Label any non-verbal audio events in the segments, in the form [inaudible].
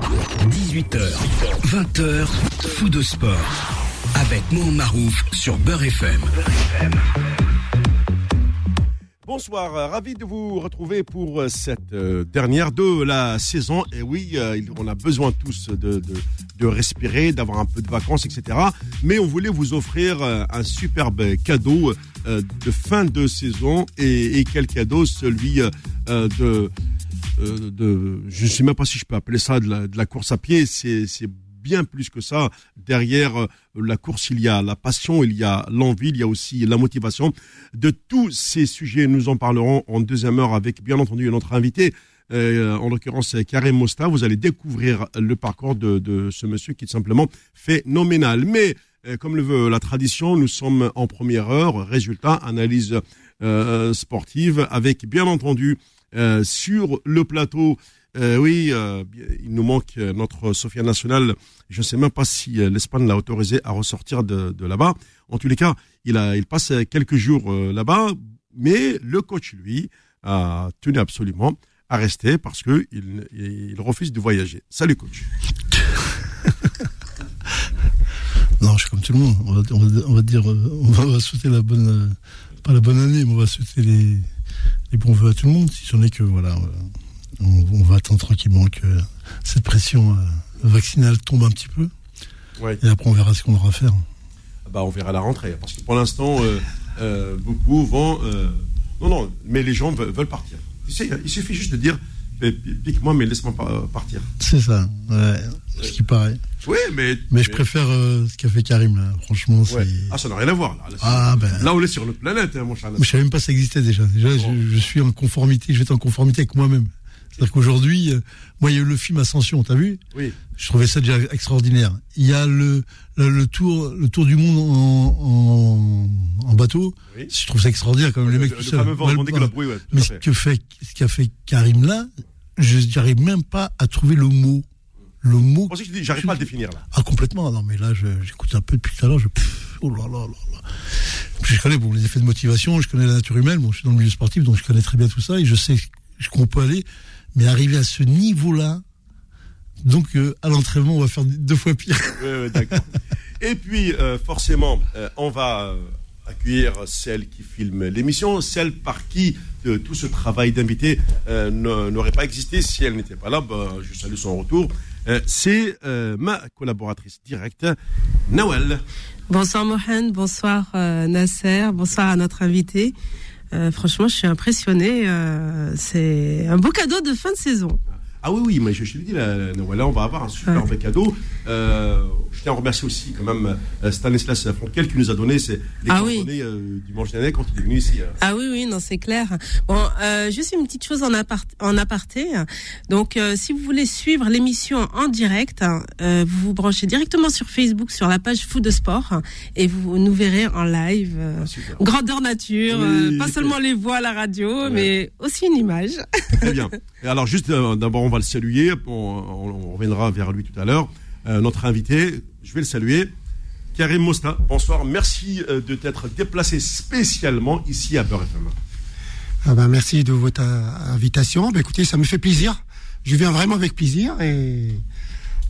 18h, 20h, fou de sport. Avec Mohamed Marouf sur Beurre FM. Bonsoir, euh, ravi de vous retrouver pour euh, cette euh, dernière de la saison. Et oui, on a besoin tous de, respirer, d'avoir un peu de vacances, etc. Mais on voulait vous offrir un superbe cadeau de fin de saison. Et, quel cadeau Celui de, euh. Je ne sais même pas si je peux appeler ça de la, course à pied. C'est bien plus que ça. Derrière euh, la course, il y a la passion, il y a l'envie, il y a aussi la motivation. De tous ces sujets, nous en parlerons en deuxième heure avec, bien entendu, notre invité, euh, en l'occurrence Karim Mosta. Vous allez découvrir le parcours de, ce monsieur qui est simplement phénoménal. Mais, comme le veut la tradition, nous sommes en première heure. Résultat, analyse sportive avec, bien entendu, euh, sur le plateau, euh, oui, euh, il nous manque euh, notre Sophia nationale. Je ne sais même pas si l'Espagne l'a autorisé à ressortir de, là-bas. En tous les cas, il, a, il passe quelques jours là-bas, mais le coach, lui, a tenu absolument à rester parce que il, il refuse de voyager. Salut, coach. [laughs] Non, je suis comme tout le monde. On va, dire, on va, on va souhaiter la bonne, pas la bonne année, mais on va souhaiter les, bons vœux à tout le monde. Si c'en est que voilà, euh, on, on va attendre tranquillement que cette pression euh, vaccinale tombe un petit peu. Ouais. Et après, on verra ce qu'on aura à faire. Bah, on verra la rentrée. Parce que pour l'instant, euh, euh, beaucoup vont. euh, non, non, mais les gens veulent, veulent partir. Tu sais, il suffit juste de dire pique-moi, mais laisse-moi euh, partir. C'est ça, ouais, ce qui paraît. Oui, mais. Mais je préfère euh, ce qu'a fait Karim là. Franchement, c'est. Ah, ça n'a rien à voir. Là, Là, Ah, ben. là on est sur notre planète, hein, mon cher. Moi, je savais même pas que ça existait déjà. Déjà, je, je suis en conformité, je vais être en conformité avec moi-même. C'est-à-dire qu'aujourd'hui, euh, moi, il y a eu le film Ascension, t'as vu Oui. Je trouvais ça déjà extraordinaire. Il y a le, le, le tour, le tour du monde en, en, en bateau. Oui. Je trouve ça extraordinaire quand même, les Le- mecs le tout seuls. fameux Vendée Ouais, Globe, ouais. oui, ouais, tout Mais ce que fait, ce qu'a fait Karim là, je n'arrive même pas à trouver le mot. Le mot. Dis, j'arrive pas à le définir là. Ah, complètement. Non, mais là, j'écoute un peu depuis tout à l'heure. Je, pff, oh là là là je connais bon, les effets de motivation, je connais la nature humaine. Bon, je suis dans le milieu sportif, donc je connais très bien tout ça et je sais qu'on peut aller. Mais arriver à ce niveau-là, donc euh, à l'entraînement, on va faire deux fois pire. [laughs] Oui, oui, d'accord. Et puis, euh, forcément, euh, on va accueillir celle qui filme l'émission, celle par qui euh, tout ce travail d'invité euh, ne- n'aurait pas existé si elle n'était pas là. Bah, je salue son retour. Euh, C'est euh, ma collaboratrice directe, Nawel. Bonsoir Mohan, bonsoir euh, Nasser, bonsoir à notre invité. Euh, franchement, je suis impressionnée. euh, c'est un beau cadeau de fin de saison. Ah oui, oui, mais je, je l'ai dit, là, on va avoir un super cadeau. Euh, je tiens à remercier aussi quand même euh, Stanislas Fonkel qui nous a donné ces, les Ah oui. euh, du Manche dernier quand il est venu ici. euh. Ah oui, oui, non, c'est clair. Bon, euh, juste une petite chose en, apart en aparté. Donc, euh, si vous voulez suivre l'émission en direct, vous vous branchez directement sur Facebook, sur la page Foot de Sport, et vous nous verrez en live. Ah, grandeur nature, Oui. pas seulement les voix à la radio, mais aussi une image. Très bien. [laughs] Alors, juste euh, d'abord, on va le saluer. On, on- on reviendra vers lui tout à l'heure. Euh, notre invité, je vais le saluer. Karim Mosta, bonsoir. Merci euh, de t'être déplacé spécialement ici à Beurre FM. Ah ben, merci de votre invitation. Ben, écoutez, ça me fait plaisir. Je viens vraiment avec plaisir et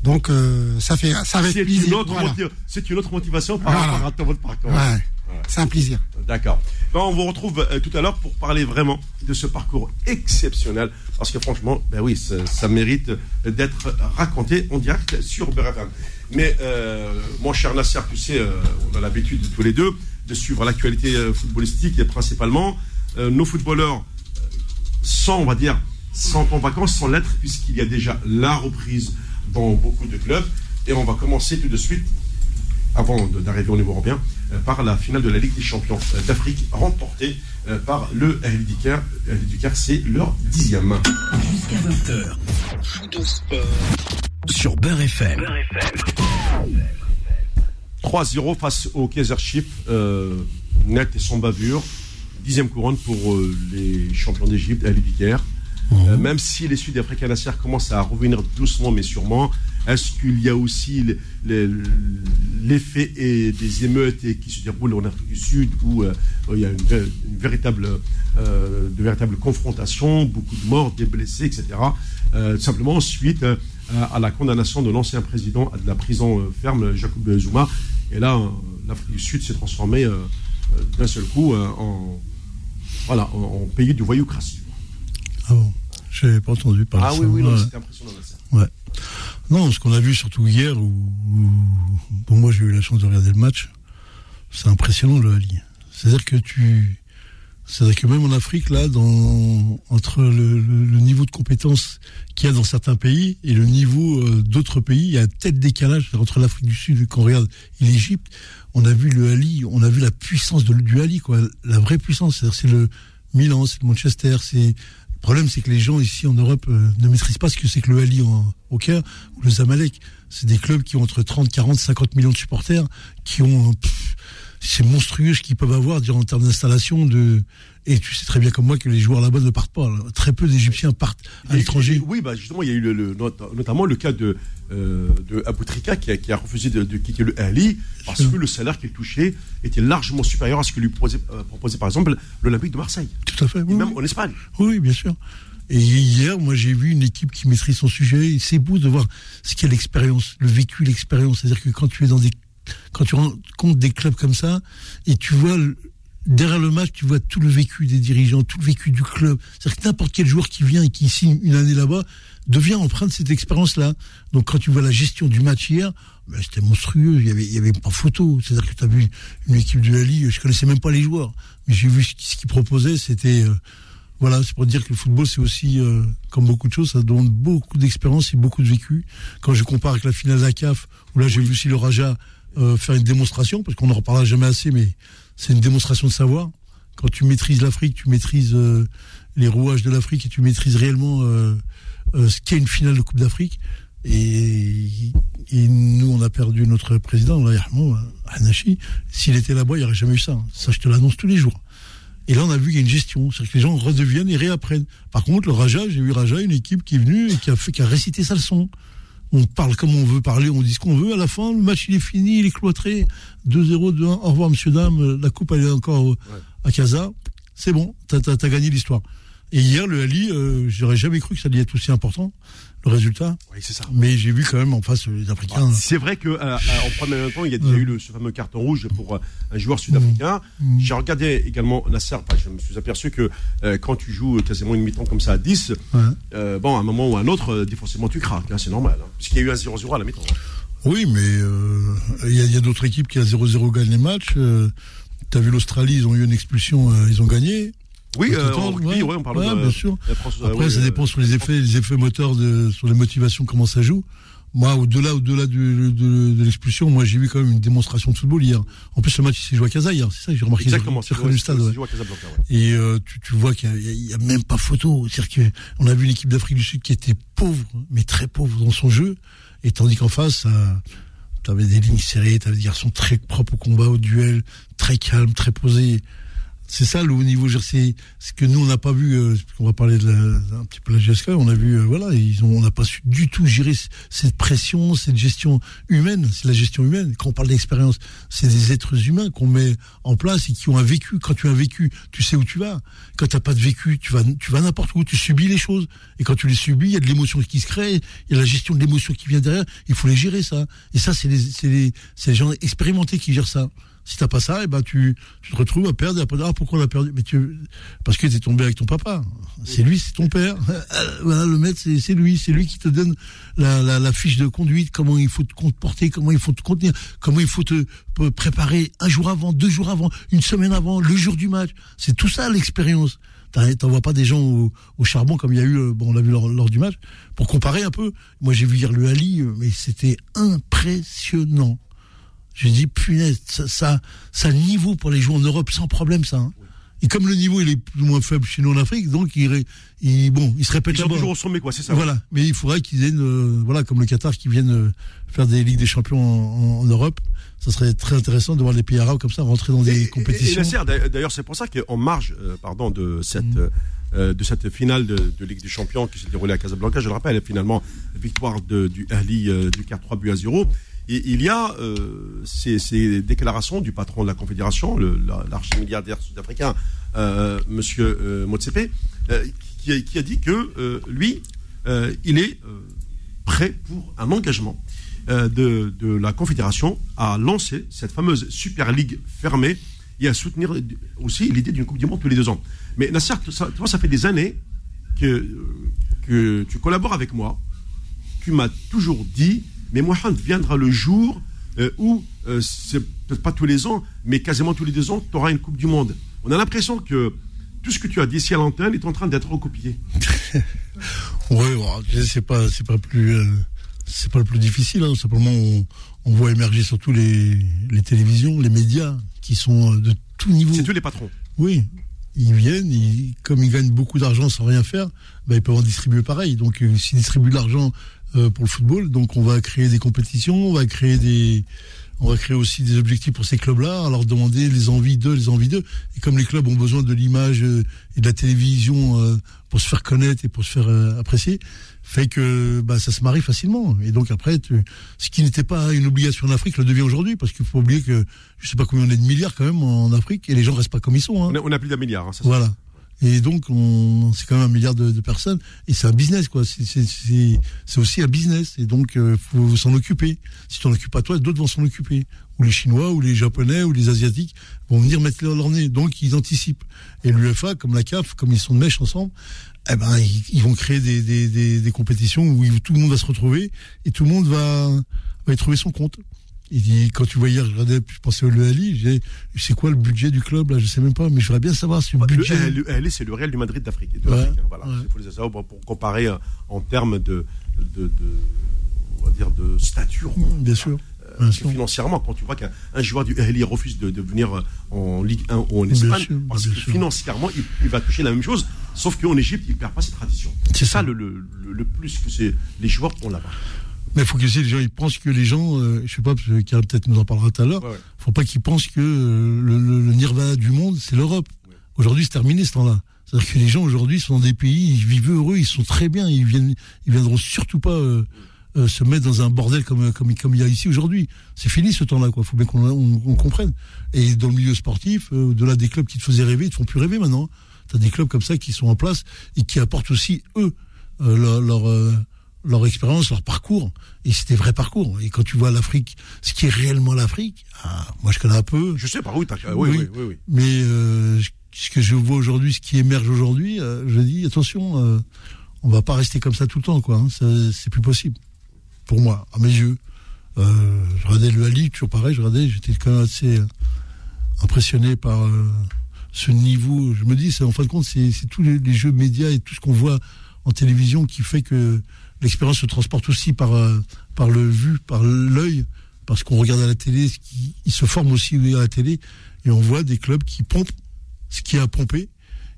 donc euh, ça fait ça avec plaisir. Voilà. c'est une autre motivation par Voilà. rapport à votre parcours. Ouais, c'est un plaisir. D'accord. Ben, on vous retrouve euh, tout à l'heure pour parler vraiment de ce parcours exceptionnel. Parce que franchement, ben oui, ça, mérite d'être raconté en direct sur BRFM. Mais euh, mon cher Nasser, tu sais, euh, on a l'habitude tous les deux de suivre l'actualité euh, footballistique et principalement nos footballeurs sont, on va dire, sont en vacances sans l'être puisqu'il y a déjà la reprise dans beaucoup de clubs. Et on va commencer tout de suite avant d'arriver au niveau européen, euh, par la finale de la Ligue des Champions euh, d'Afrique, remportée euh, par le. Ahli Dikar, c'est leur dixième. Jusqu'à 20h. Fou de sport. Sur Beurre FM. 3-0 face au Kaiser euh, net et sans bavure. Dixième couronne pour euh, les champions d'Égypte, Ahli Dikar. Euh, même si les Sud-Africains Nasser commencent à revenir doucement mais sûrement, est-ce qu'il y a aussi le- le- l'effet et des émeutes qui se déroulent en Afrique du Sud où euh, il y a une, vé- une véritable, euh, de véritables confrontations, beaucoup de morts, des blessés, etc. Euh, simplement, suite à, la condamnation de l'ancien président de la prison ferme, Jacob Zuma. Et là, l'Afrique du Sud s'est transformée d'un seul coup en, voilà, en, pays de voyoucratie. Ah bon? Je n'avais pas entendu parler ah, de ça. Ah oui, oui, c'était impressionnant. Ouais. Non, ce qu'on a vu surtout hier, où, moi j'ai eu la chance de regarder le match, c'est impressionnant le Ali. C'est-à-dire que tu, c'est-à-dire que même en Afrique, là, entre le, niveau de compétence qu'il y a dans certains pays et le niveau euh, d'autres pays, il y a un tel décalage entre l'Afrique du Sud, quand on regarde l'Égypte, on a vu le Ali, on a vu la puissance de, du Ali, quoi, la vraie puissance. C'est-à-dire c'est le Milan, c'est le Manchester, c'est problème, c'est que les gens ici en Europe euh, ne maîtrisent pas ce que c'est que le Ali en, au Caire ou le Zamalek. C'est des clubs qui ont entre 30, 40, 50 millions de supporters, qui ont c'est monstrueux ce qu'ils peuvent avoir dire, en termes d'installation de et tu sais très bien comme moi que les joueurs là-bas ne partent pas. Très peu d'Égyptiens partent à l'étranger. Oui, bah justement, il y a eu le, notamment le cas de, euh, de Aboutrika qui a, qui a refusé de, quitter le Ali parce que le salaire qu'il touchait était largement supérieur à ce que lui proposait, euh, proposait par exemple l'Olympique de Marseille. Tout à fait. Et même en Espagne. Oui, bien sûr. Et hier, moi, j'ai vu une équipe qui maîtrise son sujet. C'est beau de voir ce qu'est l'expérience, le vécu, l'expérience. C'est-à-dire que quand tu es dans des quand tu rencontres des clubs comme ça et tu vois derrière le match, tu vois tout le vécu des dirigeants, tout le vécu du club. C'est-à-dire que n'importe quel joueur qui vient et qui signe une année là-bas devient empreint de cette expérience-là. Donc quand tu vois la gestion du match hier, ben, c'était monstrueux. Il y avait, il y avait pas photo. C'est-à-dire que tu as vu une équipe de la Ligue, je connaissais même pas les joueurs, mais j'ai vu ce qu'ils proposaient. C'était euh, voilà, c'est pour dire que le football, c'est aussi, euh, comme beaucoup de choses, ça demande beaucoup d'expérience et beaucoup de vécu. Quand je compare avec la finale de la CAF, où là j'ai vu aussi le Raja euh, faire une démonstration, parce qu'on n'en reparlera jamais assez, mais c'est une démonstration de savoir. Quand tu maîtrises l'Afrique, tu maîtrises euh, les rouages de l'Afrique et tu maîtrises réellement euh, ce qu'est une finale de Coupe d'Afrique. Et, nous, on a perdu notre président, Hanashi. S'il était là-bas, il n'y aurait jamais eu ça. Ça, je te l'annonce tous les jours. Et là, on a vu qu'il y a une gestion. C'est-à-dire que les gens redeviennent et réapprennent. Par contre, le Raja, j'ai vu Raja, une équipe qui est venue et qui a, fait, qui a récité sa leçon on parle comme on veut parler, on dit ce qu'on veut. À la fin, le match il est fini, il est cloîtré. 2-0, 2-1. Au revoir, monsieur, dame. La coupe, elle est encore à Casa. C'est bon, t'as as, gagné l'histoire. Et hier, le Ali, euh, j'aurais jamais cru que ça allait être aussi important le résultat. Oui, c'est ça. Mais j'ai vu quand même en face les Africains. Ah, c'est vrai qu'en euh, en premier temps, il y a déjà eu le, ce fameux carton rouge pour euh, un joueur sud-africain. Mmh. Mmh. J'ai regardé également Nasser, je me suis aperçu que euh, quand tu joues quasiment une mi-temps comme ça à 10, bon, à un moment ou à un autre, forcément tu craques, hein, c'est normal. Hein, puisqu'il y a eu un 0-0 à la mi-temps. Hein. Oui, mais il y a, d'autres équipes qui à 0-0 gagnent les matchs. tu as vu l'Australie, ils ont eu une expulsion, ils ont gagné. Oui, euh, on parle de, bien sûr. Après, ça dépend sur les effets, les effets moteurs, de, sur les motivations, comment ça joue. Moi, au-delà, au-delà de, de, l'expulsion, moi, j'ai vu quand même une démonstration de football hier. En plus, le match, il s'est joué à Casa hier. C'est ça que j'ai remarqué. Exactement. C'est le stade. Et euh, tu, tu, vois qu'il n'y a, a, même pas photo. C'est-à-dire qu'on a vu une équipe d'Afrique du Sud qui était pauvre, mais très pauvre dans son jeu. Et tandis qu'en face, tu avais des lignes serrées, tu avais des garçons très propres au combat, au duel, très calmes, très posés. C'est ça le niveau. C'est ce que nous on n'a pas vu. Euh, on va parler de la, un petit peu la GSK. On a vu, euh, voilà, on n'a pas su du tout gérer cette pression, cette gestion humaine. C'est la gestion humaine. Quand on parle d'expérience, c'est des êtres humains qu'on met en place et qui ont un vécu. Quand tu as un vécu, tu sais où tu vas. Quand tu n'as pas de vécu, tu vas, tu vas n'importe où. Tu subis les choses. Et quand tu les subis, il y a de l'émotion qui se crée. Il y a la gestion de l'émotion qui vient derrière. Il faut les gérer ça. Et ça, c'est les gens expérimentés qui gèrent ça. Si t'as pas ça, et eh ben tu, te retrouves à perdre. Et après, ah pourquoi on a perdu? Mais tu, parce que t'es tombé avec ton papa. C'est lui, c'est ton père. [laughs] voilà, le maître, c'est lui, c'est lui qui te donne la, fiche de conduite, comment il faut te comporter, comment il faut te contenir, comment il faut te préparer un jour avant, deux jours avant, une semaine avant, le jour du match. C'est tout ça l'expérience. T'en vois pas des gens au, au, charbon comme il y a eu, euh, bon, on l'a vu lors, lors, du match. Pour comparer un peu, moi j'ai vu hier le Ali, euh, mais c'était impressionnant. J'ai dit, punaise, ça, ça, ça niveau pour les joueurs en Europe sans problème, ça. Hein. Et comme le niveau il est plus ou moins faible chez nous en Afrique, donc il, il bon, il se répète toujours au sommet, quoi, c'est ça. Voilà, mais il faudrait qu'ils viennent, euh, voilà, comme le Qatar, qui viennent euh, faire des ligues des champions en, Europe. Ça serait très intéressant de voir les pays arabes comme ça rentrer dans des compétitions. D'ailleurs, c'est pour ça qu'en marge, euh, pardon, de cette. Mm. de cette finale de, Ligue des Champions qui s'est déroulée à Casablanca. Je le rappelle, finalement, victoire de, du Ali du CAR 3 buts à 0 il y a euh, ces, déclarations du patron de la Confédération, l'archimilliardaire sud-africain, euh, Monsieur euh, Motsepe, euh, qui, a dit que lui, il est prêt pour un engagement euh, de, la Confédération à lancer cette fameuse Super League fermée et à soutenir aussi l'idée d'une Coupe du Monde tous les deux ans. Mais Nasser, ça, tu vois, ça fait des années que, que tu collabores avec moi. Tu m'as toujours dit, mais Mohamed viendra le jour euh, où, euh, c'est peut-être pas tous les ans, mais quasiment tous les deux ans, tu auras une Coupe du Monde. On a l'impression que tout ce que tu as dit ici à l'antenne est en train d'être recopié. [laughs] oui, c'est pas, c'est pas plus, euh, c'est pas le plus difficile. Hein. Simplement, on, on, voit émerger surtout les, les télévisions, les médias qui sont de tout niveau. C'est tous les patrons. Oui, ils viennent, comme ils gagnent beaucoup d'argent sans rien faire, ben, ils peuvent en distribuer pareil. Donc, s'ils distribuent de l'argent euh, pour le football, donc on va créer des compétitions, on va créer des, on va créer aussi des objectifs pour ces clubs-là, à leur demander les envies d'eux, les envies d'eux. Et comme les clubs ont besoin de l'image euh, et de la télévision pour se faire connaître et pour se faire apprécier, fait que bah, ça se marie facilement. Et donc après, ce qui n'était pas une obligation en Afrique le devient aujourd'hui, parce qu'il faut oublier que je sais pas combien on est de milliards quand même en Afrique, et les gens restent pas comme ils sont. Hein. On, a, plus d'un milliard. Hein, voilà. Et donc, c'est quand même un milliard de, personnes. Et c'est un business, quoi. C'est aussi un business. Et donc, il euh, faut s'en occuper. Si tu t'en occupes pas toi, d'autres vont s'en occuper. Ou les Chinois, ou les Japonais, ou les Asiatiques vont venir mettre leur nez. Donc, ils anticipent. Et l'UFA, comme la CAF, comme ils sont de mèche ensemble, eh ben, ils, vont créer des, compétitions où tout le monde va se retrouver et tout le monde va, va y trouver son compte. Il dit, quand tu hier, je, regardais, je pensais au LELI, je c'est quoi le budget du club là? Je sais même pas, mais je voudrais bien savoir si le budget. Le LELI, c'est le Real du Madrid d'Afrique. Hein, voilà, pour, pour, comparer euh, en termes de, de, de, on va dire de stature. Bien sûr. Euh, financièrement, quand tu vois qu'un joueur du LELI refuse de, de, venir euh, en Ligue 1 ou en Espagne, parce que financièrement, il, va toucher la même chose, sauf qu'en Égypte, il ne perd pas ses traditions. C'est ça, le, le, le, plus que les joueurs ont là-bas. Mais il faut que les gens ils pensent que les gens, euh, je sais pas, Karl peut-être nous en parlera tout à l'heure, ouais, faut pas qu'ils pensent que euh, le, le, nirvana du monde, c'est l'Europe. Aujourd'hui, c'est terminé ce temps-là. C'est-à-dire que les gens aujourd'hui sont dans des pays, ils vivent heureux, ils sont très bien, ils viennent, ils viendront surtout pas euh, euh se mettre dans un bordel comme comme comme il y a ici aujourd'hui. C'est fini ce temps-là, quoi. Faut bien qu'on on, on comprenne. Et dans le milieu sportif, au-delà des clubs qui te faisaient rêver, ils te font plus rêver maintenant. T'as des clubs comme ça qui sont en place et qui apportent aussi eux leur, leur leur expérience, leur parcours. Et c'était vrai parcours. Et quand tu vois l'Afrique, ce qui est réellement l'Afrique, ah, moi je connais un peu. Je sais pas, oui, oui, oui, oui, oui, Mais euh, ce que je vois aujourd'hui, ce qui émerge aujourd'hui, euh, je dis attention, euh, on va pas rester comme ça tout le temps, quoi. Hein, c'est plus possible. Pour moi, à mes yeux. Euh, je regardais le Ali, toujours pareil, je regardais, j'étais quand même assez impressionné par ce niveau. Je me dis, en fin de compte, c'est tous les, les, jeux médias et tout ce qu'on voit en télévision qui fait que l'expérience se transporte aussi par, euh, par le vu, par l'œil, parce qu'on regarde à la télé, ce qui, il se forme aussi à la télé, et on voit des clubs qui pompent ce qui est à pomper,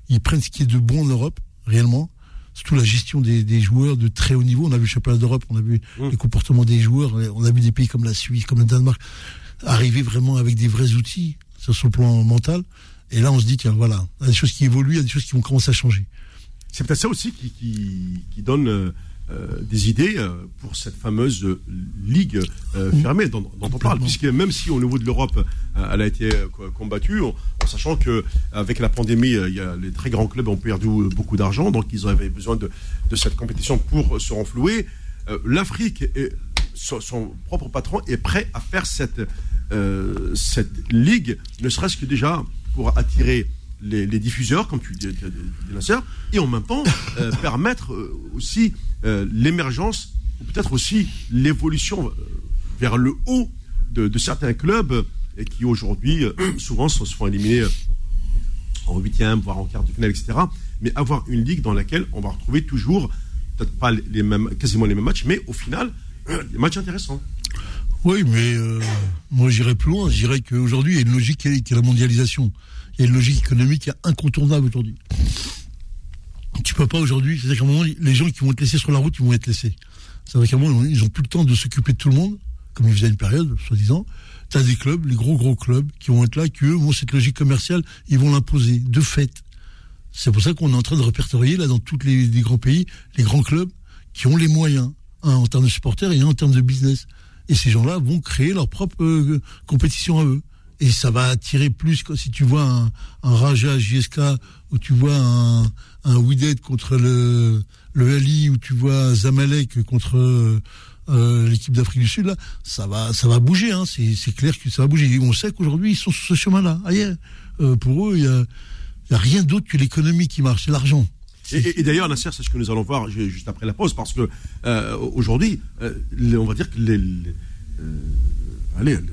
ils prennent ce qui est de bon en Europe, réellement, surtout la gestion des, des joueurs de très haut niveau. On a vu le championnat d'Europe, on a vu mmh. les comportements des joueurs, on a vu des pays comme la Suisse, comme le Danemark, arriver vraiment avec des vrais outils sur le plan mental. Et là, on se dit, tiens, voilà, il y a des choses qui évoluent, il y a des choses qui vont commencer à changer. C'est peut-être ça aussi qui, qui, qui donne euh, des idées euh, pour cette fameuse ligue euh, mmh. fermée dont, dont, on parle, puisque même si au niveau de l'Europe, elle a été combattue, en, sachant que avec la pandémie, il y a, les très grands clubs ont perdu beaucoup d'argent, donc ils avaient besoin de, de cette compétition pour se renflouer. L'Afrique, son, son, propre patron, est prêt à faire cette, cette ligue, ne serait-ce que déjà pour attirer les, les, diffuseurs, comme tu dis, lanceurs, et en même temps euh, [laughs] permettre euh, aussi euh, l'émergence, ou peut-être aussi l'évolution vers le haut de, de, certains clubs et qui aujourd'hui souvent se font éliminer en huitième, voire en quart de finale, etc. Mais avoir une ligue dans laquelle on va retrouver toujours, peut-être pas les mêmes, quasiment les mêmes matchs, mais au final, des matchs intéressants. Oui, mais euh, moi j'irais plus loin. Je dirais qu'aujourd'hui, il y a une logique qui est la mondialisation. Il y a une logique économique incontournable aujourd'hui. Tu peux pas aujourd'hui, c'est-à-dire qu'à un moment, les gens qui vont être laissés sur la route, ils vont être laissés. C'est-à-dire qu'à un moment, ils ont plus le temps de s'occuper de tout le monde, comme ils faisaient une période, soi-disant. Tu as des clubs, les gros gros clubs, qui vont être là, qui eux vont cette logique commerciale, ils vont l'imposer, de fait. C'est pour ça qu'on est en train de répertorier, là, dans tous les, grands pays, les grands clubs qui ont les moyens, un, en termes de supporters et un, en termes de business. Et ces gens-là vont créer leur propre euh, compétition à eux. Et ça va attirer plus que si tu vois un, un Raja JSK ou tu vois un, Widet contre le, le Ali ou tu vois Zamalek contre euh, l'équipe d'Afrique du Sud, là, ça va, ça va bouger. Hein. C'est clair que ça va bouger. On sait qu'aujourd'hui, ils sont sur ce chemin-là. Ailleurs, euh, pour eux, il y a, rien d'autre que l'économie qui marche, c'est l'argent. Et, d'ailleurs, Nasser, c'est ce que nous allons voir juste après la pause, parce que euh, aujourd'hui, euh, on va dire que les, euh, allez, le,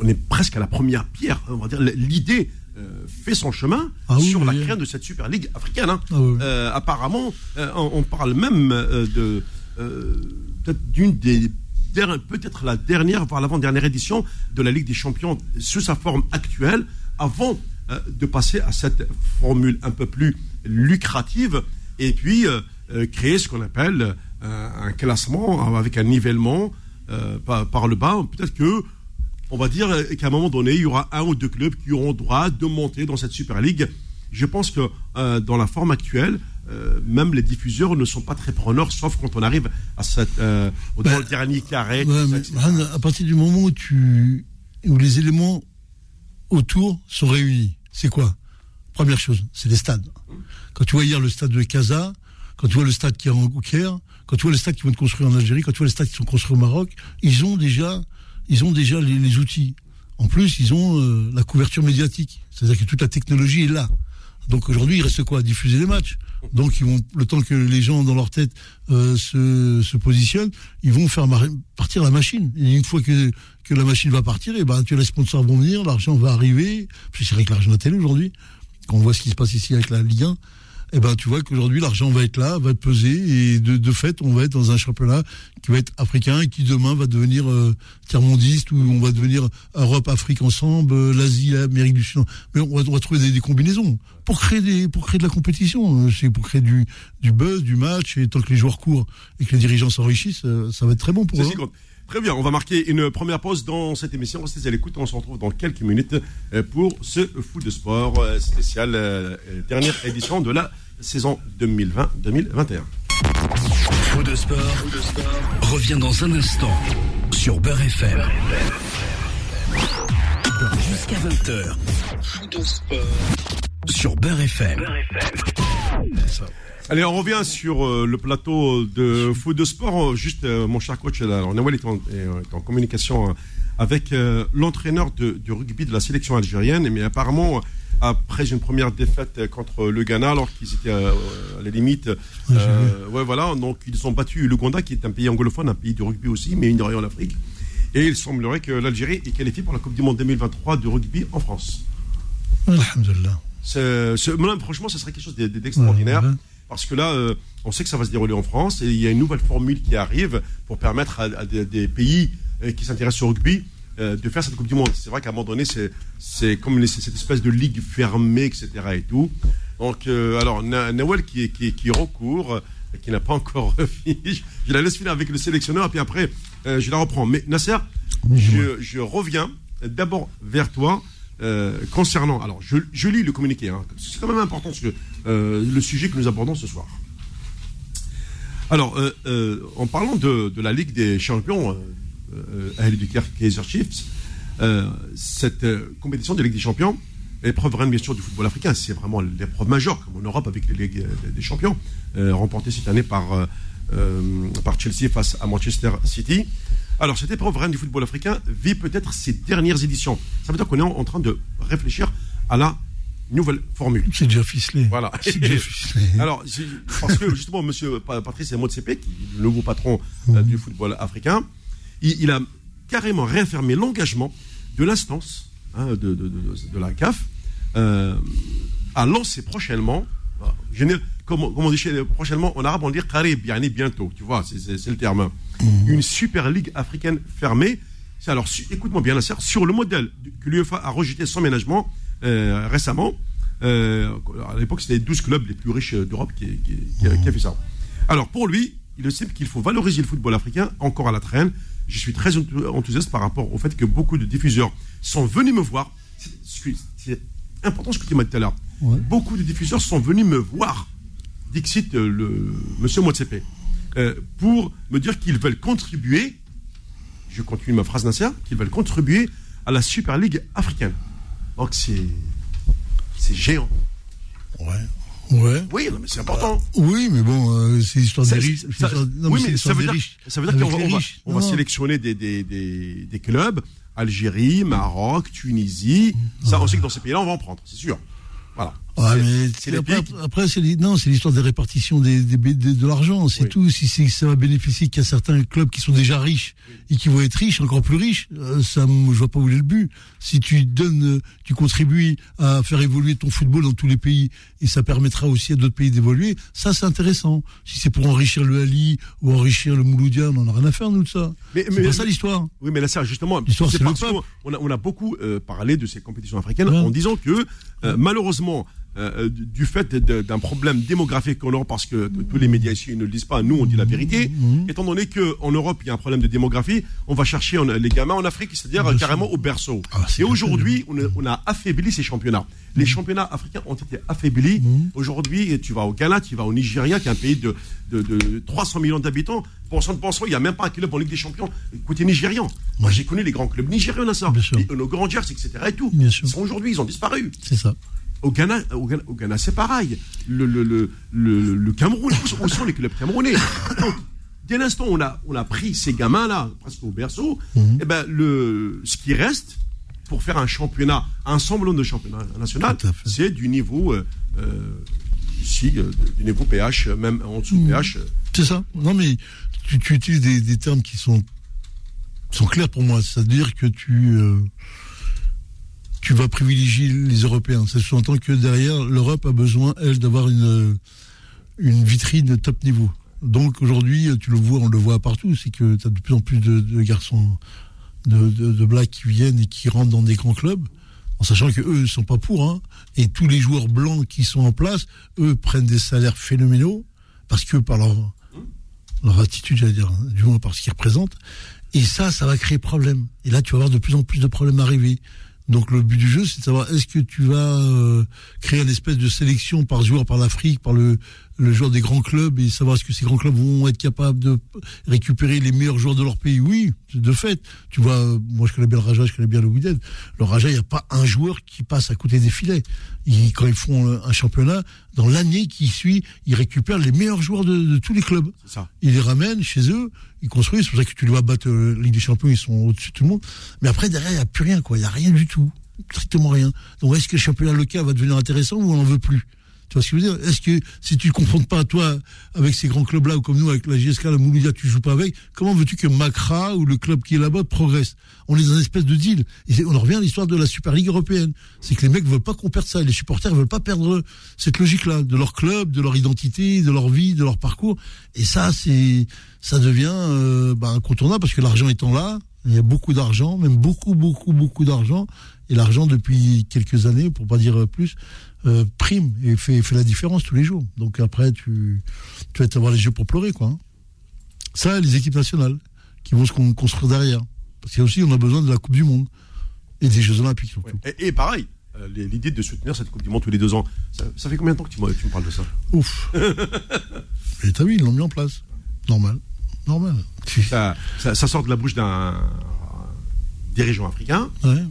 on est presque à la première pierre. On va dire l'idée euh, fait son chemin Ah oui, sur la oui. création de cette Super Ligue africaine. hein. Ah. Euh, apparemment, euh, on, on parle même de peut-être d'une des peut-être la dernière, voire l'avant-dernière édition de la Ligue des Champions sous sa forme actuelle, avant de passer à cette formule un peu plus lucrative et puis créer ce qu'on appelle un classement avec un nivellement par, par le bas. Peut-être que on va dire euh, qu'à un moment donné, il y aura un ou deux clubs qui auront droit de monter dans cette Super League. Je pense que euh, dans la forme actuelle, euh, même les diffuseurs ne sont pas très preneurs, sauf quand on arrive à cette, euh, au Ben, dernier carré. Ouais, ça, mais, à partir du moment où tu où les éléments autour sont réunis, c'est quoi? Première chose, c'est les stades. Quand tu vois hier le stade de Casa, quand tu vois le stade qui est en Caire, quand tu vois les stades qui vont être construits en Algérie, quand tu vois les stades qui sont construits au Maroc, ils ont déjà ils ont déjà les, outils. En plus, ils ont euh, la couverture médiatique, c'est-à-dire que toute la technologie est là. Donc aujourd'hui, il reste quoi? Diffuser les matchs. Donc le temps que les gens dans leur tête euh, se, positionnent, ils vont faire partir la machine. Et une fois que, que la machine va partir, et ben tu les sponsors vont venir, l'argent va arriver. Puis c'est vrai que l'argent la télé aujourd'hui, quand on voit ce qui se passe ici avec la Ligue 1, eh ben tu vois qu'aujourd'hui l'argent va être là, va peser et de, de fait on va être dans un championnat qui va être africain et qui demain va devenir euh, tiers-mondiste ou on va devenir Europe, Afrique ensemble, euh, l'Asie, l'Amérique du Sud. Mais on va, on va trouver des, des combinaisons pour créer des pour créer de la compétition. Euh, C'est pour créer du du buzz, du match et tant que les joueurs courent et que les dirigeants s'enrichissent, euh, ça va être très bon pour eux. Très bien, on va marquer une première pause dans cette émission. Restez à l'écoute, on se retrouve dans quelques minutes euh, pour ce foot de sport euh, spécial, euh, dernière édition de la saison 2020-2021. Faux de sport, revient dans un instant sur Beurre FM. Jusqu'à 20h. Faux de sport sur Beurre FM. Allez, on revient sur euh, le plateau de foot de sport. Euh, Juste, euh, mon cher coach, Nawal est en, est, est en communication avec l'entraîneur du rugby de la sélection algérienne. Mais apparemment, après une première défaite contre le Ghana, alors qu'ils étaient à la limite, euh, ouais, voilà, donc ils ont battu l'Ouganda, qui est un pays anglophone, un pays de rugby aussi, mais une en Afrique. Et il semblerait que l'Algérie est qualifiée pour la Coupe du Monde 2023 de rugby en France. Alhamdulillah. Franchement, ce serait quelque chose d'e- d'extraordinaire. Ouais, ouais. Parce que là, euh, on sait que ça va se dérouler en France et il y a une nouvelle formule qui arrive pour permettre à, à des, des pays euh, qui s'intéressent au rugby euh, de faire cette Coupe du Monde. C'est vrai qu'à un moment donné, c'est comme les- cette espèce de ligue fermée, etc. et tout. Donc, euh, alors, Na- Nawel qui, est- qui, qui recourt, qui n'a pas encore [laughs] fini, je, je la laisse finir avec le sélectionneur, et puis après, euh, je la reprends. Mais Nasser, je, je reviens d'abord vers toi euh, concernant. Alors, je, lis le communiqué. hein. C'est quand même important ce euh, le sujet que nous abordons ce soir. Alors, euh, en parlant de, la Ligue des Champions, Al du Kaiser Chiefs, cette compétition de Ligue des Champions, épreuve reine bien sûr du football africain, c'est vraiment l'épreuve majeure, comme en Europe avec les Ligues des Champions, remportée cette année par, par Chelsea face à Manchester City. Alors, cette épreuve reine du football africain vit peut-être ses dernières éditions. Ça veut dire qu'on est en, train de réfléchir à la nouvelle formule. C'est déjà ficelé. Voilà. C'est déjà ficelé. [laughs] Alors, parce que justement, monsieur Pa- Patrice Motsepe, qui est le nouveau patron euh, du football africain, il, il a carrément réaffirmé l'engagement de l'instance hein, de, de, de, de la CAF euh, à lancer prochainement, euh, n'ai- comme, on- comme on dit chez- prochainement, en arabe on dit qarib, yani bientôt, tu vois, c'est- le terme, une super ligue africaine fermée. Alors, écoute-moi bien, Nasser, sur le modèle que l'UEFA a rejeté sans ménagement euh, récemment, euh, à l'époque, c'était les 12 clubs les plus riches d'Europe qui, qui, qui, a- qui a fait ça. Alors, pour lui, il estime qu'il faut valoriser le football africain encore à la traîne. Je suis très enthou- enthousiaste par rapport au fait que beaucoup de diffuseurs sont venus me voir. C'est- important ce que tu m'as dit tout à l'heure. Ouais. Beaucoup de diffuseurs sont venus me voir, Dixit, euh, le monsieur Motsepe, euh, pour me dire qu'ils veulent contribuer, je continue ma phrase Nasser, qu'ils veulent contribuer à la Super League africaine. Donc c'est c'est géant. Ouais. Ouais. Oui, non, mais c'est important. Oui, mais bon, euh, c'est l'histoire des riches. ça- non, oui, mais ça veut dire, riches. ça veut dire Avec qu'on va, les on va- riches. on va Non. sélectionner des, des, des, des clubs, Algérie, Maroc, Tunisie. Ça, on sait que dans ces pays-là, on va en prendre, c'est sûr. Voilà. C'est- mais après, c'est non, c'est l'histoire des répartitions des, des- des- de l'argent, c'est Oui. tout. Si ça va bénéficier qu'à certains clubs qui sont déjà riches et qui vont être riches, encore plus riches, euh, ça, je vois pas où est le but. Si tu donnes, euh, tu contribues à faire évoluer ton football dans tous les pays et ça permettra aussi à d'autres pays d'évoluer, ça c'est intéressant. Si c'est pour enrichir le Ali ou enrichir le Mouloudia, on en a rien à faire nous de ça. Mais- C'est mais- pas ça l'histoire. Oui, mais là, ça, justement, L'histoire, c'est le peuple. qu'on a, on a beaucoup euh, parlé de ces compétitions africaines Ouais. en disant que, euh, malheureusement, euh, du du fait d'un problème démographique en Europe, parce que tous les médias ici ne le disent pas, nous on dit la vérité, Mhm. étant donné qu'en Europe il y a un problème de démographie, on va chercher les gamins en Afrique, c'est-à-dire euh, carrément au berceau. Ah, Et aujourd'hui, on, a- on a affaibli ces championnats. Les championnats africains ont été affaiblis. Aujourd'hui, tu vas au Ghana, tu vas au Nigeria, qui est un pays de, de, de 300 millions d'habitants. Pensant de pensant, il n'y a même pas un club en Ligue des Champions côté nigérian. Moi, j'ai connu les grands clubs nigériens, là, ça. Bien sûr. Les- nos Rangers, etc. Et tout. Aujourd'hui, ils ont disparu. C'est ça. Au Ghana, au Ghana, c'est pareil. Le, le, le, le, Cameroun, où sont- les clubs camerounais Donc, Dès l'instant où on a, on a pris ces gamins-là, presque au berceau, Mhm. eh ben, le, ce qui reste pour faire un championnat, un semblant de championnat national, c'est du niveau, euh, euh, euh, du niveau PH, même en dessous Mhm. de PH. euh, C'est ça. Non, mais tu, tu utilises des, des termes qui sont, sont clairs pour moi. C'est-à-dire que tu, euh, tu vas privilégier les Européens. Ça sous-entend que derrière, l'Europe a besoin, elle, d'avoir une, une vitrine top niveau. Donc aujourd'hui, tu le vois, on le voit partout, c'est que tu as de plus en plus de, garçons, de, de, blacks qui viennent et qui rentrent dans des grands clubs, en sachant que eux ne sont pas pour. Hein, et tous les joueurs blancs qui sont en place, eux prennent des salaires phénoménaux parce que par leur, leur attitude, j'allais dire, du moins par ce qu'ils représentent. Et ça, ça va créer problème. Et là, tu vas avoir de plus en plus de problèmes arriver. Donc le but du jeu, c'est de savoir est-ce que tu vas euh, créer une espèce de sélection par joueur, par l'Afrique, par le, le joueur des grands clubs, et savoir est-ce que ces grands clubs vont être capables de récupérer les meilleurs joueurs de leur pays? Oui, de fait. Tu vois, moi je connais bien le Raja, je connais bien le Wydad. Le Raja, il n'y a pas un joueur qui passe à côté des filets. Ils, quand ils font un championnat, dans l'année qui suit, ils récupèrent les meilleurs joueurs de, de tous les clubs ça. ils les ramènent chez eux, ils construisent, c'est pour ça que tu vois battre euh, Ligue des Champions, ils sont au-dessus de tout le monde. Mais après, derrière, il n'y a plus rien, quoi. Il n'y a rien du tout. Strictement rien. Donc, est-ce que le championnat local va devenir intéressant ou on n'en veut plus? Tu vois ce que je veux dire? Est-ce que si tu ne confrontes pas toi avec ces grands clubs-là, ou comme nous, avec la GSK, la Mouloudia, tu joues pas avec, comment veux-tu que Macra ou le club qui est là-bas progresse? On est dans une espèce de deal. On en revient à l'histoire de la Super Ligue européenne. C'est que les mecs veulent pas qu'on perde ça. Les supporters veulent pas perdre cette logique-là, de leur club, de leur identité, de leur vie, de leur parcours. Et ça, c'est, ça devient euh, bah, incontournable parce que l'argent étant là, il y a beaucoup d'argent, même beaucoup, beaucoup, beaucoup d'argent. Et l'argent, depuis quelques années, pour pas dire plus, euh, prime et fait, fait la différence tous les jours. Donc après, tu, tu vas avoir les yeux pour pleurer, quoi. hein. Ça, les équipes nationales qui vont se con- construire derrière. Parce qu'aussi, on a besoin de la Coupe du Monde et des Jeux Olympiques surtout. Ouais. Et, et pareil, euh, l'idée de soutenir cette Coupe du Monde tous les deux ans, ça, ça fait combien de temps que tu, me- tu me parles de ça? Ouf. [laughs] et t'as vu, ils l'ont mis en place. Normal. Normal. ça, ça, ça sort de la bouche d'un dirigeant africain, Ouais.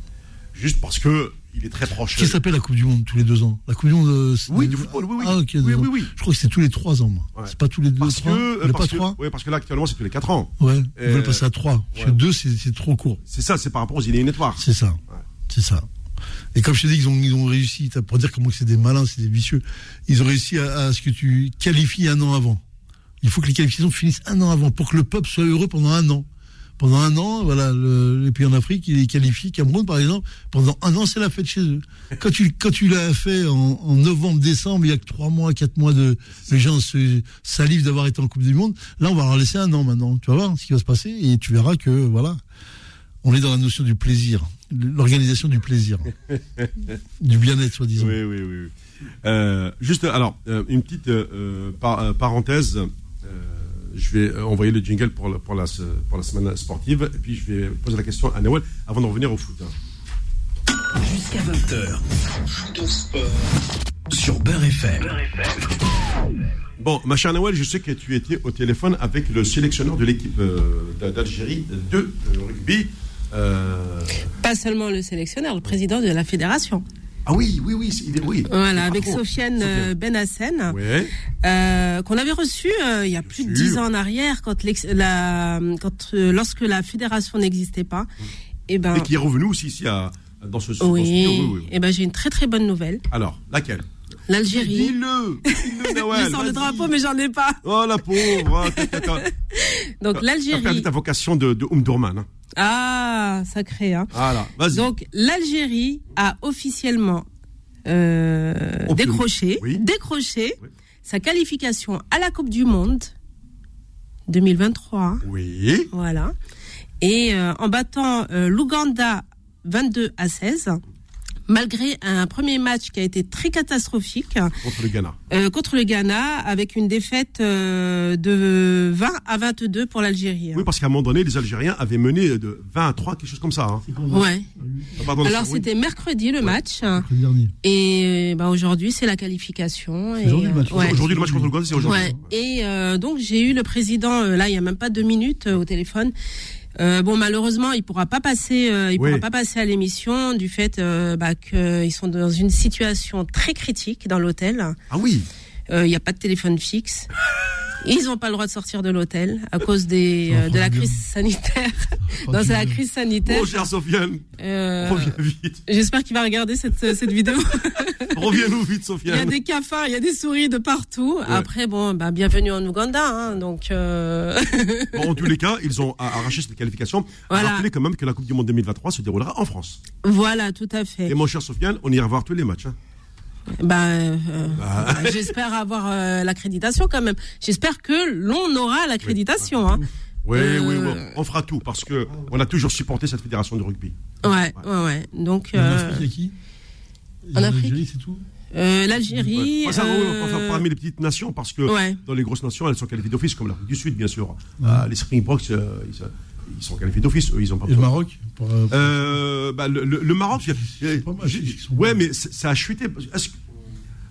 juste parce que il est très proche. Qui s'appelle la Coupe du Monde tous les deux ans La Coupe du Monde. euh, c'est- Oui, du football, oui, oui. Ah, Oui, oui, oui. Je crois que c'est tous les trois ans, moi. Ouais. C'est pas tous les deux, Parce trois. que, en a parce pas que, trois ouais, parce que là actuellement c'est tous les 4 ans. Ouais, ils Euh, veulent passer à trois. Parce que deux, c'est trop court. C'est ça, c'est par rapport aux éliminatoires. C'est ça. C'est ça. Et comme je te dis, ils ont, ils ont réussi, pour dire comment c'est des malins, c'est des vicieux, ils ont réussi à, à ce que tu qualifies un an avant. Il faut que les qualifications finissent un an avant pour que le peuple soit heureux pendant un an. Pendant un an, voilà, le, les pays en Afrique, il est qualifié. Cameroun, par exemple, pendant un an, c'est la fête chez eux. Quand tu, quand tu l'as fait en, en novembre, décembre, il y a que trois mois, quatre mois de, les gens se salivent d'avoir été en Coupe du Monde. Là, on va leur laisser un an maintenant. Tu vas voir ce qui va se passer et tu verras que, voilà, on est dans la notion du plaisir, l'organisation du plaisir, [laughs] du bien-être, soi-disant. Oui, oui, oui. oui. Euh, juste, alors, euh, une petite euh, par- euh, parenthèse. Je vais euh, envoyer le jingle pour la, pour, la, pour la semaine sportive, et puis je vais poser la question à Nawel avant de revenir au foot. hein. Jusqu'à 20h. Sur Beurre FM. Bon, ma chère Nawel, je sais que tu étais au téléphone avec le sélectionneur de l'équipe euh, d'Algérie de euh, rugby. Euh, Pas seulement le sélectionneur, le président de la fédération. Ah oui, oui, oui, il est, oui. Voilà, avec bon. Sofiane euh, Benassen, Ouais. euh, qu'on avait reçu euh, il y a plus de dix ans en arrière, quand, la, quand euh, lorsque la fédération n'existait pas. Et ben, Et qui est revenu aussi ici à, dans ce dans ce oui. Oui, oui, oui. Et ben, j'ai une très très bonne nouvelle. Alors, laquelle? L'Algérie. Dis-le Dis-le, [laughs] Je sors le drapeau, mais j'en ai pas. Oh, la pauvre hein, t'as- t'as- t'as- [laughs] Donc T'as perdu l'Algérie. ta vocation de, de Umdurman. Hein. Ah, sacré, hein. Voilà, vas-y. Donc l'Algérie a officiellement euh, décroché, Oui. décroché Oui. sa qualification à la Coupe du Monde 2023. Oui. Voilà. Et euh, en battant euh, l'Ouganda 22 à 16, malgré un premier match qui a été très catastrophique Contre le Ghana. euh, contre le Ghana, avec une défaite euh, de 20 à 22 pour l'Algérie. hein. Oui, parce qu'à un moment donné, les Algériens avaient mené de 20 à 3, quelque chose comme ça. Hein. Ouais. Ah, pardon, Alors c'était mercredi le match. Le dernier. Et bah, aujourd'hui, c'est la qualification. Et, aujourd'hui le match. euh, ouais. Aujourd'hui, le match contre le Ghana, c'est aujourd'hui. Ouais. Et euh, donc j'ai eu le président euh, là il y a même pas deux minutes au téléphone. Euh, bon malheureusement il pourra pas passer euh, il Oui. pourra pas passer à l'émission du fait euh, bah, qu'ils sont dans une situation très critique dans l'hôtel. Ah oui. Euh, Il n'y a pas de téléphone fixe. [laughs] Ils n'ont pas le droit de sortir de l'hôtel à cause des, euh, de la crise sanitaire. [laughs] non, c'est la crise sanitaire. Oh, cher Sofiane, Euh, reviens vite. J'espère qu'il va regarder cette, cette vidéo. [laughs] Reviens-nous vite, Il y a Sofiane. des cafards, il y a des souris de partout. Après, bon, bah, bienvenue en Ouganda. Hein, donc, euh... Bon, en tous les cas, ils ont arraché cette qualification. Voilà. Rappelez quand même que la Coupe du Monde 2023 se déroulera en France. voilà, tout à fait. Et mon cher Sofiane, on ira voir tous les matchs. hein. Bah, euh, bah, j'espère avoir euh, l'accréditation quand même. J'espère que l'on aura l'accréditation. Hein. Oui, Euh, oui, oui. On fera tout parce que on a toujours supporté cette fédération de rugby. Ouais, ouais, ouais. Donc, En euh, Afrique, il y a qui? en Afrique c'est tout? Euh, l'Algérie. Ouais. Ça, oui, euh, enfin, parmi les petites nations, parce que Ouais. dans les grosses nations, elles sont qualifiées d'office, comme l'Afrique du Sud, bien sûr. Ah, les Springboks, euh, ils, ils sont qualifiés d'office. Eux, ils ont pas Et le. Maroc pour, euh, Euh, bah, le, le- Maroc, pas mal, ouais, mais ça a chuté. Que-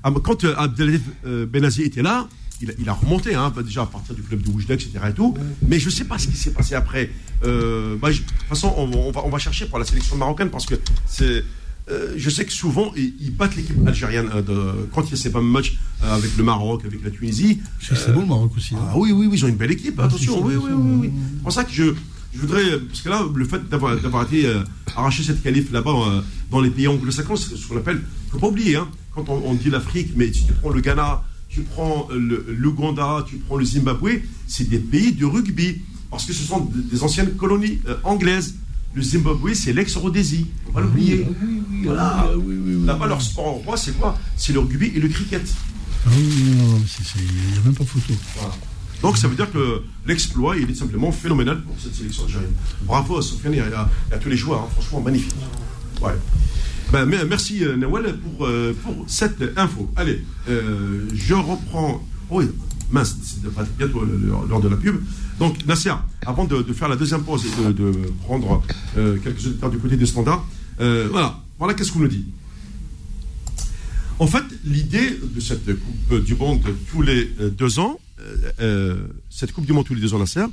ah, quand euh, Abdelaziz Benazi était là, il, a- il a remonté, hein, bah, déjà à partir du club de Oujda, etc. Et tout. Mais je ne sais pas ce qui s'est passé après. Euh, bah, je- de toute façon, on, on va, on va chercher pour la sélection marocaine parce que c'est. euh, je sais que souvent, ils, ils battent l'équipe algérienne euh, de- quand il y a ces fameux matchs avec le Maroc, avec la Tunisie. c'est bon le Maroc aussi. hein. Ah oui, oui, oui, ils ont une belle équipe, attention, c'est oui, oui, oui, ça. oui. C'est pour ça que je, je voudrais, parce que là, le fait d'avoir, d'avoir été euh, arraché cette qualif là-bas euh, dans les pays anglo-saxons, c'est ce qu'on appelle, faut pas oublier, hein, quand on, on dit l'Afrique, mais si tu prends le Ghana, tu prends euh, le- l'Ouganda, tu prends le Zimbabwe, c'est des pays de rugby, parce que ce sont des anciennes colonies euh, anglaises. Le Zimbabwe, c'est l'ex-Rhodésie, faut pas l'oublier. Voilà. Ah oui, oui. Là-bas, leur sport en roi, c'est quoi? C'est le rugby et le cricket. Ah oui, non, il n'y a même pas photo. Voilà. Donc ça veut dire que l'exploit, il est simplement phénoménal pour cette sélection algérienne. Bravo à Sofiane et à, tous les joueurs, hein. franchement magnifique. Ouais. Ben, merci euh, Nawal pour, euh, pour cette info. Allez, euh, je reprends. Oh oui, mince, c'est bientôt l'heure de la pub. Donc Nasser, avant de, faire la deuxième pause et de, prendre quelques auditeurs du côté des standards, voilà, voilà qu'est-ce qu'on nous dit? En fait, l'idée de cette Coupe du Monde tous les deux ans, cette Coupe du Monde tous les deux ans, Nasser,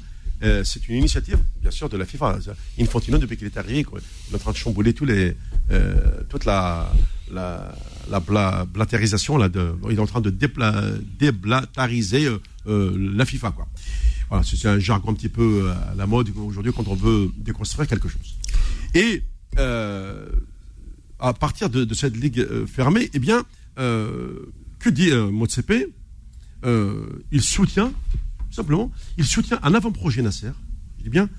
euh, c'est une initiative, bien sûr, de la FIFA. Infantino, depuis qu'il est arrivé, il est en train de chambouler tous euh, toute la, la, la bla- blatérisation. Là, il est en train de dépla, déblatariser euh, euh, la FIFA. Voilà, c'est un jargon un petit peu euh, à la mode aujourd'hui quand on veut déconstruire quelque chose. Et euh, à partir de, cette ligue euh, fermée, eh bien, euh, que dit euh, Motsepe? Euh, Il soutient, tout simplement, il soutient un avant-projet Nasser, je dis bien,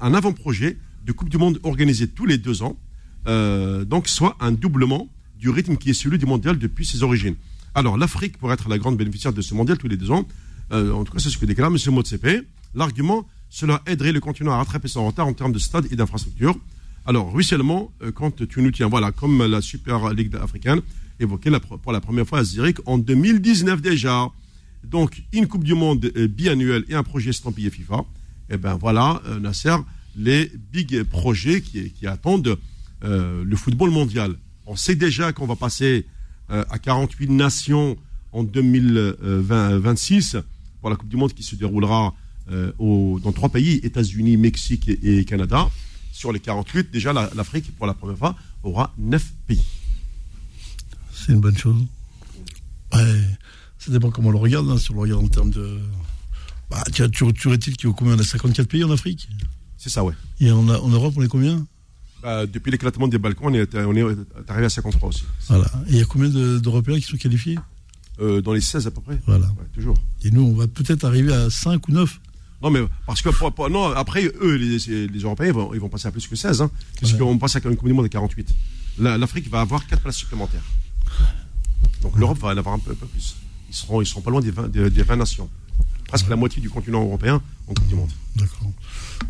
un avant-projet de Coupe du Monde organisé tous les deux ans, euh, donc soit un doublement du rythme qui est celui du mondial depuis ses origines. Alors, l'Afrique pourrait être la grande bénéficiaire de ce mondial tous les deux ans. Euh, en tout cas, c'est ce que déclare M. Motsepe. L'argument, cela aiderait le continent à rattraper son retard en termes de stade et d'infrastructures. Alors, ruissellement, quand tu nous tiens, voilà, comme la Super Ligue africaine, évoquée pour la première fois à Zurich en 2019 déjà. Donc, une Coupe du Monde euh, biannuelle et un projet estampillé FIFA. Et ben voilà, euh, Nasser, les big projets qui, attendent euh, le football mondial. On sait déjà qu'on va passer à 48 nations en 2026 pour la Coupe du Monde qui se déroulera dans trois pays, États-Unis, Mexique et, et Canada. sur les 48, déjà l'Afrique, pour la première fois, aura 9 pays. C'est une bonne chose. Ouais, ça dépend comment on le regarde, hein, si on le regarde en termes de. Bah, tu, tu, tu il qu'il y a combien On a 54 pays en Afrique? C'est ça, ouais. Et en, en Europe, on est combien? Bah, Depuis l'éclatement des Balkans, on est, on est arrivé à 53 aussi. Voilà. Et il y a combien d'Européens qui sont qualifiés? Euh, Dans les 16 à peu près. Voilà. toujours. Et nous, on va peut-être arriver à 5 ou 9 non, mais parce que non, après, eux, les, les Européens, ils vont, ils vont, passer à plus que 16, hein, puisqu'on passe à une Coupe du Monde de 48. L'Afrique va avoir 4 places supplémentaires. Donc l'Europe va en avoir un peu, plus. Ils seront, ils seront pas loin des 20, des, 20 nations. Presque la moitié du continent européen en Coupe du Monde. D'accord.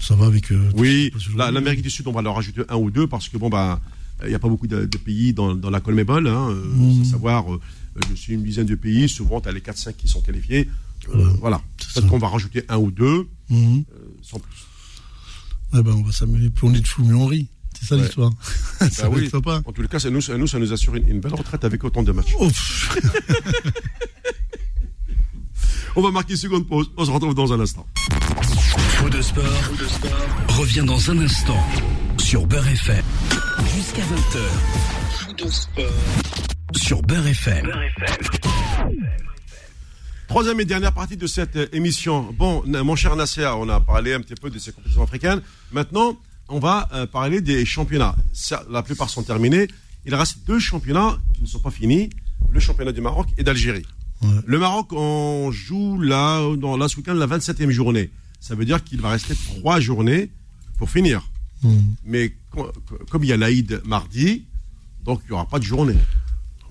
Ça va avec. Euh, oui, l'Amérique du Sud, on va leur rajouter un ou deux parce que bon, bah. Il n'y a pas beaucoup de, pays dans, dans la Colmebol, hein, euh, mmh. savoir, euh, je suis une dizaine de pays, souvent tu as les 4-5 qui sont qualifiés. voilà. Peut-être qu'on va rajouter un ou deux, mmh. sans plus. Eh ben, on va s'amuser. Plus on est de fou, mieux on rit. C'est ça l'histoire. [laughs] ça bah oui. pas. En tout cas, nous, nous, ça nous assure une, belle retraite avec autant de matchs. [laughs] on va marquer une seconde pause. On se retrouve dans un instant. Fou de sport, revient dans un instant sur Beurre FM. Jusqu'à 20h. Fou de sport sur Beurre FM. Troisième et dernière partie de cette émission. Bon, mon cher Nasser, on a parlé un petit peu de ces compétitions africaines. Maintenant, on va euh, parler des championnats. La plupart sont terminés. Il reste deux championnats qui ne sont pas finis le championnat du Maroc et d'Algérie. Le Maroc, on joue là, dans la week-end, la 27e journée. Ça veut dire qu'il va rester trois journées pour finir. Hmm. Mais comme il y a l'Aïd mardi, donc il n'y aura pas de journée.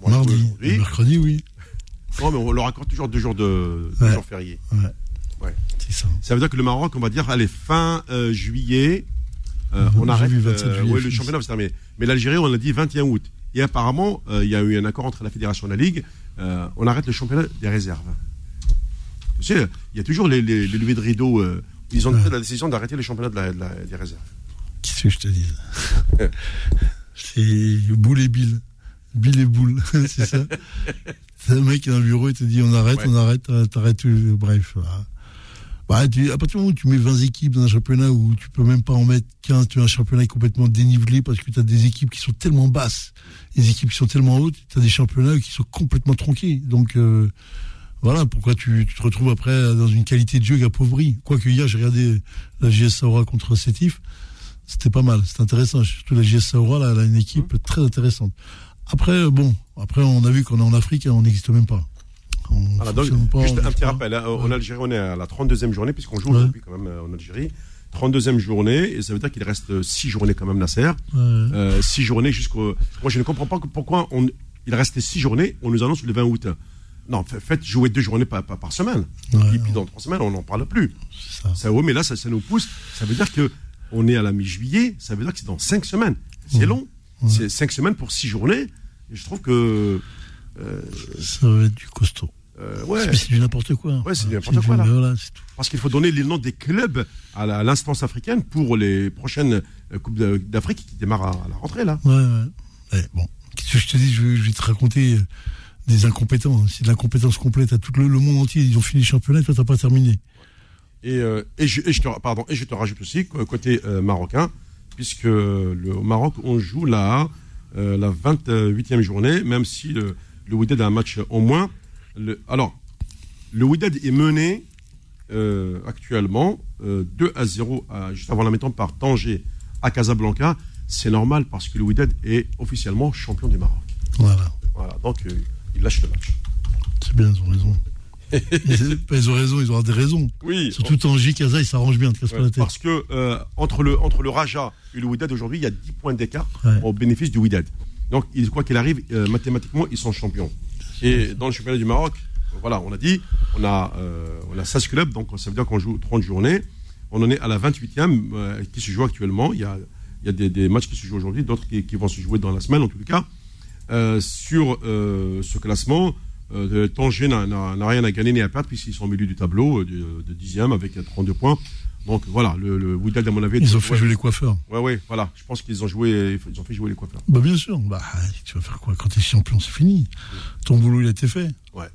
mardi, mercredi, oui. [laughs] Non, mais on leur accorde toujours deux jours de jours fériés. Ouais. Ça veut dire que le Maroc, on va dire, allez, fin euh, juillet, euh, on arrête. Euh, le championnat va se terminer. Mais l'Algérie, on a dit 21 août. Et apparemment, il y a eu un accord entre la fédération et la ligue. on arrête le championnat des réserves. Tu sais, il y a toujours les, les, levées de rideau. ils ont pris la décision d'arrêter le championnat des réserves. Qu'est-ce que je te dis C'est boule et Bill. Bill et boule, [laughs] c'est ça. C'est [laughs] un mec qui est dans le bureau, il te dit on arrête, on arrête, t'arrêtes tout. Bref. Bah, à partir du moment où tu mets 20 équipes dans un championnat où tu peux même pas en mettre 15, tu as un championnat complètement dénivelé parce que tu as des équipes qui sont tellement basses, des équipes qui sont tellement hautes, tu as des championnats qui sont complètement tronqués. Donc euh, voilà pourquoi tu, te retrouves après dans une qualité de jeu appauvrie? Quoique hier, j'ai regardé la GS Saura contre Sétif, c'était pas mal, c'était intéressant. Surtout la GS Saura, là, elle a une équipe mmh. très intéressante. Après, bon, après on a vu qu'on est en Afrique, et on n'existe même pas juste un petit rappel, hein, en Algérie, on est à la 32e journée, puisqu'on joue aujourd'hui quand même euh, en Algérie. 32e journée, et ça veut dire qu'il reste 6 journées quand même, Nasser. 6 euh, journées jusqu'au. Moi, je ne comprends pas pourquoi on... il restait 6 journées, on nous annonce le 20 août. Non, faites jouer deux journées par, par, semaine. et puis dans trois semaines, on n'en parle plus. Ça. ça. mais là, ça, ça, nous pousse. Ça veut dire que on est à la mi-juillet, ça veut dire que c'est dans 5 semaines. C'est long. C'est 5 semaines pour 6 journées. Et je trouve que. Euh, ça va être du costaud. Euh, ouais. C'est du n'importe quoi. Ouais, c'est du n'importe quoi. Là. Parce qu'il faut donner les noms des clubs à l'instance africaine pour les prochaines euh, Coupes d'Afrique qui démarrent à, la rentrée. Là. Ouais, ouais. bon, qu'est-ce que je te dis? Je, vais te raconter euh, des incompétents. C'est de l'incompétence complète. À tout le, monde entier, ils ont fini le championnat, toi, t'as pas terminé. Et, et, je, et, je, te, pardon, et je te rajoute aussi, côté marocain, puisque le, au Maroc, on joue là la 28e journée, même si le, le a un match en moins alors, le Wydad est mené euh, actuellement 2 euh, à 0, juste avant la mi par Tanger à Casablanca. C'est normal parce que le Wydad est officiellement champion du Maroc. Voilà. Voilà, donc euh, il lâche le match. C'est bien, ils ont raison. [laughs] ils ont raison, ils ont des raisons. Oui. Surtout Tanger, Casa, ils s'arrangent bien, Parce que entre, le, entre le Raja et le Wydad aujourd'hui, il y a 10 points d'écart au bénéfice du Wydad. Donc, quoi qu'il arrive, mathématiquement, ils sont champions. Et dans le championnat du Maroc, voilà, on a dit, on a, euh, on a 16 clubs, donc ça veut dire qu'on joue 30 journées. On en est à la 28e euh, qui se joue actuellement. Il y a, il y a des, matchs qui se jouent aujourd'hui, d'autres qui, qui, vont se jouer dans la semaine en tout cas. Euh, sur ce classement, Tanger n'a rien à gagner ni à perdre puisqu'ils sont au milieu du tableau de, de 10e avec 32 points. Donc voilà, le, le Woodell, à mon avis. Ils ont fait jouer les coiffeurs. Ouais, ouais, voilà. Je pense qu'ils ont joué, ils ont fait jouer les coiffeurs. Bah, bien sûr. Bah, tu vas faire quoi Quand t'es champion, c'est fini. Ton boulot, il a été fait. Ouais.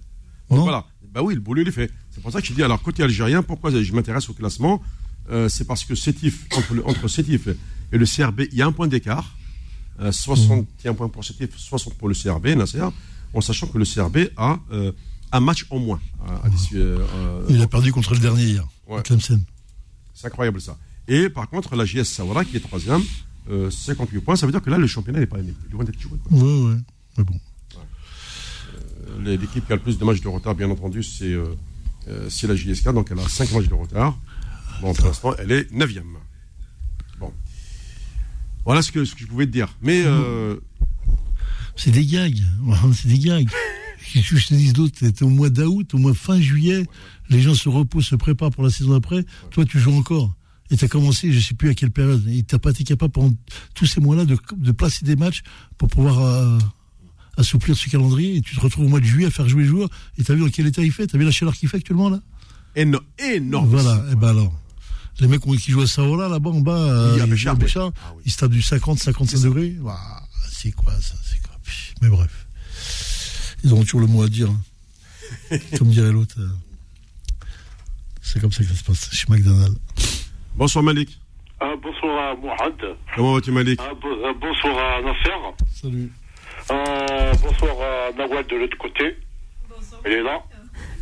voilà. Bah oui, le boulot, il est fait. C'est pour ça que je dis, alors, côté algérien, pourquoi je m'intéresse au classement euh, C'est parce que Sétif, entre, entre Sétif et le CRB, il y a un point d'écart. Euh, 61 points pour CT, 60 pour le CRB, Nasser, en sachant que le CRB a euh, un match en moins. à- à l'issue, euh, Il a perdu contre le dernier hier, Ouais. Tlemcen. C'est incroyable ça. Et par contre, la JS Sawara, qui est troisième, euh, 58 points, ça veut dire que là, le championnat n'est pas il est loin d'être joué. quoi. Ouais, ouais. Mais bon. Euh, L'équipe qui a le plus de matchs de retard, bien entendu, c'est euh, euh, la JSK, donc elle a 5 matchs de retard. Bon, pour l'instant, elle est 9 Bon. Voilà ce que, ce que je pouvais te dire. Mais euh, C'est des gags. [laughs] C'est des gags. Que je te dis d'autre C'était au mois d'août, au mois fin juillet. Les gens se reposent, se préparent pour la saison d'après. Toi, tu joues encore. Et tu as commencé, je sais plus à quelle période. Et tu pas été capable pendant tous ces mois-là de, de placer des matchs pour pouvoir euh, assouplir ce calendrier. Et tu te retrouves au mois de juillet à faire jouer les joueurs. Et tu as vu dans quel état il fait? Tu as vu la chaleur qu'il fait actuellement là? Éno- énorme. Voilà, et ben alors. Les mecs qui jouent à Saola là-bas en bas, euh, Oui, à ils Béchar, jouent à oui. Béchar, Ah oui. ils se tapent du 50-55 degrés. C'est quoi ça? C'est quoi? Mais bref. Ils auront toujours le mot à dire. hein. [laughs] Comme dirait l'autre. euh, C'est comme ça que ça se passe chez McDonald's. Bonsoir Malik. Ah, bonsoir à Mourad. Comment vas-tu Malik Ah, euh, bonsoir à Nasser. Salut. Euh, bonsoir à Nawal de l'autre côté. Elle est là.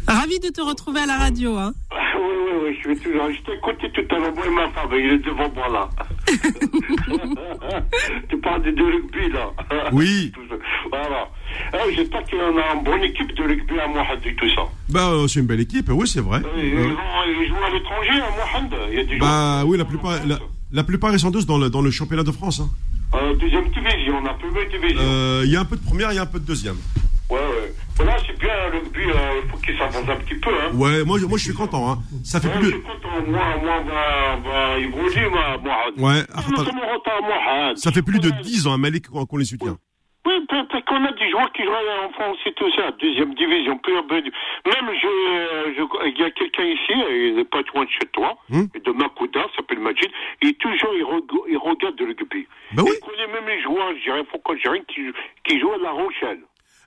Ravi de te retrouver à la radio. Hein. Ah, oui, oui, oui, je vais toujours. Je t'ai écouté tout à l'heure, moi et ma femme, il est devant moi là. [laughs] tu parles de, de rugby là. Oui. [laughs] Voilà. Ah, J'espère qu'on a une bonne équipe de rugby à Mourad et tout ça. Bah, euh, c'est une belle équipe, oui, c'est vrai. Euh, Ils, Euh, ils jouent à l'étranger à Mourad. Il y a des bah joueurs- oui, la plupart, la, la plupart ils sont tous dans le, dans le championnat de France. hein. Euh, deuxième division, on a première division. Euh, Il y a un peu de première, il y a un peu de deuxième. Ouais, ouais. Voilà, c'est bien le rugby, euh, il faut qu'il s'avance un petit peu. Hein. Ouais, moi, je- moi je suis content. Hein. Ça fait Ouais, plus je suis content. Moi, moi, évoluer, moi, moi. Ouais, retard, moi. ça fait plus de Ouais. 10 ans, hein, Malik, qu'on qu'on les soutient. Oui, peut- qu'on a des joueurs qui jouent en France et tout ça, deuxième division. peu- Même, je, je- il y a quelqu'un ici, il n'est pas loin de chez toi, Hum. de Makouda, s'appelle Majid, et toujours il, reg- il regarde le rugby. Bah oui. Il connaît même les joueurs algériens, franco-algériens qui, qui jouent à La Rochelle.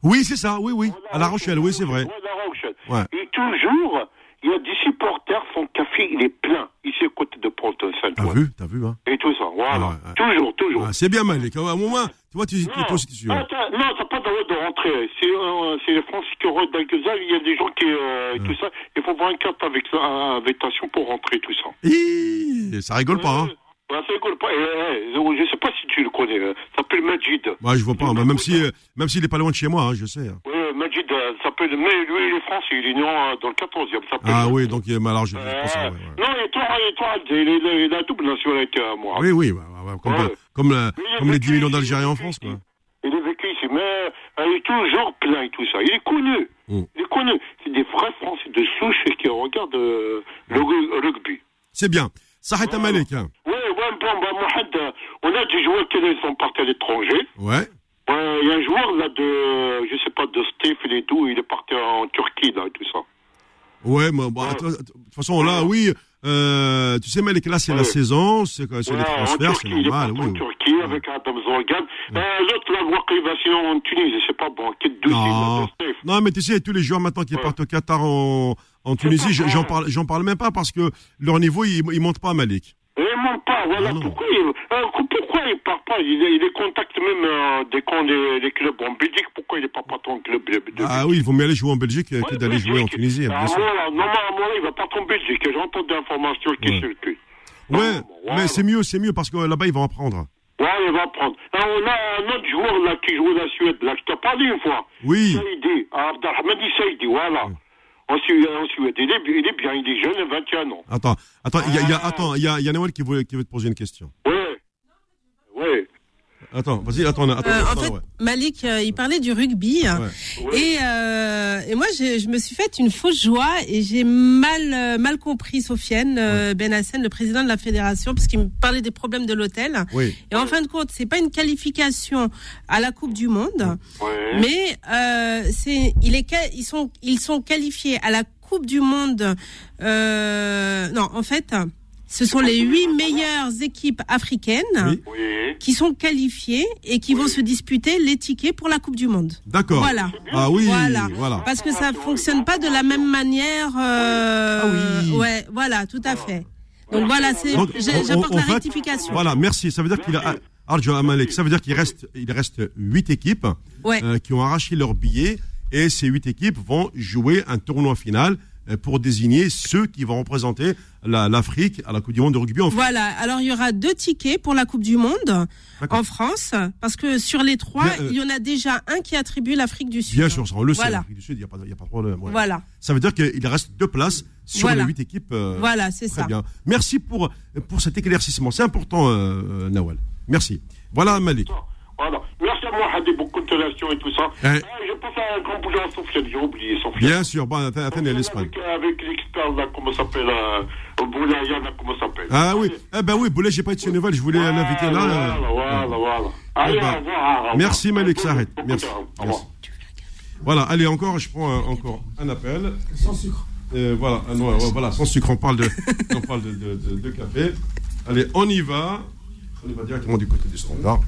Oui, c'est ça, oui, oui. À La Rochelle, oui, c'est vrai. Ouais, La Rochelle. Ouais. Et toujours, il y a des supporters, son café, il est plein, ici à côté de pont saint T'as vu, t'as vu, hein. Et tout ça, voilà. Ah. Toujours, toujours. Ah, c'est bien, Malik. À un moment, tu vois, tu es Non, constitué. Ah, non, t'as pas le droit de rentrer. C'est euh, les Français qui rentrent dans Il y a des gens qui. euh, tout ça. Il faut voir une carte avec euh, invitation pour rentrer, tout ça. Hi, ça rigole pas, hein. Pas. Eh, eh, je sais pas si tu le connais. euh, Ça s'appelle Majid. Moi, je vois pas. bah, même si, euh, même s'il est pas loin de chez moi, hein, je sais. hein. Ouais, Majid euh, ça s'appelle. Mais lui, il est français. Il est né en- dans le 14e. ça s'appelle- Ah oui, donc, euh, bah, alors, je, je Euh, pense, ouais, ouais. Non, et toi, et toi, il, il, il a double nationalité à moi. Oui, oui, bah, bah, bah, comme, Ouais. euh, comme, euh, il est les vécu 10 millions d'Algériens il en est France, quoi. Il est vécu ici, mais euh, il est toujours plein et tout ça. Il est connu. Mm. Il est connu. C'est des vrais Français de souche qui regardent euh, le ru- rugby. C'est bien. Malik, hein. Oui, bah, Mohamed, on a des joueurs qui sont partis à l'étranger. Ouais. Euh, Il y a un joueur là de, je sais pas, de Steve, il est d'où Il est parti en Turquie, là, et tout ça. Ouais, mais Ouais. attends, de toute façon, là, oui, euh, tu sais, Malik, là, c'est la saison, c'est les transferts, c'est Turquie, il est normal, oui. en. Turquie avec Adam Zorgan. Euh, L'autre, va sinon en Tunisie, c'est pas bon. De Non. non, mais tu sais, tous les joueurs maintenant qui partent au Qatar, en, en Tunisie, j'en parle, j'en parle même pas parce que leur niveau, il, il monte pas, Malik. Monte pas, voilà. Ah non. pourquoi, il, euh, pourquoi il part pas? Il, il les contacte même euh, des, des, des clubs en Belgique. Pourquoi il n'est pas patron de club de, de Ah oui, il vaut mieux aller jouer en Belgique que Ouais, d'aller jouer en. Tunisie, Ah, bien sûr. voilà, normalement, il va pas en Belgique. J'ai entendu d'informations qui Ouais. circulent. Ouais, Voilà. mais c'est mieux, c'est mieux parce que là-bas, ils vont apprendre. Ouais, il va prendre. Alors, on a un autre joueur là qui joue la Suède, là, je t'ai parlé une fois. Oui. Saïdi, Abdelhamadi Saïdi, voilà. En Suède, en Suède. Il, est, il est bien, il est jeune, il a 21 ans. Attends, attends, il y a, y a- Ah. attends, il y a, il y a Noël qui veut, qui veut te poser une question. Ouais. Ouais. Attends, vas-y, attends, attends, Euh, en attends, fait, ouais. Malik, euh, il parlait du rugby. Ouais. Ouais. Et, euh, et moi, je me suis fait une fausse joie et j'ai mal euh, mal compris Sofiane euh, Ben Hassen, le président de la fédération, parce qu'il me parlait des problèmes de l'hôtel. Oui. Et en fin de compte, c'est pas une qualification à la Coupe du Monde, Ouais. mais euh, c'est il est qua- ils sont ils sont qualifiés à la Coupe du Monde. Euh, non, en fait, ce sont les huit meilleures équipes africaines Oui. Qui sont qualifiées et qui vont se disputer les tickets pour la Coupe du Monde. D'accord. Voilà. Ah oui, Voilà. voilà. Parce que ça fonctionne pas de la même manière. euh, Ah oui. Ouais, voilà, tout à fait. Donc voilà, c'est, j'apporte la rectification. Voilà, merci. Ça veut dire qu'il a Arjo Amalek. Ça veut dire qu'il reste, il reste huit équipes Ouais. euh, qui ont arraché leur billet et ces huit équipes vont jouer un tournoi final pour désigner ceux qui vont représenter la- l'Afrique à la Coupe du Monde de rugby en France. Voilà, alors il y aura deux tickets pour la Coupe du Monde en France, parce que sur les trois, euh, il y en a déjà un qui attribue l'Afrique du Sud. Bien sûr, on le sait. Voilà. L'Afrique du Sud, il n'y a, pas- il y a pas de problème. ouais. Voilà, Ça veut dire qu'il reste deux places sur Voilà. les huit équipes. euh, voilà, c'est Très ça. bien. Merci pour, pour cet éclaircissement. C'est important, euh, euh, Nawal. Merci. Voilà, Malik. Voilà. Merci continuation et tout ça. Eh. Ah, je pense à un grand boulot à Sofiane, j'ai oublié Sofiane. Bien sûr. Bon, attends, attendez, l'Espagne. Avec, avec l'expert, là, comment ça s'appelle, euh, Boulaya, là, comment ça s'appelle. Ah oui. Eh ben oui, Boulet, j'ai pas été chez Nawal, je voulais Voilà, l'inviter là. euh. Voilà, voilà, voilà. Allez, Eh ben, au revoir, au revoir. merci, Malik, beaucoup Merci. Au revoir. Merci. Voilà, allez, encore, je prends un- encore un appel. Sans sucre. Euh, voilà, ouais, ouais, voilà, sans sucre, on parle de, on parle de, de- de- de café. Allez, on y va. On y va directement du côté du standard.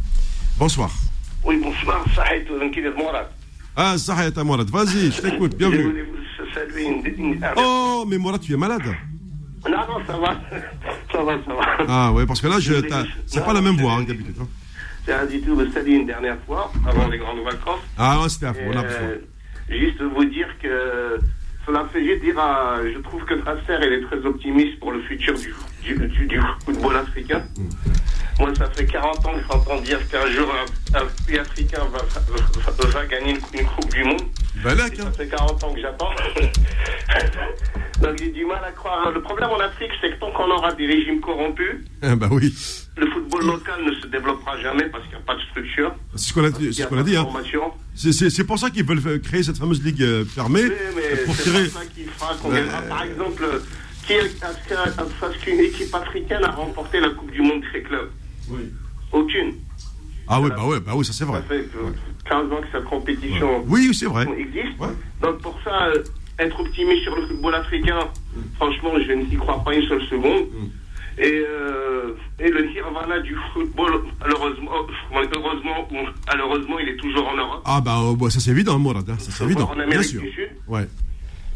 Bonsoir. Oui, bonsoir, Saïd Kidet Mourad. Ah, Sahet Amorad, vas-y, je t'écoute, Je bienvenue. voulais vous saluer une, Oh, mais Morad, tu es malade. Non, non, ça va. Ça va, ça va. Ah ouais, parce que là, je, Je c'est pas la même je voix hein, d'habitude. hein. J'ai rien du tout vous saluer une dernière fois, avant les grandes vacances. Ah, ouais, c'était à fond, on a euh, juste vous dire que cela fait juste dire à, je trouve que Nasser il est très optimiste pour le futur du, du, du- du football africain. Moi, ça fait 40 ans que j'entends dire qu'un jour un, un pays africain va, va, va gagner une, une Coupe du Monde. Balak, hein. ça fait 40 ans que j'attends. [laughs] Donc j'ai du mal à croire. Le problème en Afrique, c'est que tant qu'on aura des régimes corrompus, bah oui. le football local ne se développera jamais parce qu'il n'y a pas de structure. C'est ce qu'on a, dit. Hein. C'est, pour ça qu'ils veulent créer cette fameuse ligue euh, fermée. Oui, mais pour c'est tirer. ça qui fera qu'on. Par exemple, qui est-ce que- est-ce qu'une équipe africaine a remporté la Coupe du Monde de ses clubs? Oui. Aucune. Ah oui, bah ouais, bah oui, ça c'est Ça vrai. fait que 15 ans que cette compétition Oui, c'est vrai. existe. Ouais. Donc pour ça, euh, être optimiste sur le football africain, franchement, je ne s'y crois pas une seule seconde. Mm. Et, euh, et le nirvana du football, malheureusement, heureusement ou malheureusement, il est toujours en Europe. Ah bah, euh, ça c'est évident, Morad. hein, Ça c'est évident, En bien Amérique sûr. du Sud. Ouais.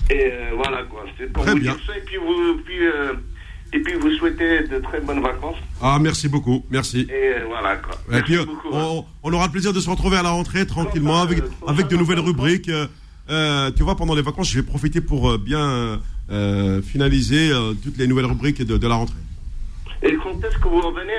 Et euh, voilà quoi. C'est pour Très vous bien. dire ça. Et puis vous, puis, euh, et puis vous souhaitez de très bonnes vacances. Ah, merci beaucoup, merci. Et euh, voilà quoi. Et Merci puis, beaucoup. hein. on, aura le plaisir de se retrouver à la rentrée tranquillement avec, avec de nouvelles rubriques. Euh, euh, tu vois, pendant les vacances, je vais profiter pour bien euh, finaliser euh, toutes les nouvelles rubriques de, de la rentrée. Et quand est-ce que vous revenez?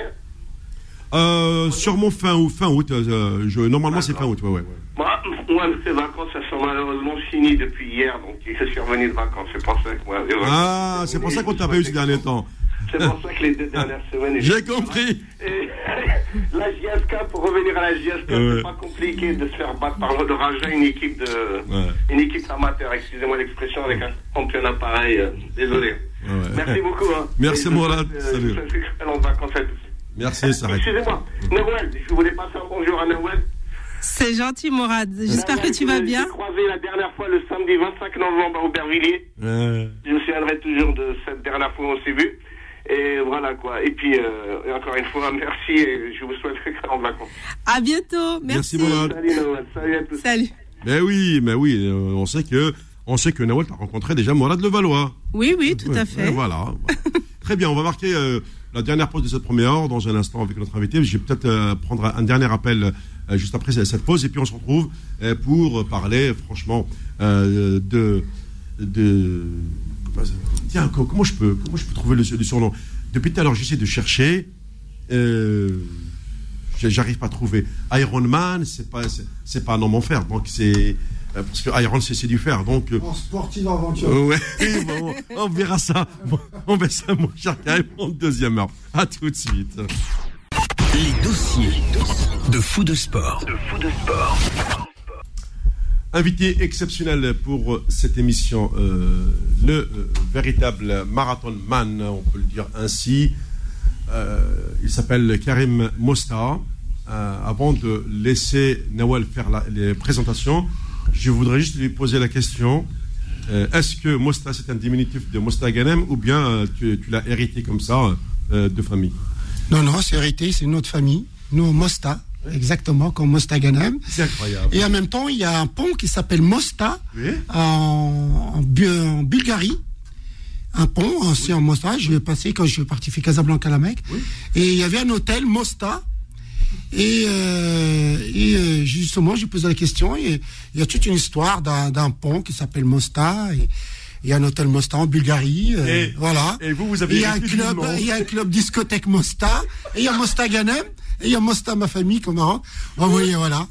Euh, sûrement fin août. Fin août euh, je, normalement, c'est fin août. Ouais. Moi, moi, ces vacances, elles sont malheureusement finies depuis hier, donc je suis revenu de vacances. C'est pour ça que moi. Ah, c'est pour ça qu'on t'a pas eu ces derniers temps. C'est pour ça que les deux dernières [laughs] semaines. J'ai compris. Et [laughs] la JSK, pour revenir à la JSK, Ouais. c'est pas compliqué de se faire battre par le Raja, une équipe de, Ouais. une équipe amateur, excusez-moi l'expression, avec un championnat pareil. euh, désolé. Ouais. Merci beaucoup. Hein. Merci, euh, Salut. je d'excellentes vacances à tous. Merci, ça arrête. Excusez-moi, Noël, je voulais passer un bonjour à Noël. C'est gentil, Morad. J'espère que tu vas bien. croisé la dernière fois le samedi 25 novembre à Aubervilliers. Euh, Je me souviendrai toujours de cette dernière fois où on s'est vu. Et voilà quoi. Et puis, euh, encore une fois, merci et je vous souhaite excellentes vacances. À bientôt. Merci. Merci, Mourad. Salut Noël, salut à tous. Salut. Mais oui, mais oui, euh, on sait que, on sait que t'a rencontré déjà Morad Levallois. Oui, oui, tout Ouais, à fait. voilà. [laughs] Très bien, on va marquer euh, la dernière pause de cette première heure dans un instant avec notre invité. Je vais peut-être euh, prendre un dernier appel euh, juste après cette pause. Et puis on se retrouve euh, pour parler franchement de tiens co- comment je peux comment je peux trouver le, surnom? Depuis tout à l'heure j'essaie de chercher j'arrive pas à trouver. Iron Man c'est pas c'est- pas un homme en fer donc c'est parce que Iron c'est c'est du fer donc euh, En sportive aventure. euh, Ouais, [laughs] bon, on verra ça. Bon, on verra ça, mon cher Karim, en deuxième heure. À tout de suite. Les dossiers de fou de sport. Invité exceptionnel pour cette émission, euh, le euh, véritable marathon man, on peut le dire ainsi. Euh, il s'appelle Karim Mosta. Euh, avant de laisser Nawal faire la- les présentations, je voudrais juste lui poser la question. Euh, Est-ce que Mosta c'est un diminutif de Mosta Ganem ou bien euh, tu, tu l'as hérité comme ça euh, de famille? Non, non, c'est hérité, c'est notre famille. Nous, Mosta, exactement, comme Mosta Ganem. C'est incroyable. Et en même temps, il y a un pont qui s'appelle Mosta Oui. en, en Bu- en Bulgarie. un pont, c'est en Mosta. Je vais passer quand je suis parti faire Casablanca la Mecque. Et il y avait un hôtel Mosta. Et, euh, et euh, justement, je posé la question. Et il y a toute une histoire d'un d'un pont qui s'appelle Mosta. Et, il y a un hôtel Mosta en Bulgarie. euh, Et- voilà. et vous, vous avez il y a un club, il y a un club discothèque Mosta. Et il y a Mosta Ganem. Et il y a Mosta ma famille comme Maroc. Vous voyez, voilà.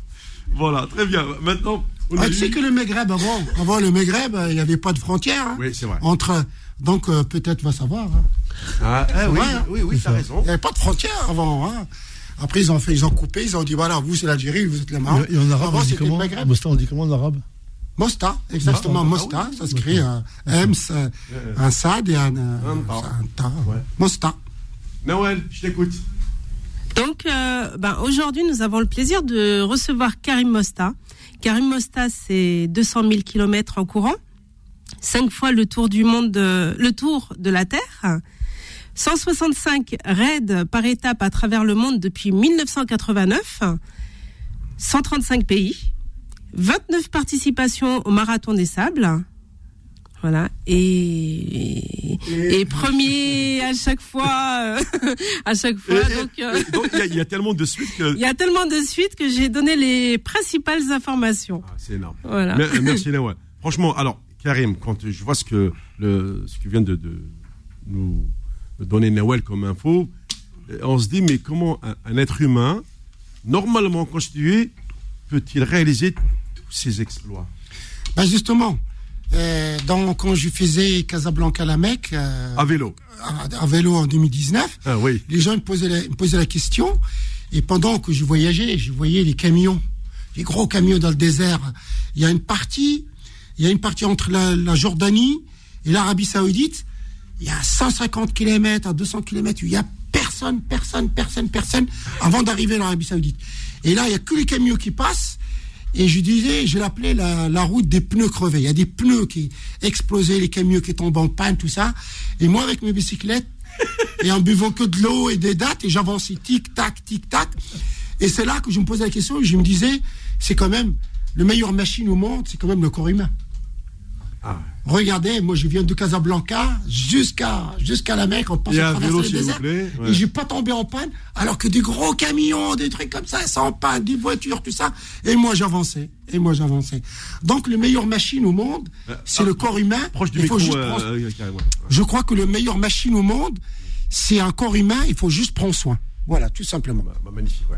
Voilà, très bien. Maintenant, Ah, tu sais que le Maghreb avant, avant le Maghreb, il n'y avait pas de frontières. hein, Oui, c'est vrai. Entre, donc euh, peut-être va savoir. hein. Ah, ah, oui, vrai, hein. oui, oui, t'as raison. Il n'y avait pas de frontières avant. hein. Après ils ont fait, ils ont coupé, ils ont dit voilà, vous c'est l'Algérie, vous êtes le Maroc. Et en arabe, Avant on dit le comment Maghreb. Mosta, on dit comment en arabe Mosta, exactement, Ah, Mosta, oui, ça se crée un M, ça- un Sad et un, euh, Un ta. un ta. Ouais. Mosta. Noël, je t'écoute. Donc, euh, ben, aujourd'hui, nous avons le plaisir de recevoir Karim Mosta. Karim Mosta, c'est 200 000 kilomètres en courant, cinq fois le tour du monde, de- le tour de la Terre, 165 raids par étape à travers le monde depuis 1989, 135 pays, 29 participations au marathon des sables. Voilà. Et, et premier à chaque fois, euh, [laughs] à chaque fois. Et- donc, euh, il y a- il y, a tellement de suites que. [laughs] il y a tellement de suites que j'ai donné les principales informations. Ah, c'est énorme. Voilà. Mer- Merci, [laughs] Nawal. Franchement, alors, Karim, quand je vois ce que, le, ce que vient de, de nous donner Nawal comme info, on se dit, mais comment un, un être humain, normalement constitué, peut-il réaliser tous ces exploits? Ben justement, euh, dans, quand je faisais Casablanca la Mecque, euh, À vélo. à, à vélo en 2019, Ah oui. les gens me posaient, la, me posaient la question. Et pendant que je voyageais, je voyais les camions, les gros camions dans le désert. Il y a une partie, il y a une partie entre la, la Jordanie et l'Arabie Saoudite. Il y a 150 km à 200 km il y a personne, personne, personne, personne avant d'arriver à l'Arabie Saoudite. Et là, il y a que les camions qui passent. Et je disais, je l'appelais la, la route des pneus crevés. Il y a des pneus qui explosaient, les camions qui tombent en panne, tout ça. Et moi, avec mes bicyclettes, [laughs] et en buvant que de l'eau et des dates, et j'avançais tic-tac, tic-tac. Et c'est là que je me posais la question, et je me disais, c'est quand même, le meilleur machine au monde, c'est quand même le corps humain. Ah. Regardez, moi je viens de Casablanca jusqu'à jusqu'à la Mecque à à travers vélo, le désert. plaît, ouais. Et j'ai pas tombé en panne, alors que des gros camions, des trucs comme ça, sans panne, des voitures, tout ça. Et moi j'avançais, et moi j'avançais. Donc le meilleur machine au monde, c'est ah, le corps humain. Proche du Il micro, faut juste euh, prendre- euh, je crois que le meilleur machine au monde, c'est un corps humain, il faut juste prendre soin. Voilà, tout simplement. Bah, bah, magnifique, ouais.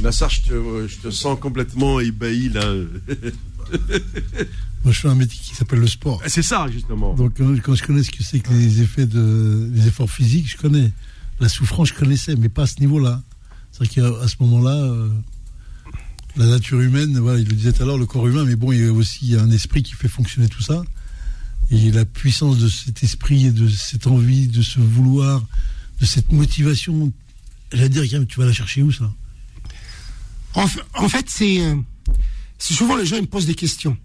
Nassar, je te, je te sens complètement ébahi là. [laughs] Moi, je fais un métier qui s'appelle le sport. C'est ça, justement. Donc, euh, quand je connais ce que c'est que les effets de, les efforts physiques, je connais. La souffrance, je connaissais, mais pas à ce niveau-là. C'est vrai qu'à ce moment-là, euh, la nature humaine, voilà, il le disait tout à l'heure, le corps humain, mais bon, il y a aussi un esprit qui fait fonctionner tout ça. Et la puissance de cet esprit et de cette envie, de ce vouloir, de cette motivation, j'allais dire, tu vas la chercher où ça? En, fa- en fait, c'est euh, c'est souvent les gens ils me posent des questions.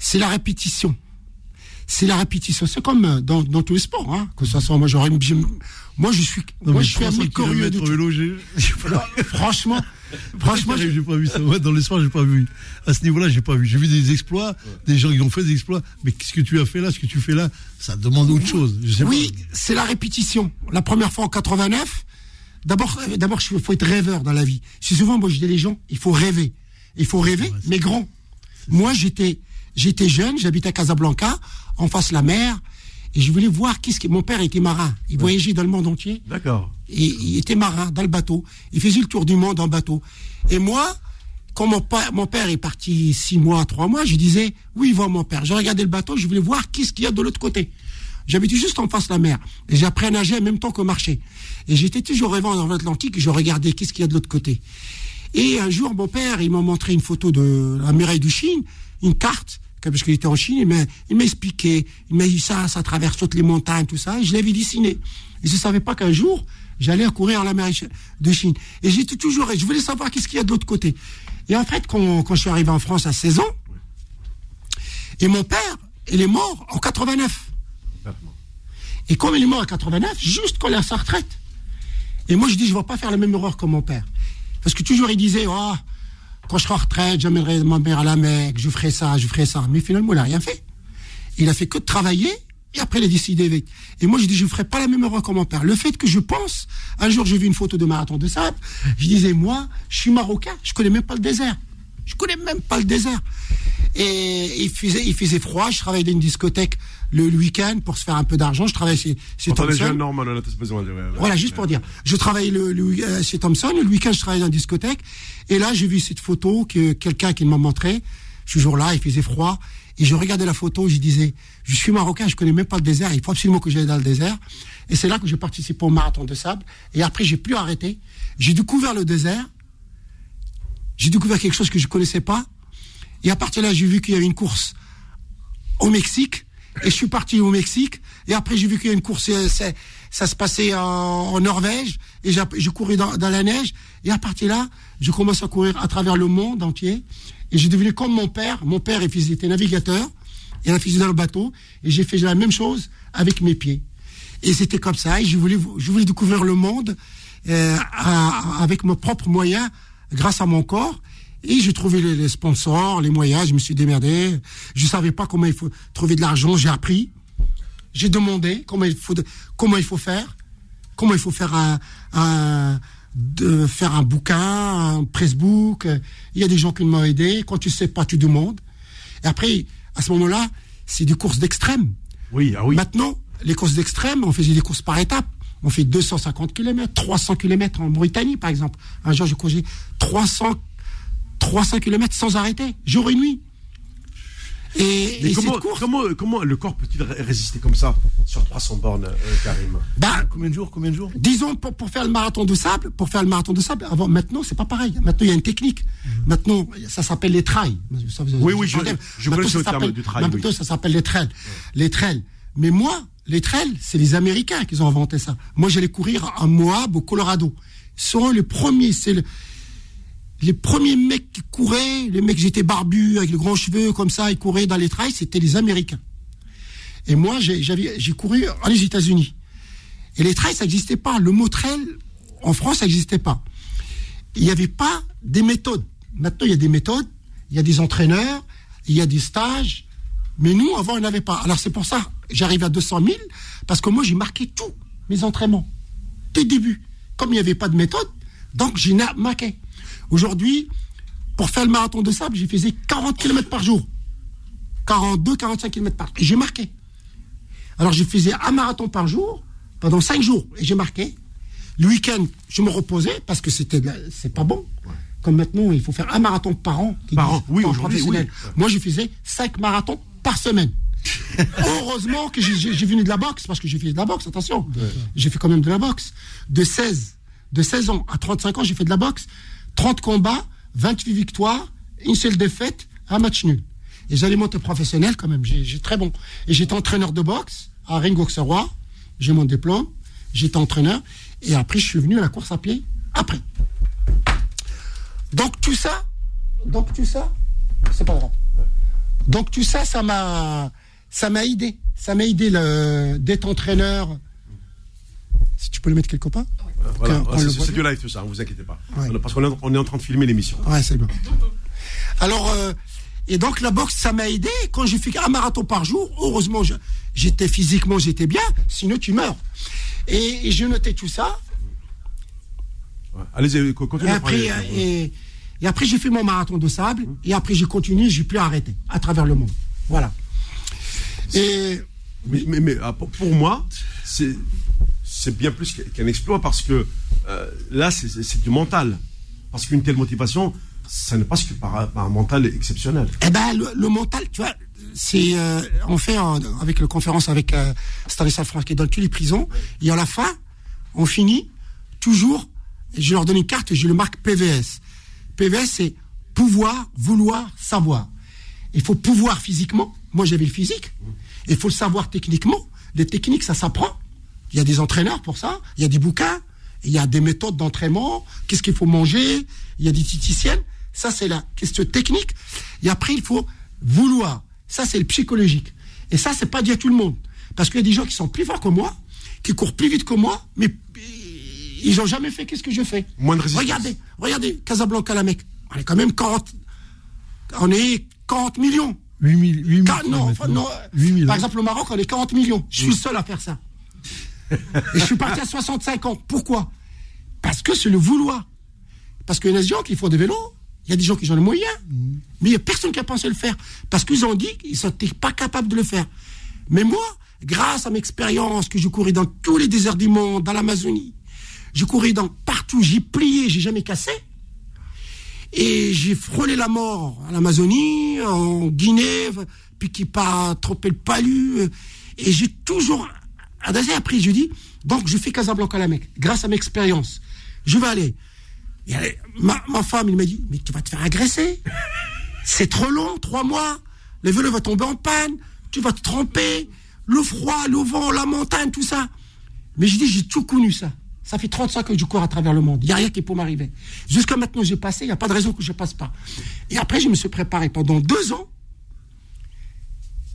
C'est la répétition. C'est la répétition. C'est comme euh, dans, dans tous les sports, hein, que ce soit moi j'aurais moi je suis Non, moi je suis un 300 mec curieux de vélo, Franchement, [laughs] franchement, je- j'ai pas vu ça? Dans les sports, j'ai pas vu. À ce niveau-là, j'ai pas vu. J'ai vu des exploits, des gens qui ont fait des exploits. Mais qu'est-ce que tu as fait là, ce que tu fais là, ça demande autre chose. Je sais oui, c'est la répétition. La première fois en 89, d'abord, euh, d'abord, il faut être rêveur dans la vie. C'est souvent, moi, je dis les gens, il faut rêver. Il faut rêver, mais grand. Moi, j'étais, j'étais jeune, j'habitais à Casablanca, en face de la mer, et je voulais voir qu'est-ce que, mon père était marin. Il voyageait dans le monde entier. D'accord. Et il était marin dans le bateau. Il faisait le tour du monde en bateau. Et moi, quand mon père, mon père est parti six mois, trois mois, je disais, oui, voir mon père. Je regardais le bateau, je voulais voir qu'est-ce qu'il y a de l'autre côté. J'habitais juste en face de la mer. Et j'ai appris à nager en même temps que marcher. Et j'étais toujours rêvant dans l'Atlantique je regardais qu'est-ce qu'il y a de l'autre côté. Et un jour, mon père, il m'a montré une photo de la muraille du Chine, une carte, parce qu'il était en Chine, il m'a, expliqué, il m'a dit ça, ça traverse toutes les montagnes, tout ça, et je l'avais dessiné. Et je savais pas qu'un jour, j'allais courir à la de Chine. Et j'étais toujours, je voulais savoir qu'est-ce qu'il y a de l'autre côté. Et en fait, quand, quand je suis arrivé en France à 16 ans, et mon père, il est mort en 89. Et comme il est mort en 89, juste quand il à sa retraite. Et moi, je dis, je ne vais pas faire la même erreur que mon père. Parce que toujours, il disait, oh, quand je serai en retraite, j'amènerai ma mère à la Mecque, je ferai ça, je ferai ça. Mais finalement, il n'a rien fait. Il a fait que travailler Et après, il a décidé vite. Et moi, je dis, je ferai pas la même erreur que mon père. Le fait que je pense, un jour, j'ai vu une photo de marathon de sable, je disais, moi, je suis marocain, je connais même pas le désert. Je connais même pas le désert. Et il faisait, il faisait froid, je travaillais dans une discothèque le, week-end pour se faire un peu d'argent. Je travaillais chez, chez Thompson. jeune, normal, on a tous besoin de. Voilà, juste pour dire. Je travaillais le, le- euh, chez Thompson, le week-end, je travaillais dans une discothèque. Et là, j'ai vu cette photo que quelqu'un qui m'a montré. Ce jour-là, il faisait froid. Et je regardais la photo, je disais, je suis marocain, je connais même pas le désert, il faut absolument que j'aille dans le désert. Et c'est là que j'ai participé au marathon de sable. Et après, j'ai plus arrêté. J'ai découvert le désert. J'ai découvert quelque chose que je connaissais pas. Et à partir de là, j'ai vu qu'il y avait une course au Mexique. Et je suis parti au Mexique. Et après, j'ai vu qu'il y a une course, ça se passait en, Norvège. Et je courais dans, la neige. Et à partir de là, je commence à courir à travers le monde entier. Et j'ai devenu comme mon père. Mon père il était navigateur. Il a fait dans le bateau. Et j'ai fait la même chose avec mes pieds. Et c'était comme ça. Et je voulais, je voulais découvrir le monde euh, avec mes propres moyens, grâce à mon corps. Et j'ai trouvé les, les sponsors, les moyens. Je me suis démerdé. Je savais pas comment il faut trouver de l'argent. J'ai appris. J'ai demandé comment il faut, comment il faut faire, comment il faut faire un, un- de faire un bouquin, un pressbook. Il y a des gens qui m'ont aidé. Quand tu sais pas, tu demandes. Et après, à ce moment-là, c'est des courses d'extrême. Oui, ah oui. Maintenant, les courses d'extrême, on faisait des courses par étapes. On fait 250 km, 300 km en Mauritanie, par exemple. Un jour, j'ai couru 300, 300 km sans arrêter, jour et nuit. Et, Mais et comment, comment, comment le corps peut-il ré- résister comme ça sur 300 bornes, euh, Karim? Bah, Combien de jours Combien de jours? disons pour, pour faire le marathon de sable, pour faire le marathon de sable, avant maintenant c'est pas pareil. Maintenant il y a une technique. Maintenant ça s'appelle les trails. Ça, vous- Oui, oui, je- je connais ça terme s'appelle- du trail, Maintenant oui. ça s'appelle les trails. Les trails. Mais moi, les trails, c'est les Américains qui ont inventé ça. Moi j'allais courir à Moab au Colorado. Ils sont les premiers, c'est le- les premiers mecs qui couraient, les mecs qui étaient barbus avec les grands cheveux comme ça, ils couraient dans les trails, c'était les Américains. Et moi, j'ai couru aux États-Unis. Et les trails, ça n'existait pas. Le mot trail, en France, ça n'existait pas. Il n'y avait pas des méthodes. Maintenant, il y a des méthodes, il y a des entraîneurs, il y a des stages. Mais nous, avant, il n'y en avait pas. Alors, c'est pour ça, j'arrive à 200 000, parce que moi, j'ai marqué tous mes entraînements. Dès le début. Comme il n'y avait pas de méthode, donc j'ai marqué. Aujourd'hui, pour faire le marathon de sable, j'ai faisais 40 km par jour. 42, 45 km par jour. Et j'ai marqué. Alors, je faisais un marathon par jour pendant cinq jours et j'ai marqué. Le week-end, je me reposais parce que c'était, c'est pas bon. Comme maintenant, il faut faire un marathon par an. Par an, oui, aujourd'hui, oui. Moi, je faisais cinq marathons par semaine. [laughs] Heureusement que j'ai venu de la boxe, parce que j'ai fait de la boxe, attention. J'ai fait quand même de la boxe. De 16, de 16 ans à 35 ans, j'ai fait de la boxe. 30 combats, 28 victoires, une seule défaite, un match nul. Et j'allais monter professionnel quand même, j'ai très bon. Et j'étais entraîneur de boxe à Ringo Auxerrois, j'ai mon diplôme, j'étais entraîneur, et après je suis venu à la course à pied, après. Donc tout ça, donc tout ça, c'est pas grave. Donc tout ça, ça m'a, ça m'a aidé. Ça m'a aidé d'être entraîneur. Si tu peux le mettre quelque part. Voilà, Qu'on- qu'on c'est- du live tout ça, ne vous inquiétez pas. Ouais. Parce qu'on est, on est en train de filmer l'émission. Ouais, c'est bien. Alors, euh, et donc la boxe, ça m'a aidé. Quand j'ai fait un marathon par jour, heureusement, je- j'étais physiquement, j'étais bien. Sinon, tu meurs. Et, et j'ai noté tout ça. Ouais. Allez-y, Et continuez. à après, et, et après j'ai fait mon marathon de sable. Et après, j'ai continué. J'ai plus arrêté à travers le monde. Voilà. Et Mais, mais, mais, ah, pour moi, c'est c'est bien plus qu'un exploit parce que euh, là, c'est- du mental. Parce qu'une telle motivation, ça ne passe que par, un mental exceptionnel. Eh ben, le, mental, tu vois, c'est euh, on fait avec la conférence avec euh, Stanislas France qui est dans les prisons. Et à la fin, on finit toujours. Et je leur donne une carte et je le marque PVS. PVS, c'est pouvoir, vouloir, savoir. Il faut pouvoir physiquement. Moi, j'avais le physique. Il faut le savoir techniquement. Les techniques, ça s'apprend. Il y a des entraîneurs pour ça. Il y a des bouquins. Il y a des méthodes d'entraînement. Qu'est-ce qu'il faut manger? Il y a des diététiciennes. Ça, c'est la question technique. Et après, il faut vouloir. Ça, c'est le psychologique. Et ça, c'est pas dit à tout le monde. Parce qu'il y a des gens qui sont plus forts que moi, qui courent plus vite que moi, mais ils n'ont jamais fait qu'est-ce que je fais. Moins de résistance. Regardez, regardez, Casablanca, la mec. On est quand même 40, on est 40 millions. 8000, 8000 Car- non, kilomètres, enfin, non, 8000, Par hein. exemple, au Maroc, on est 40 millions. Je suis le seul à faire ça. Et je suis parti à 65 ans. Pourquoi? Parce que c'est le vouloir. Parce qu'il y a des gens qui font des vélos, il y a des gens qui ont les moyens, mais il n'y a personne qui a pensé le faire. Parce qu'ils ont dit qu'ils n'étaient pas capables de le faire. Mais moi, grâce à mes expériences, que je courais dans tous les déserts du monde, dans l'Amazonie, je courais dans partout, j'ai plié, j'ai jamais cassé. Et j'ai frôlé la mort en Amazonie, en Guinée, puis qui pas trompé le palu. Et j'ai toujours adressé après, je dis, donc je fais Casablanca la mec, grâce à mes expériences. Je vais aller. Ma, femme, il m'a dit, mais tu vas te faire agresser. [laughs] C'est trop long, trois mois. Le vélo va tomber en panne, tu vas te tremper, le froid, le vent, la montagne, tout ça. Mais je dis, j'ai tout connu ça. Ça fait 35 ans que je cours à travers le monde. Il n'y a rien qui peut m'arriver. Jusqu'à maintenant, j'ai passé, il n'y a pas de raison que je passe pas. Et après, je me suis préparé pendant deux ans.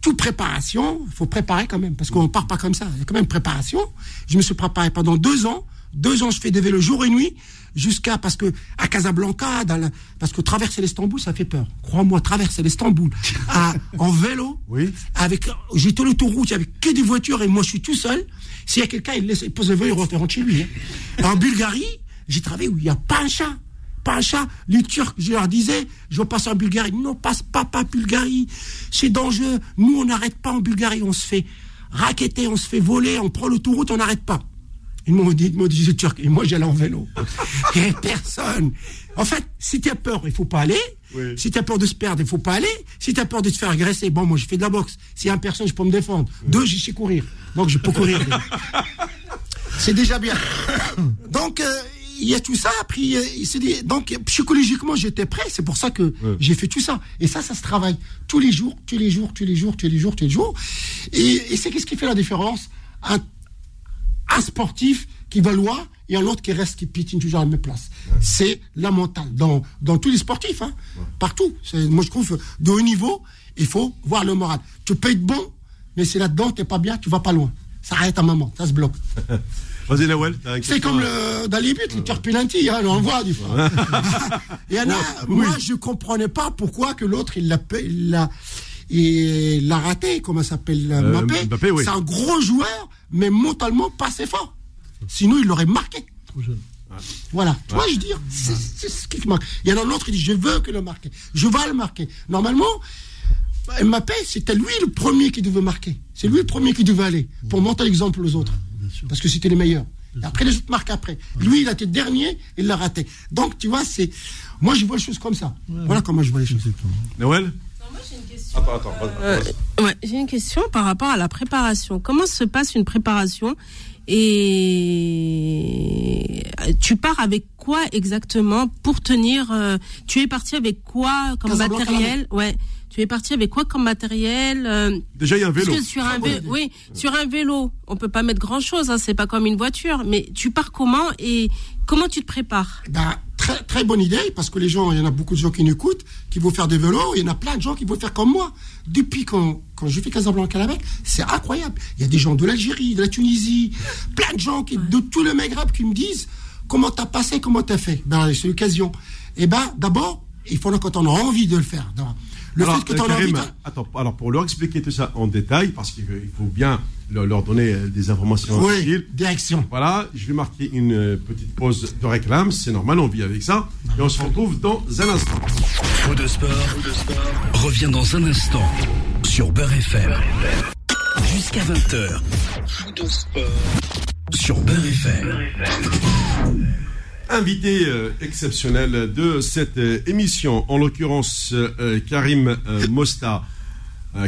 Toute préparation, il faut préparer quand même, parce qu'on ne part pas comme ça. Il y a quand même préparation. Je me suis préparé pendant deux ans. Deux ans, je fais des vélos jour et nuit, jusqu'à, parce que, à Casablanca, dans la- parce que traverser l'Istanbul, ça fait peur. Crois-moi, traverser l'Istanbul, [laughs] en vélo, Oui. avec, j'ai tout l'autoroute, avec que des voitures et moi je suis tout seul. S'il y a quelqu'un, il, laisse, il pose le vélo, il rentre, il rentre chez lui. hein. En Bulgarie, j'ai travaillé où? Il n'y a pas un chat. Pas un chat. Les Turcs, je leur disais, je veux passer en Bulgarie. Non, passe pas, pas Bulgarie. C'est dangereux. Nous, on n'arrête pas en Bulgarie. On se fait raqueter, on se fait voler, on prend l'autoroute, on n'arrête pas. Ils m'ont dit, ils m'ont dit, c'est turc. Et moi, j'allais en vélo. [laughs] Et personne. En fait, si tu as peur, il faut pas aller. Oui. Si tu as peur de se perdre, il faut pas aller. Si tu as peur de te faire agresser, bon, moi, je fais de la boxe. S'il y a une personne, je peux me défendre. Deux, je sais courir. Donc, je peux courir. [laughs] C'est déjà bien. [laughs] Donc, euh, il y a tout ça. Puis, il s'est dit, donc, psychologiquement, j'étais prêt. C'est pour ça que j'ai fait tout ça. Et ça, ça se travaille tous les jours, tous les jours, tous les jours, tous les jours, tous les jours. Et, et c'est qu'est-ce qui fait la différence? Un, un sportif qui va loin et un autre qui reste, qui pitine toujours à la même place. C'est la mentale. Dans, dans tous les sportifs, hein, partout. Moi, je trouve, de haut niveau, il faut voir le moral. Tu peux être bon, mais c'est là-dedans, t'es pas bien, tu vas pas loin. Ça arrête un moment, ça se bloque. [laughs] Vas-y, Nawel. C'est comme le, dans les buts, les tirs penalty, hein, on le voit des fois. [laughs] Il y en a, moi, je comprenais pas pourquoi que l'autre, il l'a, il l'a, il l'a raté, comment ça s'appelle, Euh, Mbappé. Mbappé, oui. C'est un gros joueur, mais mentalement pas assez fort. Sinon, il l'aurait marqué. Trop jeune. Voilà. Tu vois, je veux dire, c'est c'est ce qui marque. Il y en a un autre qui dit, je veux que le marquer. Je vais le marquer. Normalement, Mbappé, c'était lui le premier qui devait marquer. C'est lui le premier qui devait aller pour montrer l'exemple aux autres. Parce que c'était les meilleurs. Et après, les autres marquent après. Lui, il a été dernier, il l'a raté. Donc, tu vois, c'est. Moi, je vois les choses comme ça. Voilà comment je vois les choses. Moi, j'ai une question. Attends, attends. vas-y, Euh, ouais, j'ai une question par rapport à la préparation. Comment se passe une préparation et tu pars avec quoi exactement pour tenir euh, Tu es parti avec quoi comme Casablanca, matériel? Ouais. Tu es parti avec quoi comme matériel euh, Déjà, il y a un vélo. Parce que sur un idée. oui, sur un vélo, on peut pas mettre grand chose. Hein, c'est pas comme une voiture. Mais tu pars comment et comment tu te prépares? Ben, très, très bonne idée, parce que les gens, il y en a beaucoup de gens qui nous écoutent, qui vont faire des vélos, il y en a plein de gens qui vont faire comme moi. Depuis quand, quand je fais Casablanca avec, c'est incroyable. Il y a des gens de l'Algérie, de la Tunisie, plein de gens qui, de tout le Maghreb qui me disent comment t'as passé, comment t'as fait? Ben, c'est l'occasion. Et ben, d'abord, il faut quand on a envie de le faire. Le alors, fait que euh, envie Karim, de... attends, alors pour leur expliquer tout ça en détail, parce qu'il il faut bien leur, leur donner euh, des informations Oui, utiles. direction. Voilà, je vais marquer une euh, petite pause de réclame, c'est normal, on vit avec ça. Et on se retrouve dans un instant. Faux de sport, revient dans un instant sur Beurre FM. Jusqu'à 20h. Faux de sport sur Beurre FM. Invité euh, exceptionnel de cette euh, émission, en l'occurrence euh, Karim Mosta.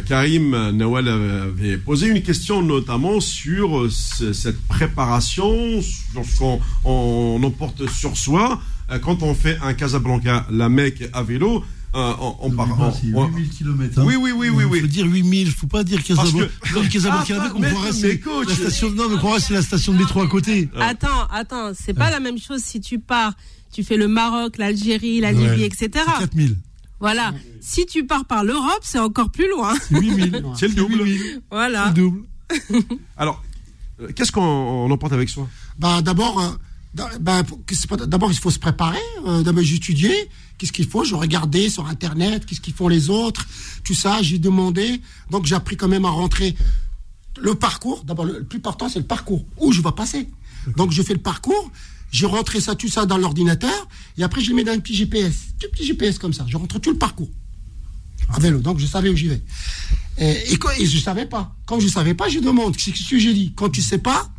Karim Nawal avait posé une question notamment sur ce- cette préparation, sur ce qu'on on emporte sur soi quand on fait un Casablanca, la Mecque à vélo. Euh, on, on part- on- C'est on- 8000 km. Oui, oui, oui, oui, Il oui. faut dire 8000, faut pas dire Casablanca. que- Casablanca, Ah, on croirait c'est coach. la station, non, mais on croirait c'est la station de métro à côté. Attends, attends, c'est pas la même chose si tu pars, tu fais le Maroc, l'Algérie, la Libye, Ouais. etc. C'est 4000. Voilà. Si tu pars par l'Europe, c'est encore plus loin. C'est 8000. [laughs] C'est le double. 8000. Voilà. C'est le double. [laughs] Alors, euh, qu'est-ce qu'on on emporte avec soi? Bah, d'abord, euh, ben, D'abord, il faut se préparer. Euh, D'abord, étudié. Qu'est-ce qu'il faut? Je regardais sur Internet. Qu'est-ce qu'ils font les autres Tout ça, j'ai demandé. Donc, j'ai appris quand même à rentrer le parcours. D'abord, le, plus important, c'est le parcours. Où je vais passer. Donc, je fais le parcours. J'ai rentré ça, tout ça dans l'ordinateur. Et après, je le mets dans un petit GPS. Tout petit GPS comme ça. Je rentre tout le parcours. À vélo. Donc, je savais où j'y vais. Et, et, et je savais pas. Quand je savais pas, je demande. C'est ce que j'ai dit. Quand tu sais pas,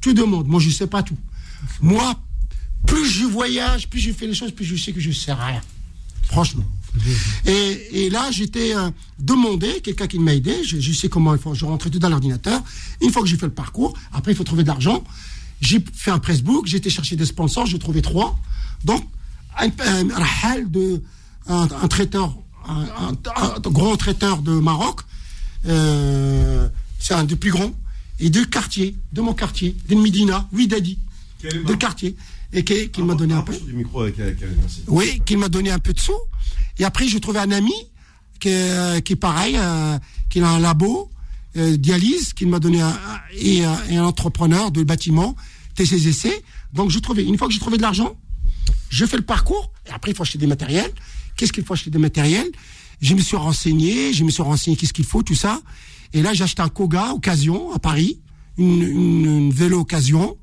tu demandes. Moi, je sais pas tout. Moi, plus je voyage, plus je fais les choses, plus je sais que je sais rien. Franchement. Et, là, j'étais euh, demandé, quelqu'un qui m'a aidé, je, sais comment il faut, je rentrais tout dans l'ordinateur. Une fois que j'ai fait le parcours, après, il faut trouver de l'argent. J'ai fait un pressbook, j'ai été chercher des sponsors, j'ai trouvé trois. Donc, un, un, un de, un, traiteur, un, grand traiteur de Maroc, euh, c'est un des plus grands, et deux quartiers, de mon quartier, d'une Médina, Ouidadi, de quartier, et qui, qui m'a donné un peu. Rapproche du micro avec, avec, avec- merci. Oui, qui m'a donné un peu de sous. Et après, j'ai trouvé un ami qui est, euh, qui est pareil, euh, qui a un labo, euh, dialyse, qui m'a donné un, un- et, un- et un entrepreneur de bâtiment, TCCC. Donc, j'ai trouvé, une fois que j'ai trouvé de l'argent, je fais le parcours, et après, il faut acheter des matériels. Qu'est-ce qu'il faut acheter des matériels? Je me suis renseigné, je me suis renseigné qu'est-ce qu'il faut, tout ça. Et là, j'ai acheté un Koga occasion à Paris, une, une, une vélo occasion.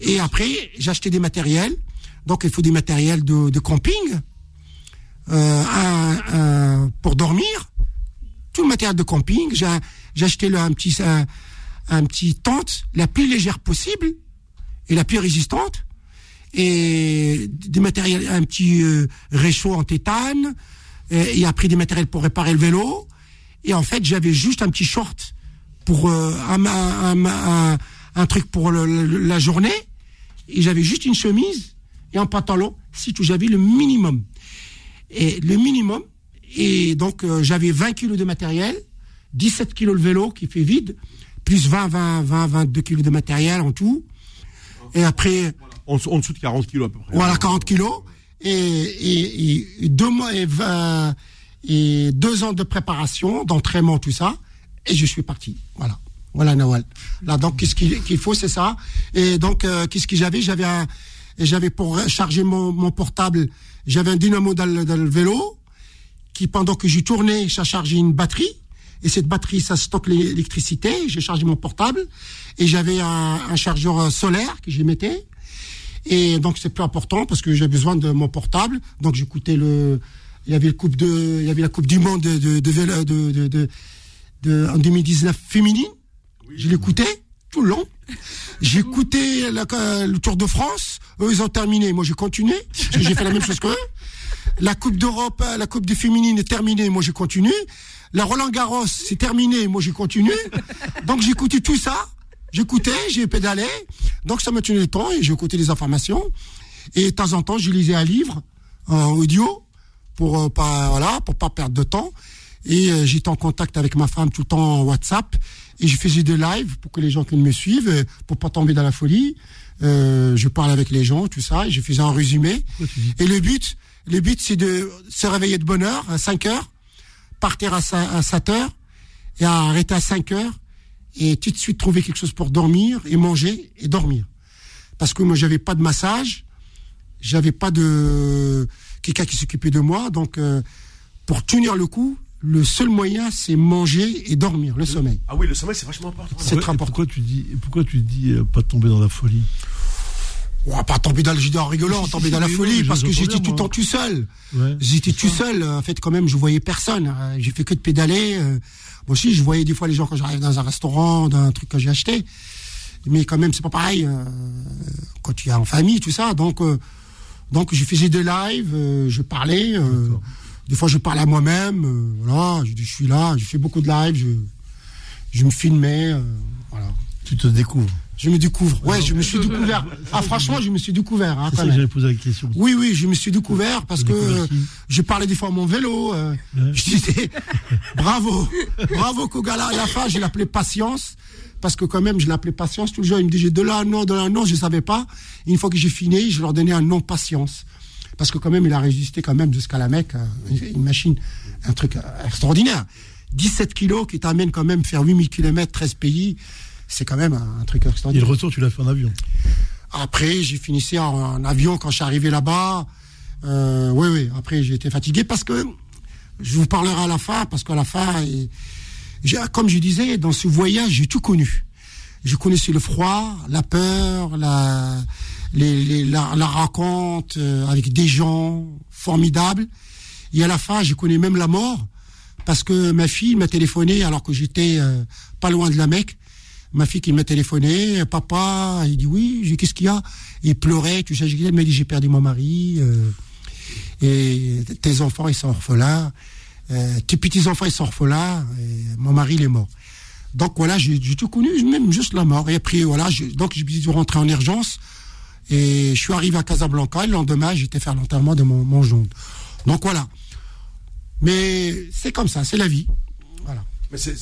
Et après, j'ai acheté des matériels. Donc, il faut des matériels de, de camping euh, pour dormir. Tout le matériel de camping. J'ai acheté un petit un, un petit tente la plus légère possible et la plus résistante. Et des matériels, un petit euh, réchaud en tétane. Et, après des matériels pour réparer le vélo. Et en fait, j'avais juste un petit short pour euh, un, un, un, truc pour la journée. Et j'avais juste une chemise et un pantalon, si tout, j'avais le minimum. Et le minimum, et donc euh, j'avais 20 kilos de matériel, 17 kilos le vélo qui fait vide, plus 20, 20, 20, 22 kilos de matériel en tout. Et après, En, en dessous de 40 kilos à peu près. voilà, 40 kilos. Et, et, et- et deux mois et, 20 et deux ans de préparation, d'entraînement, tout ça. Et je suis parti. Voilà. Voilà, Nawal. Là, donc, qu'est-ce qu'il faut, c'est ça. Et donc, euh, qu'est-ce que j'avais? J'avais un, j'avais pour charger mon, mon portable, j'avais un dynamo dans le, dans le vélo, qui, pendant que je tournais, ça chargeait une batterie. Et cette batterie, ça stocke l'électricité. J'ai chargé mon portable. Et j'avais un, un chargeur solaire que j'y mettais. Et donc c'est plus important parce que j'ai besoin de mon portable. Donc j'écoutais le, il y avait le coupe de, il y avait la coupe du monde de de, de, de- de- en 2019 féminine. Je l'écoutais tout le long. J'écoutais euh, le Tour de France. Eux ils ont terminé, moi j'ai continué. J'ai fait la même chose qu'eux. La Coupe d'Europe, euh, la Coupe des féminines est terminée, moi j'ai continué. La Roland Garros, c'est terminé, moi j'ai continué. Donc j'écoutais tout ça. J'écoutais, j'ai pédalé. Donc ça me tenait le temps et j'écoutais les informations. Et de temps en temps, je lisais un livre en audio pour euh, pas voilà, pour pas perdre de temps. Et euh, j'étais en contact avec ma femme tout le temps en WhatsApp et je faisais des lives pour que les gens qui me suivent, euh, pour pas tomber dans la folie. Euh, je parle avec les gens, tout ça, et je faisais un résumé. Et le but, le but, c'est de se réveiller de bonne heure à 5 heures, partir à 5 à 7 heures et arrêter à 5 heures et tout de suite trouver quelque chose pour dormir et manger et dormir. Parce que moi, j'avais pas de massage, j'avais pas de quelqu'un qui s'occupait de moi, donc euh, pour tenir le coup, le seul moyen, c'est manger et dormir, le sommeil. Ah oui, le sommeil, c'est vachement important. C'est Ouais, très important. Pourquoi tu dis, pourquoi tu dis euh, pas tomber dans la folie? On va pas tomber dans le jus en rigolant, Si, si, tomber si, dans la folie, parce que j'étais tout le temps tout seul. Ouais, J'étais tout ça. seul. En fait, quand même, je voyais personne. Euh, J'ai fait que de pédaler. euh. Moi aussi, je voyais des fois les gens quand j'arrive dans un restaurant, dans un truc que j'ai acheté. Mais quand même, c'est pas pareil euh, quand tu es en famille, tout ça. Donc, donc, je faisais des lives, je parlais. Des fois, je parlais à moi-même. euh, voilà, je suis là. Je fais beaucoup de lives. Je, je me filmais. euh, voilà. Tu te découvres. Je me découvre. Ouais, je me suis découvert. [laughs] Ah, franchement, je me suis découvert. Hein, C'est j'avais posé la question. Oui, oui, je me suis découvert parce que je parlais des fois à mon vélo. euh, Ouais. Je disais [laughs] bravo, bravo Kogala. À la fin, je l'appelais Patience parce que quand même, je l'appelais Patience. Tout le jour, il me disait de là nom, de là nom. Je savais pas. Une fois que j'ai fini, je leur donnais un nom Patience parce que quand même, il a résisté quand même jusqu'à la Mecque. euh, Une machine, un truc euh, extraordinaire. 17 kilos qui t'amène quand même faire 8000 km, 13 pays. C'est quand même un, truc Et le extraordinaire. retour, tu l'as fait en avion. Après, j'ai finissé en, en avion quand je suis arrivé là-bas. Euh, oui, oui. Après, j'ai été fatigué parce que je vous parlerai à la fin, parce qu'à la fin, et- comme je disais, dans ce voyage, j'ai tout connu. Je connaissais le froid, la peur, la, la, raconte euh, avec des gens formidables. Et à la fin, je connais même la mort parce que ma fille m'a téléphoné alors que j'étais euh, pas loin de la Mecque. Ma fille qui m'a téléphoné, papa, il dit oui, qu'est-ce qu'il y a? Il pleurait, tu sais, il m'a dit j'ai perdu mon mari, euh, et tes enfants ils sont orphelins, tes petits enfants ils sont orphelins, et mon mari il est mort. Donc voilà, j'ai tout connu, même juste la mort. Et après voilà, je, donc j'ai dû rentrer en urgence et je suis arrivé à Casablanca. Et le lendemain, j'étais faire l'enterrement de mon, mon. Donc voilà. Mais c'est comme ça, c'est la vie. Voilà. Mais c'est,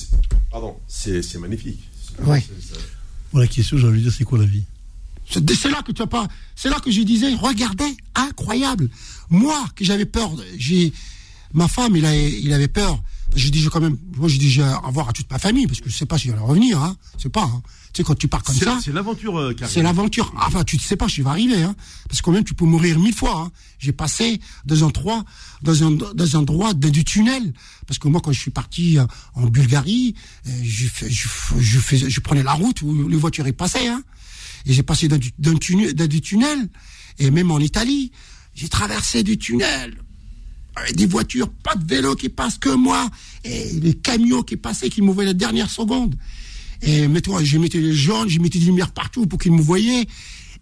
pardon, c'est, c'est magnifique. Voilà la question, j'ai envie de dire, c'est quoi la vie? C'est là que tu as pas. C'est là que je disais, regardez, incroyable. Moi, que j'avais peur, j'ai ma femme, il, a, il avait peur. Je dis, j'ai quand même, moi, je dis, j'ai à voir à toute ma famille parce que je sais pas si va revenir. Hein. C'est pas. Hein. Tu sais, quand tu pars comme ça, c'est l'aventure, euh, c'est l'aventure. Enfin, tu ne sais pas, je vais arriver, hein. Parce que quand même, tu peux mourir mille fois. Hein. J'ai passé dans un endroit, dans un, dans un endroit de- du tunnel. Parce que moi, quand je suis parti euh, en Bulgarie, euh, je, fais- je, f- je, faisais- je prenais la route où les voitures y passaient. Hein. Et j'ai passé dans du, dans, tunnel, dans du tunnel. Et même en Italie, j'ai traversé du tunnel. Des voitures, pas de vélo qui passent que moi. Et les camions qui passaient, qui m'ouvraient la dernière seconde. Et mettons, j'ai mis les jaunes, j'ai mis des lumières partout pour qu'ils me voyaient.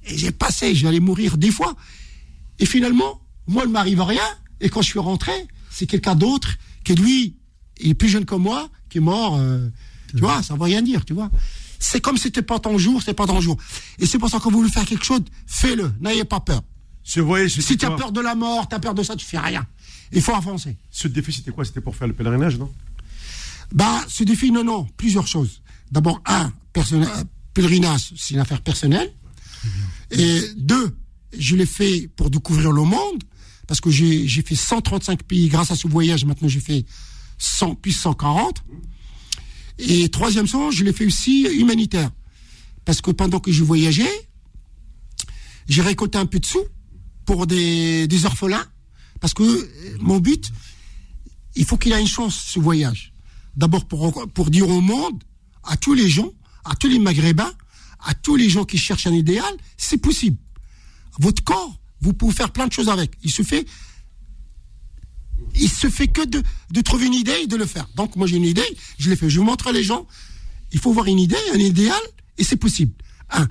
Et j'ai passé, j'allais mourir des fois. Et finalement, moi, il ne m'arrive rien. Et quand je suis rentré, c'est quelqu'un d'autre qui, lui, il est plus jeune que moi, qui est mort. euh, tu vois, ça ne veut rien dire, tu vois. C'est comme si c'était pas ton jour, c'est pas ton jour. Et c'est pour ça que vous voulez faire quelque chose, fais-le, n'ayez pas peur. Ce voyage, Si tu as peur de la mort, tu as peur de ça, tu fais rien. Il faut avancer. Ce défi, c'était quoi? C'était pour faire le pèlerinage, non? Bah, ce défi, non, non, plusieurs choses. D'abord, un, personnel, pèlerinage, c'est une affaire personnelle. Et deux, je l'ai fait pour découvrir le monde, parce que j'ai fait 135 pays grâce à ce voyage. Maintenant, j'ai fait 100, puis 140. Et troisième chose, je l'ai fait aussi humanitaire. Parce que pendant que je voyageais, j'ai récolté un peu de sous pour des, des orphelins. Parce que euh, mon but, il faut qu'il ait une chance, ce voyage. D'abord pour, pour dire au monde, à tous les gens, à tous les Maghrébins, à tous les gens qui cherchent un idéal, c'est possible. Votre corps, vous pouvez faire plein de choses avec. Il se fait, il se fait que de, trouver une idée et de le faire. Donc moi j'ai une idée, je l'ai fait. Je vous montre les gens. Il faut voir une idée, un idéal, et c'est possible. Un.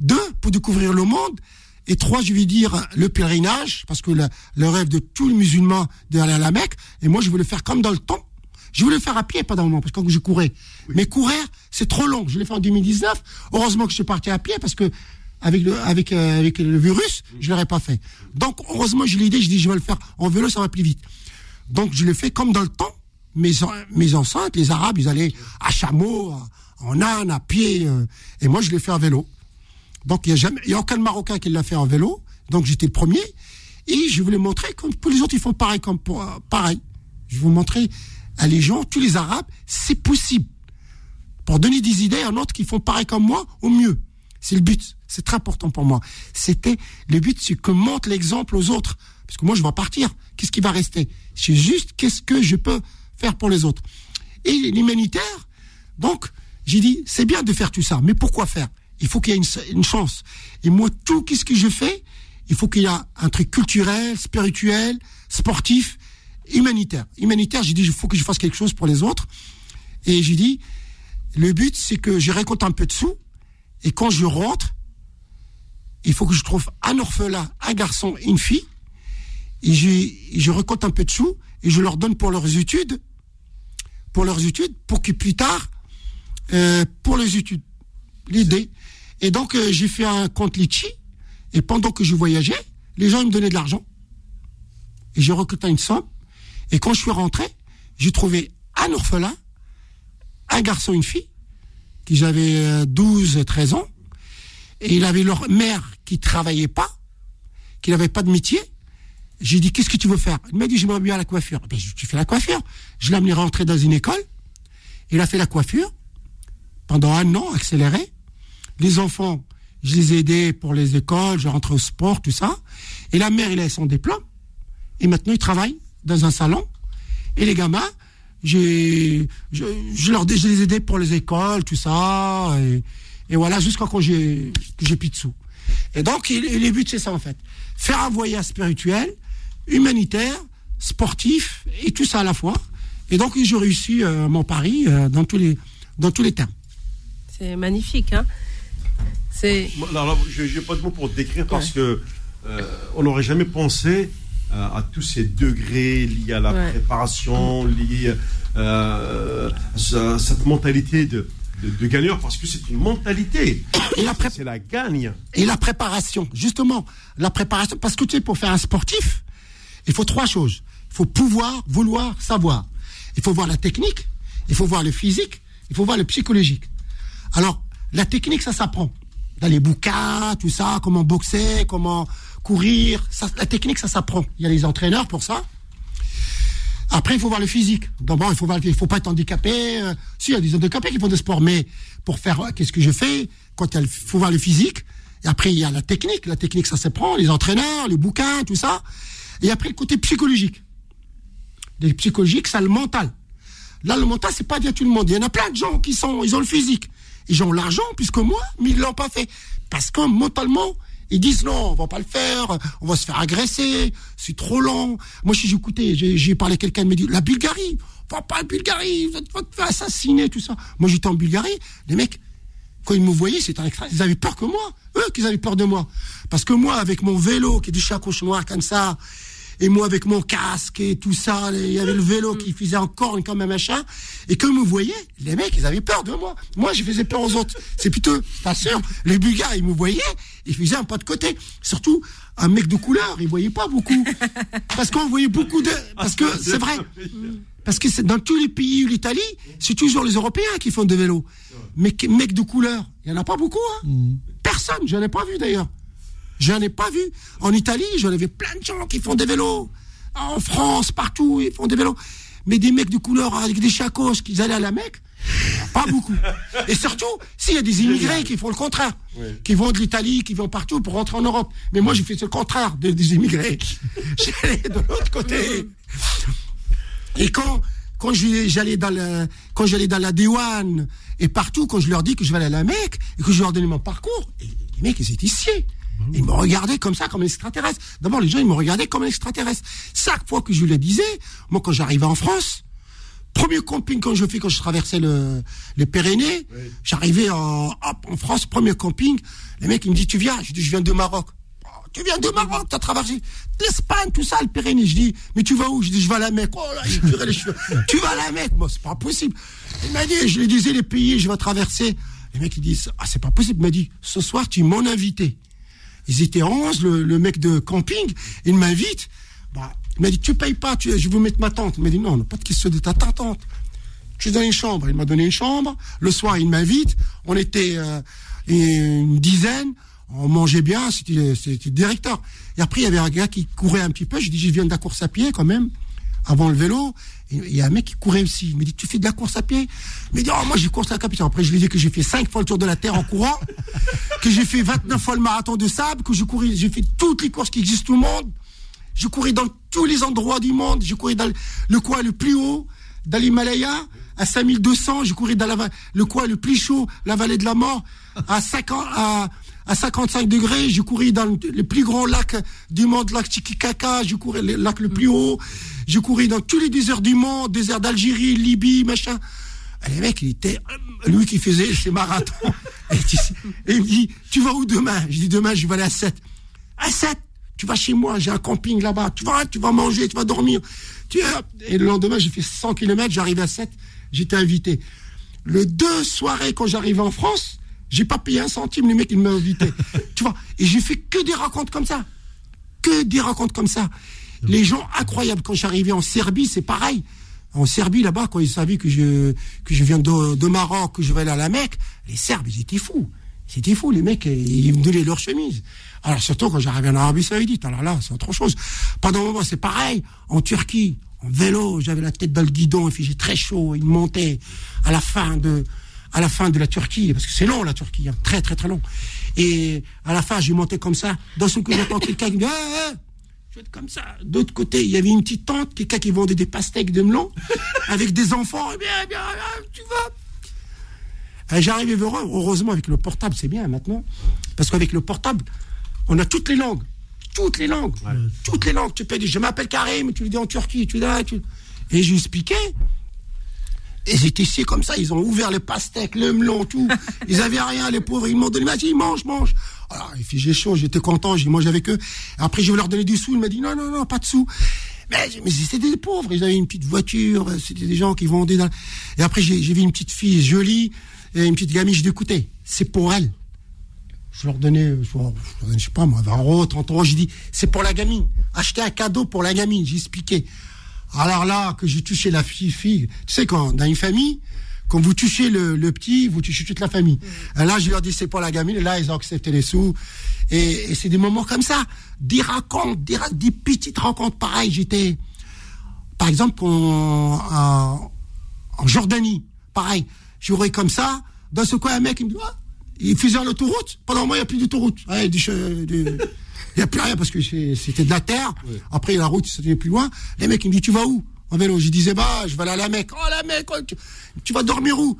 Deux, pour découvrir le monde. Et trois, je vais dire le pèlerinage, parce que le, le rêve de tous les musulmans d'aller à la Mecque. Et moi, je voulais le faire comme dans le temps. Je voulais le faire à pied pendant un moment, parce que quand je courais. Mais courir, c'est trop long. Je l'ai fait en 2019. Heureusement que je suis parti à pied, parce que avec le, avec, euh, avec le virus, je l'aurais pas fait. Donc, heureusement, j'ai l'idée, je dis, je vais le faire en vélo, ça va plus vite. Donc, je l'ai fait comme dans le temps. Mes, mes enceintes, les Arabes, ils allaient à chameau, en âne, à pied. euh, et moi, je l'ai fait en vélo. Donc, il n'y a, a aucun Marocain qui l'a fait en vélo. Donc, j'étais le premier. Et je voulais montrer comme tous les autres, ils font pareil. Comme euh, pareil. Je veux montrer à les gens, tous les Arabes, c'est possible. Pour donner des idées à d'autres qui font pareil comme moi, au mieux. C'est le but. C'est très important pour moi. C'était, le but, c'est que montre l'exemple aux autres. Parce que moi, je vais partir. Qu'est-ce qui va rester? C'est juste, qu'est-ce que je peux faire pour les autres? Et l'humanitaire, donc, j'ai dit, c'est bien de faire tout ça, mais pourquoi faire? Il faut qu'il y ait une, une chance. Et moi, tout qu'est-ce que je fais? Il faut qu'il y ait un truc culturel, spirituel, sportif, humanitaire. Humanitaire, j'ai dit, il faut que je fasse quelque chose pour les autres. Et j'ai dit, le but, c'est que je récolte un peu de sous, et quand je rentre, il faut que je trouve un orphelin, un garçon, une fille, et je, je récolte un peu de sous, et je leur donne pour leurs études, pour leurs études, pour que plus tard, euh, pour les études, l'idée. Et donc, euh, j'ai fait un compte Litchi, et pendant que je voyageais, les gens me donnaient de l'argent. Et j'ai recruté une somme, et quand je suis rentré, j'ai trouvé un orphelin, un garçon, une fille, qui euh, 12 et 13 ans, et il avait leur mère qui travaillait pas, qui n'avait pas de métier. J'ai dit, qu'est-ce que tu veux faire? Il m'a dit, j'aimerais bien la coiffure. Ben, je- tu fais la coiffure. Je l'ai amené rentrer dans une école. Il a fait la coiffure pendant un an, accéléré. Les enfants, je les ai aidés pour les écoles, je rentrais au sport, tout ça. Et la mère, il a son diplôme. Et maintenant, il travaille dans un salon. Et les gamins, j'ai, je, je leur je les aidais pour les écoles, tout ça. Et, et voilà, jusqu'à quand j'ai, que j'ai plus de sous. Et donc, il, les buts, c'est ça, en fait. Faire un voyage spirituel, humanitaire, sportif, et tout ça à la fois. Et donc, j'ai réussi euh, mon pari euh, dans tous les, dans tous les termes. C'est magnifique, hein C'est. Je n'ai pas de mots pour décrire parce que euh, on n'aurait jamais pensé à tous ces degrés liés à la Ouais. préparation, liés euh, à cette mentalité de, de, de gagneur, parce que c'est une mentalité. C'est la gagne. Et la préparation, justement, la préparation, parce que tu sais, pour faire un sportif, il faut trois choses. Il faut pouvoir, vouloir, savoir. Il faut voir la technique, il faut voir le physique, il faut voir le psychologique. Alors, la technique, ça s'apprend. Dans les bouquins, tout ça, comment boxer, comment courir, la technique, ça s'apprend. Il y a les entraîneurs pour ça. Après, il faut voir le physique. D'abord, il faut faut pas être handicapé. euh, si, il y a des handicapés qui font des sports, mais pour faire, euh, qu'est-ce que je fais Quand il le- faut voir le physique. Et après, il y a la technique. La technique, ça s'apprend. Les entraîneurs, les bouquins, tout ça. Et après, le côté psychologique. Les psychologiques, ça le mental. Là, le mental, c'est pas dire tout le monde. Il y en a plein de gens qui sont, ils ont le physique. Ils ont l'argent, puisque moi, mais ils l'ont pas fait. Parce que mentalement, ils disent non, on va pas le faire, on va se faire agresser, c'est trop lent. Moi, si j'écoutais, j'ai j'ai parlé à quelqu'un, il me dit, la Bulgarie, va pas la Bulgarie, va te faire assassiner, tout ça. Moi, j'étais en Bulgarie, les mecs, quand ils me voyaient, c'était un ils avaient peur que moi, eux, qu'ils avaient peur de moi. Parce que moi, avec mon vélo, qui est du chacoche noir comme ça, et moi avec mon casque et tout ça, il y avait le vélo qui faisait encore comme un machin, et que me voyaient, les mecs, ils avaient peur de moi. Moi, je faisais peur aux autres. C'est plutôt, pas sûr, les Bulgares, ils me voyaient, ils faisaient un pas de côté. Surtout, un mec de couleur, ils voyaient pas beaucoup. Parce qu'on voyait beaucoup de, parce que c'est vrai. Parce que c'est dans tous les pays où l'Italie, c'est toujours les Européens qui font de vélo. Mais mecs de couleur, il y en a pas beaucoup. Hein. Personne, je n'en ai pas vu d'ailleurs. J'en ai pas vu. En Italie, j'en avais plein de gens qui font des vélos. En France, partout, ils font des vélos. Mais des mecs de couleur avec des chacos qui allaient à la Mecque, pas beaucoup. [laughs] Et surtout, s'il y a des immigrés qui font le contraire, qui vont de l'Italie, qui vont partout pour rentrer en Europe. Mais moi, j'ai fait le contraire des, des immigrés. [laughs] J'allais de l'autre côté. Et quand, quand je- j'allais dans le, quand j'allais dans la Diwan et partout, quand je leur dis que je vais aller à la Mecque et que je leur donnais mon parcours, et les mecs, ils étaient ici. Ils me regardaient comme ça, comme un extraterrestre. D'abord, les gens, ils me regardaient comme un extraterrestre. Chaque fois que je le disais, moi, quand j'arrivais en France, premier camping quand je fais, quand je traversais le, les Pyrénées, j'arrivais en, hop, en France, premier camping, les mecs, ils me disent, tu viens? Je dis, je viens de Maroc. Oh, Tu viens de Maroc, t'as traversé l'Espagne, tout ça, le Pyrénées. Je dis, mais tu vas où? Je dis, je vais à la Mecque. Oh là, il les cheveux. [laughs] tu vas à la Mecque? Moi, c'est pas possible. Il m'a dit, je lui disais les pays, je vais traverser. Les mecs, ils disent, ah, c'est pas possible. Il m'a dit, ce soir, tu es mon invité. Ils étaient 11, le, mec de camping, il m'invite. Bah, il m'a dit, tu payes pas, tu, je vais mettre ma tante. Il m'a dit, non, pas de question de ta tante. Je lui donne une chambre. Il m'a donné une chambre. Le soir, il m'invite. On était euh, une dizaine. On mangeait bien. C'était c'était le directeur. Et après, il y avait un gars qui courait un petit peu. Je dis, je viens de la course à pied quand même, avant le vélo. Il y a un mec qui courait aussi. Il me dit, tu fais de la course à pied? Il me dit, oh, moi, j'ai course à capitaine. Après, je lui dis que j'ai fait 5 fois le tour de la Terre en courant, [laughs] que j'ai fait 29 fois le marathon de sable, que je courais, j'ai fait toutes les courses qui existent au monde. Je courais dans tous les endroits du monde. Je courais dans le- coin le plus haut, dans l'Himalaya, à 5200. Je courais dans le coin le plus chaud, la vallée de la mort, à 50, à, à 55 degrés. Je courais dans le, plus grand lac du monde, lac Titicaca. Je courais le lac le plus haut. Je courais dans tous les déserts du monde, désert d'Algérie, Libye, machin. Et les mecs, il était, euh, lui qui faisait ses marathons. [laughs] Et, il me dit, tu vas où demain? Je dis, demain, je vais aller à 7. À 7? Tu vas chez moi, j'ai un camping là-bas. Tu vas, tu vas manger, tu vas dormir. Tu, et le lendemain, j'ai fait 100 km, j'arrive à 7, j'étais invité. Le deux soirées, quand j'arrivais en France, j'ai pas payé un centime, les mecs, ils m'ont invité. [laughs] tu vois, et j'ai fait que des rencontres comme ça. Que des rencontres comme ça. Les gens incroyables. Quand j'arrivais en Serbie, c'est pareil. En Serbie, là-bas, quand ils savaient que je, que je viens de, de Maroc, que je vais aller à la Mecque, les Serbes, ils étaient fous. C'était fou, les mecs, ils me donnaient leurs chemises. Alors, surtout quand j'arrivais en Arabie Saoudite, alors là, c'est autre chose. Pendant un moment, c'est pareil. En Turquie, en vélo, j'avais la tête dans le guidon, il faisait très chaud, il montait à la fin de, à la fin de la Turquie, parce que c'est long la Turquie, hein, très très très long. Et à la fin, j'ai monté comme ça. Dans ce coup, j'entends quelqu'un qui me dit, ah, ah, je vais être comme ça. D'autre côté, il y avait une petite tante, quelqu'un qui vendait des pastèques de melon, [laughs] avec des enfants. Eh bien, eh bien, eh, tu vas. J'arrivais vers eux, heureusement avec le portable, c'est bien maintenant, parce qu'avec le portable, on a toutes les langues, toutes les langues, toutes les langues. Tu peux dire, je m'appelle Karim, tu le dis en Turquie, tu là, tu... Et. Et ils étaient ici comme ça, ils ont ouvert les pastèques, le melon, tout. [laughs] Ils avaient rien, les pauvres, ils m'ont donné, vas-y, mange, mange. Alors, j'ai chaud, j'étais content, j'ai mangé avec eux. Après, je vais leur donner du sous, il m'a dit, non, non, non, pas de sous. Mais, mais c'était des pauvres, ils avaient une petite voiture, c'était des gens qui vendaient dans... Et après, j'ai vu une petite fille jolie, et une petite gamine, je écoutez, c'est pour elle. Je leur donnais, je leur donnais, je sais pas moi, 20 euros, 30 euros. J'ai dit, c'est pour la gamine. Acheter un cadeau pour la gamine. J'ai expliqué. Alors là, que j'ai touché la fille, fille, tu sais, quand dans une famille, quand vous touchez le, le petit, vous touchez toute la famille. Et là, je leur dis, c'est pour la gamine. Là, ils ont accepté les sous. Et, et c'est des moments comme ça. Des racontes, des, petites rencontres pareilles. J'étais, par exemple, en, en, en Jordanie, pareil. J'aurais comme ça. Dans ce coin, un mec, il me dit, Ah, il faisait l'autoroute. Pendant moi, il n'y a plus d'autoroute. Ouais, Il n'y a plus rien parce que c'était de la terre. Après, la route, c'était plus loin. Les mecs, ils me disent, tu vas où? En vélo. Je disais, bah, je vais aller à la Mecque. Oh, la Mecque, oh, tu, vas dormir où?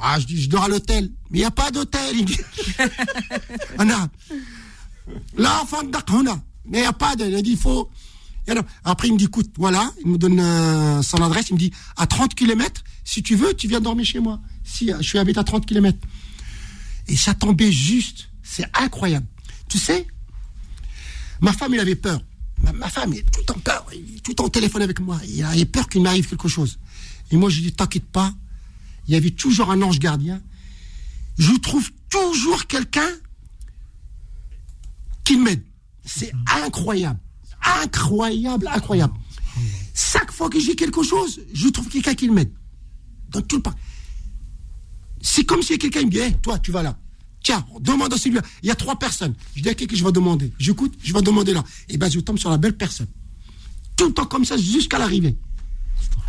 Ah, je dis, je dors à l'hôtel. Mais il n'y a pas d'hôtel. Il dit, on a. Là, on a. Mais il n'y a pas de. Il a dit, il faut. Alors, après, il me dit, écoute, voilà, il me donne euh, son adresse, il me dit, à 30 km, si tu veux, tu viens dormir chez moi. Si, euh, je suis habité à 30 km. Et ça tombait juste. C'est incroyable. Tu sais, ma femme, il avait peur. Ma, femme, elle est tout en peur. Tout en téléphone avec moi. Il avait peur qu'il m'arrive quelque chose. Et moi, je lui dis, t'inquiète pas. Il y avait toujours un ange gardien. Je trouve toujours quelqu'un qui m'aide. C'est incroyable. Incroyable, incroyable. Chaque fois que j'ai quelque chose, je trouve quelqu'un qui m'aide. Dans tout le parc. C'est comme si quelqu'un me dit, toi, tu vas là. Tiens, demande à celui-là. Il y a trois personnes. Je dis à qui que je vais demander? J'écoute, je vais demander là. Et ben, je tombe sur la belle personne. Tout le temps comme ça, jusqu'à l'arrivée.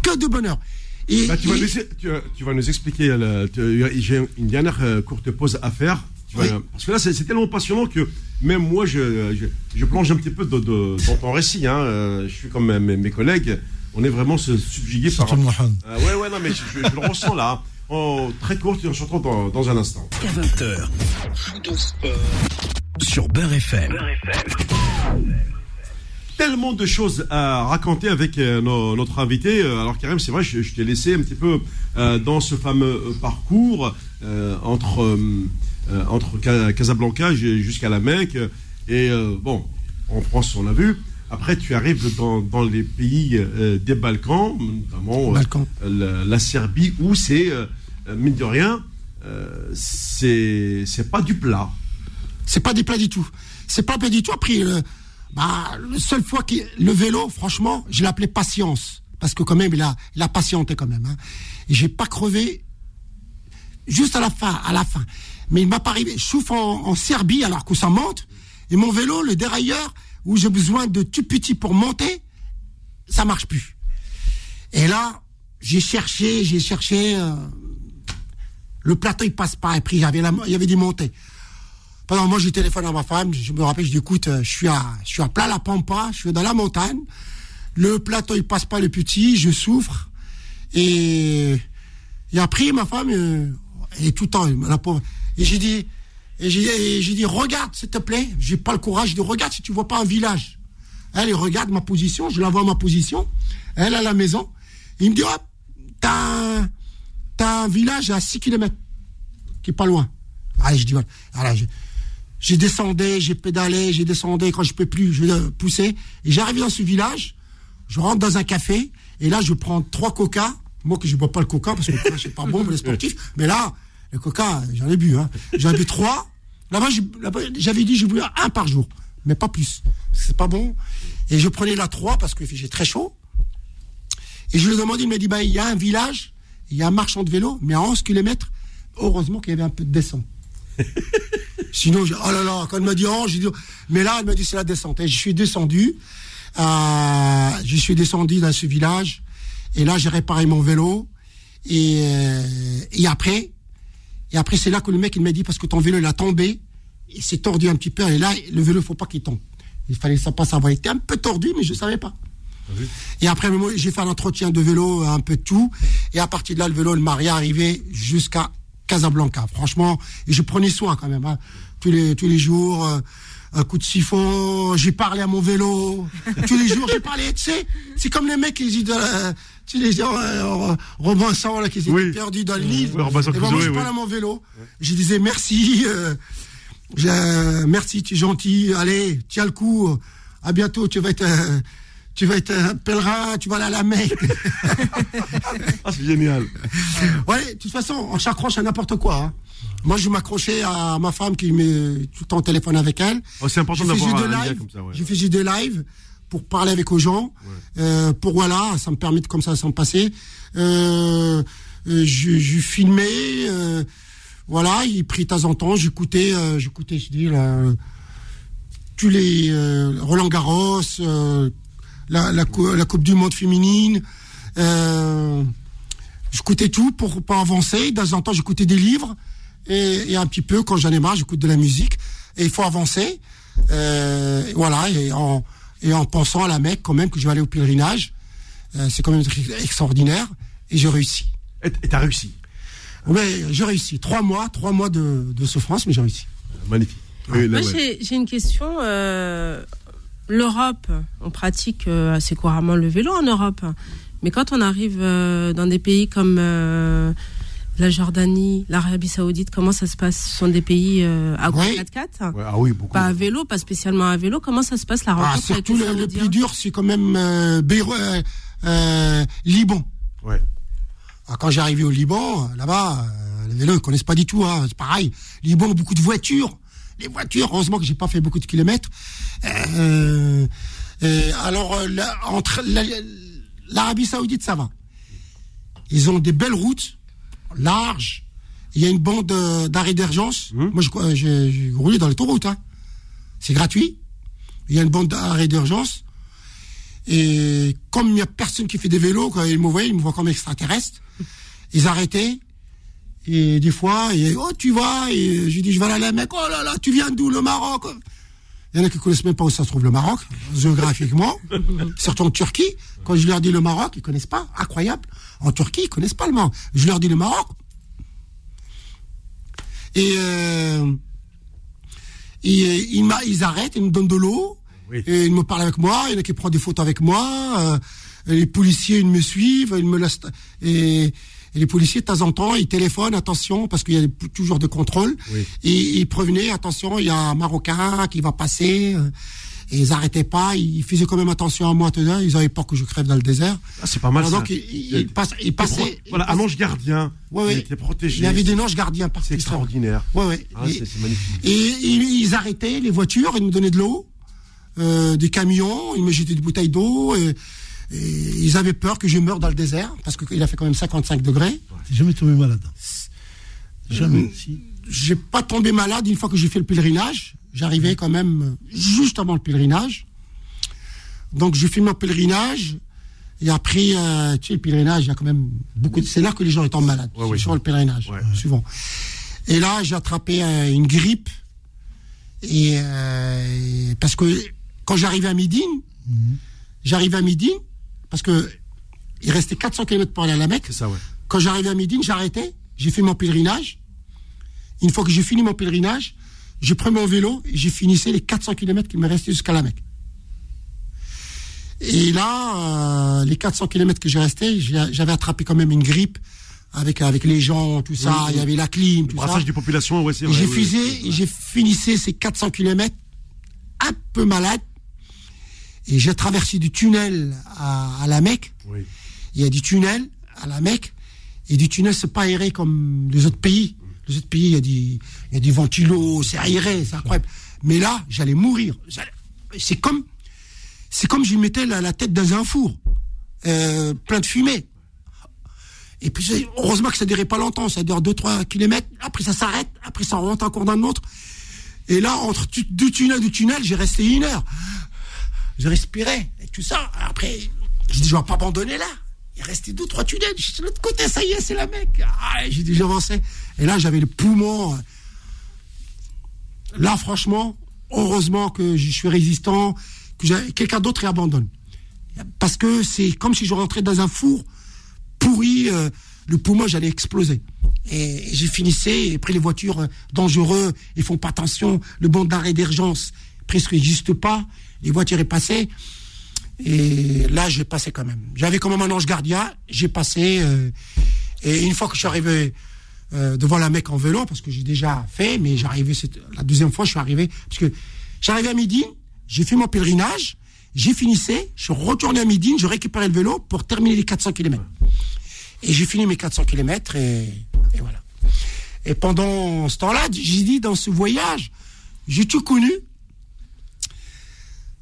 Que de bonheur. Et, Bah, tu, vas et- nous, tu, vas- tu vas nous expliquer. euh, tu- J'ai une dernière euh, courte pause à faire. Tu vas- Oui. Parce que là, c'est tellement passionnant que même moi, je, je, je plonge un petit peu de- de- dans ton récit. Hein. Euh, Je suis comme mes, mes collègues. On est vraiment subjugués par. Mohamed. Ah ouais, ouais, non, mais je, je- je le ressens là. En très courte, et on se retrouve dans, dans un instant. Jusqu'à 20h. Sur Beurre FM. tellement de choses à raconter avec euh, no- notre invité. Euh, Alors Karim, c'est vrai, je, je t'ai laissé un petit peu euh, dans ce fameux parcours euh, entre euh, entre Ca- Casablanca jusqu'à la Mecque. Et bon, en France, on l'a vu. Après, tu arrives dans, dans les pays euh, des Balkans, notamment euh, la, la Serbie, où c'est euh, mine de rien, c'est c'est pas du plat. C'est pas des plats du tout. C'est pas plat du tout. Après, le, bah, le seule fois que le vélo, franchement, je l'appelais patience. Parce que quand même, il a, il a patienté quand même. Hein. Et j'ai pas crevé juste à la fin, à la fin. Mais il m'a pas arrivé. Je souffre en, en Serbie alors que ça monte. Et mon vélo, le dérailleur, où j'ai besoin de tout petit pour monter, ça marche plus. Et là, j'ai cherché, j'ai cherché. euh, le plateau, il passe pas. Et puis, il y avait, des montées. Pendant moi, je téléphone à ma femme, je me rappelle, je dis, écoute, euh, je suis à, je suis à plat la pampa, je suis dans la montagne. Le plateau, il passe pas le petit, je souffre. Et, et après, ma femme, euh, elle est tout le temps, la pauvre. Et j'ai dit, et j'ai, dit, regarde, s'il te plaît. J'ai pas le courage. Dis, regarde si tu vois pas un village. Elle, elle regarde ma position, je la vois ma position. Elle à la maison. Il me dit, hop, t'as un, t'as un village à 6 km qui est pas loin. Allez, je dis, voilà. J'ai descendu, j'ai pédalé, j'ai descendu, quand je peux plus, je poussais. Et j'arrive dans ce village, je rentre dans un café, et là, je prends trois coca. Moi, que je bois pas le coca, parce que c'est pas bon pour les sportifs. Mais là, le coca, j'en ai bu, hein. J'en ai bu trois. Là-bas, j'ai- j'avais dit, je voulais un par jour. Mais pas plus. C'est pas bon. Et je prenais la trois parce que j'ai très chaud. Et je lui ai demandé, il m'a dit, bah, il y a un village, il y a un marchand de vélo, mais à 11 km, heureusement qu'il y avait un peu de descente. [laughs] Sinon, j'ai- oh là là, quand elle m'a dit oh, j'ai dit, mais là, elle m'a dit c'est la descente. Et je suis descendu, euh, je suis descendu dans ce village, et là, j'ai réparé mon vélo, et, euh, et après, Et après, c'est là que le mec, il m'a dit, parce que ton vélo, il a tombé, il s'est tordu un petit peu, et là, le vélo, il faut pas qu'il tombe. Il fallait ça pas savoir. Il était un peu tordu, mais je savais pas. Et après, j'ai fait un entretien de vélo, un peu tout. Et à partir de là, le vélo, il m'a arrivé jusqu'à Casablanca. Franchement, et je prenais soin quand même. hein. Tous les tous les jours, euh, un coup de siphon. J'ai parlé à mon vélo. [laughs] tous les jours, j'ai parlé. Tu sais, c'est comme les mecs qui disent. euh, tu les gens euh, Robinson là qui étaient Oui. perdus dans le Oui, livre. Robinson Et ben, moi, je oui. parle à mon vélo. Je disais merci. euh, merci, tu es gentil. Allez, tiens le coup. À bientôt. Tu vas être. tu vas être un pèlerin, tu vas aller à la Mecque. [laughs] Ah, c'est génial. Ouais, de toute façon, on s'accroche à n'importe quoi. hein. Moi, je m'accrochais à ma femme qui met tout le temps au téléphone avec elle. Oh, c'est important d'avoir des un lives. comme ça, ouais. Je des lives pour parler avec aux gens. Euh, pour voilà, ça me permet de comme ça s'en passer. Euh, euh, je, je filmais. euh, voilà, il prit de temps en temps. J'écoutais, j'écoutais, je dis là, tous les Roland Garros, la, la, cou- la Coupe du Monde féminine. J'écoutais tout pour pas avancer. De temps en temps, j'écoutais des livres et, et un petit peu quand j'en ai marre, j'écoute de la musique. Et il faut avancer. Euh, voilà, et en, et en pensant à la Mecque quand même que je vais aller au pèlerinage. Euh, c'est quand même un truc extraordinaire et j'ai réussi. Et t'as réussi? Mais j'ai réussi. Trois mois, trois mois de, de souffrance, mais j'ai réussi. Magnifique. Oui, là, Moi, ouais. j'ai une question. euh, L'Europe, on pratique euh, assez couramment le vélo en Europe. Mais quand on arrive euh, dans des pays comme euh, la Jordanie, l'Arabie Saoudite, comment ça se passe? Ce sont des pays euh, à Oui. 4x4 Ouais, ah oui, beaucoup. Pas à vélo, pas spécialement à vélo. Comment ça se passe la Ah, rencontre avec surtout le, plus dur, c'est quand même euh, Beyrouth, euh, euh, Liban. Ouais. Ah, Quand j'ai arrivé au Liban, là-bas, euh, les vélos, ils connaissent pas du tout. Hein, c'est pareil. Liban, beaucoup de voitures. Les voitures, heureusement que j'ai pas fait beaucoup de kilomètres. Euh, euh, alors, euh, là, entre la- l'Arabie Saoudite, ça va. Ils ont des belles routes, larges. Il y a une bande euh, d'arrêt d'urgence. Moi, je j'ai j'ai roulé dans l'autoroute. Hein. C'est gratuit. Il y a une bande d'arrêt d'urgence. Et comme il n'y a personne qui fait des vélos, quand ils me voient, ils me voient comme extraterrestre. Ils arrêtaient. Et des fois, et, oh, tu vas, et je dis, je vais aller à la Mecque, oh là là, tu viens d'où, le Maroc? Il y en a qui connaissent même pas où ça se trouve le Maroc, géographiquement, surtout en Turquie. Quand je leur dis le Maroc, ils connaissent pas, incroyable. En Turquie, ils connaissent pas le Maroc. Je leur dis le Maroc. Et, euh, et euh, ils, ils arrêtent, ils me donnent de l'eau, Oui. et ils me parlent avec moi, il y en a qui prennent des photos avec moi, euh, les policiers, ils me suivent, ils me laissent, et, et les policiers, de temps en temps, ils téléphonent, attention, parce qu'il y a toujours des contrôles, Oui. et ils prévenaient, attention, il y a un Marocain qui va passer, euh, et ils arrêtaient pas, ils faisaient quand même attention à moi, tout ça, ils avaient peur que je crève dans le désert. Ah, c'est pas mal Alors ça. donc, ils, passaient, Voilà, un ange gardien. Ouais, Il ouais. était protégé. il y avait des anges gardiens partout. C'est extraordinaire. Ouais, ouais. Ah, Et- c'est magnifique. et ils, ils arrêtaient les voitures, ils me donnaient de l'eau, euh, des camions, ils me jetaient des bouteilles d'eau. Et, et ils avaient peur que je meure dans le désert, parce qu'il a fait quand même 55 degrés. T'es jamais tombé malade. Jamais. Si. J'ai pas tombé malade une fois que j'ai fait le pèlerinage. J'arrivais quand même euh, juste avant le pèlerinage. Donc je fais mon pèlerinage. Et après, euh, tu sais, le pèlerinage, il y a quand même beaucoup de... C'est là que les gens tombent malades, Ouais, ouais. sur le pèlerinage, Ouais. souvent. Et là, j'ai attrapé euh, une grippe. Et euh, parce que quand j'arrivais à Médine, j'arrivais à Médine, parce que il restait 400 km pour aller à la Mecque. Ça, ouais. Quand j'arrivais à Médine, j'arrêtais, j'ai fait mon pèlerinage. Une fois que j'ai fini mon pèlerinage, je pris mon vélo et j'ai finissé les 400 km qui me restaient jusqu'à la Mecque. Et là, euh, les 400 km que j'ai resté, j'avais attrapé quand même une grippe avec avec les gens, tout ça. Oui, oui. Il y avait la clim, Le tout ça. brassage des populations, ouais, c'est j'ai fusé, j'ai finissé ces 400 km un peu malade. Et j'ai traversé du tunnel à, à la Mecque. Oui. Il y a du tunnel à la Mecque. Et du tunnel, c'est pas aéré comme les autres pays. Les autres pays, il y a des, il y a des ventilos, c'est aéré, c'est incroyable. Mais là, j'allais mourir. C'est comme, c'est comme je mettais la, la tête dans un four, euh, plein de fumée. Et puis, heureusement que ça durait pas longtemps, ça dure 2-3 kilomètres, après ça s'arrête, après ça rentre encore dans un autre. Et là, entre deux tunnels, deux tunnels, j'ai resté une heure. Je respirais, et tout ça. Après, je dis, je vais pas abandonner là. Il restait deux, trois tunnels. Je suis de l'autre côté, ça y est, c'est la mec. Ah, j'ai dit, j'avançais. Et là, j'avais le poumon. Là, franchement, heureusement que je suis résistant, que quelqu'un d'autre y abandonne. Parce que c'est comme si je rentrais dans un four pourri, euh, le poumon, j'allais exploser. Et j'ai finissé, et après les voitures euh, dangereuses, ils font pas attention, le bon d'arrêt d'urgence presque n'existe pas, les voitures est passées. Et là, j'ai passé quand même. J'avais quand même un ange gardien, j'ai passé. euh, et une fois que je suis arrivé euh, devant la Mecque en vélo, parce que j'ai déjà fait, mais j'arrivais, la deuxième fois, je suis arrivé, parce que j'arrivais à midi, j'ai fait mon pèlerinage, j'ai finissé, je suis retourné à midi, je récupérais le vélo pour terminer les 400 km. Et j'ai fini mes 400 km et, et voilà. Et pendant ce temps-là, j'ai dit dans ce voyage, j'ai tout connu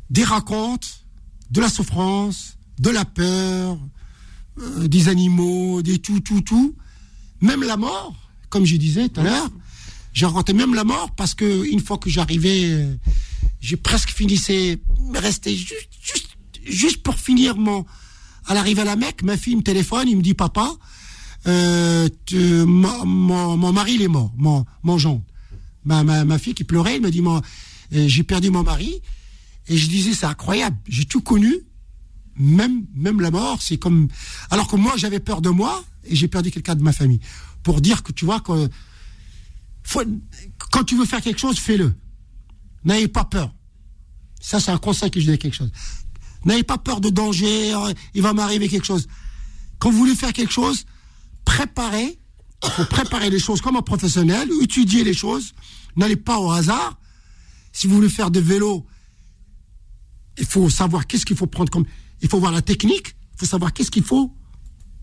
des racontes, de la souffrance, de la peur, euh, des animaux, des tout, tout, tout. Même la mort, comme je disais tout à l'heure, j'ai même la mort parce que une fois que j'arrivais, euh, j'ai presque finissé, restait juste, juste, juste pour finir mon, à l'arrivée à la Mecque, ma fille me téléphone, il me dit papa, euh, mon, mari il est mort, mon, mon. Ma, ma, ma fille qui pleurait, elle me dit j'ai perdu mon mari. Et je disais c'est incroyable, j'ai tout connu, même même la mort, c'est comme alors que moi j'avais peur de moi et j'ai perdu quelqu'un de ma famille. Pour dire que tu vois que faut- quand tu veux faire quelque chose, fais-le. N'ayez pas peur. Ça c'est un conseil que je dis à quelque chose. N'ayez pas peur de danger, euh, il va m'arriver quelque chose. Quand vous voulez faire quelque chose, préparez, il faut préparer les choses comme un professionnel, étudier les choses, n'allez pas au hasard. Si vous voulez faire de vélo, il faut savoir qu'est-ce qu'il faut prendre comme. Il faut voir la technique, il faut savoir qu'est-ce qu'il faut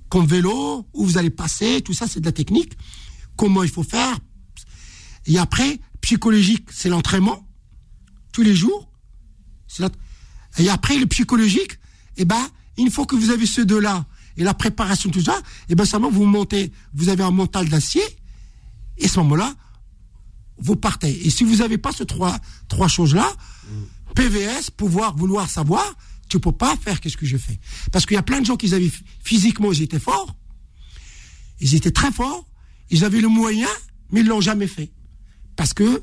comme vélo, où vous allez passer, tout ça c'est de la technique. Comment il faut faire. Et après, psychologique, c'est l'entraînement, tous les jours. Et après, le psychologique, eh ben, une fois que vous avez ces deux-là, et la préparation, tout ça, eh ben, seulement vous montez, vous avez un mental d'acier, et à ce moment-là, vous partez. Et si vous n'avez pas ces trois, trois choses-là, PVS, pouvoir, vouloir savoir, tu peux pas faire qu'est-ce que je fais? Parce qu'il y a plein de gens qui avaient physiquement, ils étaient forts, ils étaient très forts, ils avaient le moyen, mais ils l'ont jamais fait. Parce que,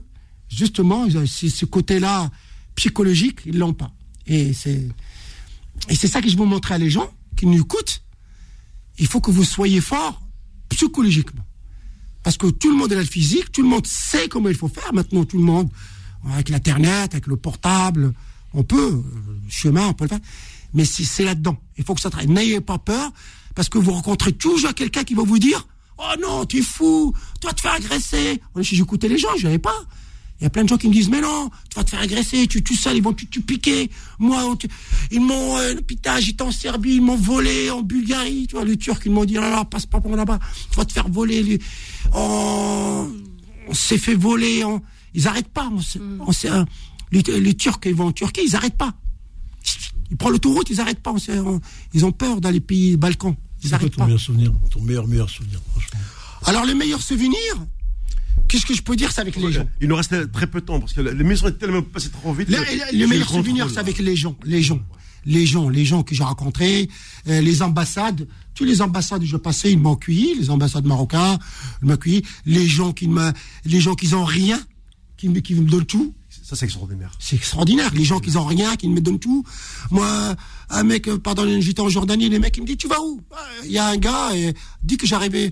justement, ce côté-là psychologique, ils l'ont pas. Et c'est, et c'est ça que je veux montrer à les gens qui nous écoutent. Il faut que vous soyez forts psychologiquement. Parce que tout le monde a le physique, tout le monde sait comment il faut faire. Maintenant, tout le monde, avec l'Internet, avec le portable, on peut, euh, le chemin, on peut le faire. Mais c'est c'est là-dedans. Il faut que ça travaille. N'ayez pas peur, parce que vous rencontrez toujours quelqu'un qui va vous dire Oh non, tu es fou, tu vas te faire agresser. J'écoutais les gens, je n'avais pas. Il y a plein de gens qui me disent, mais non, tu vas te faire agresser, tu tout seul, ils vont te piquer. Moi, ils m'ont, euh, putain, j'étais en Serbie, ils m'ont volé en Bulgarie, tu vois, les Turcs, ils m'ont dit, là là, passe pas par là-bas, tu vas te faire voler. On s'est fait voler, on- ils arrêtent pas. On s'est- euh, les, les Turcs, ils vont en Turquie, ils arrêtent pas. Ils prennent l'autoroute, ils arrêtent pas. On s'est- on- ils ont peur dans les pays Balkans. Ils C'est quoi arrêtent ton pas. meilleur souvenir Ton meilleur, meilleur souvenir, franchement. Alors, le meilleur souvenir, qu'est-ce que je peux dire, c'est avec les gens? Il nous reste très peu de temps parce que l'émission est tellement passée trop vite. Le, le- meilleur souvenir, c'est avec les gens, les gens, les gens, les gens que j'ai rencontrés, euh, les ambassades, tous les ambassades où je passais, ils m'ont accueilli, les ambassades marocains, ils m'ont accueilli, les gens qui me, les gens qui n'ont rien, qui me, qui me donnent tout, Ça, c'est extraordinaire. c'est extraordinaire. Les gens qui n'ont rien, qui me donnent tout. Moi, un mec, euh, pardon, j'étais en Jordanie, les mecs, il me dit, tu vas où? Il y a un gars, et, dit que j'arrivais,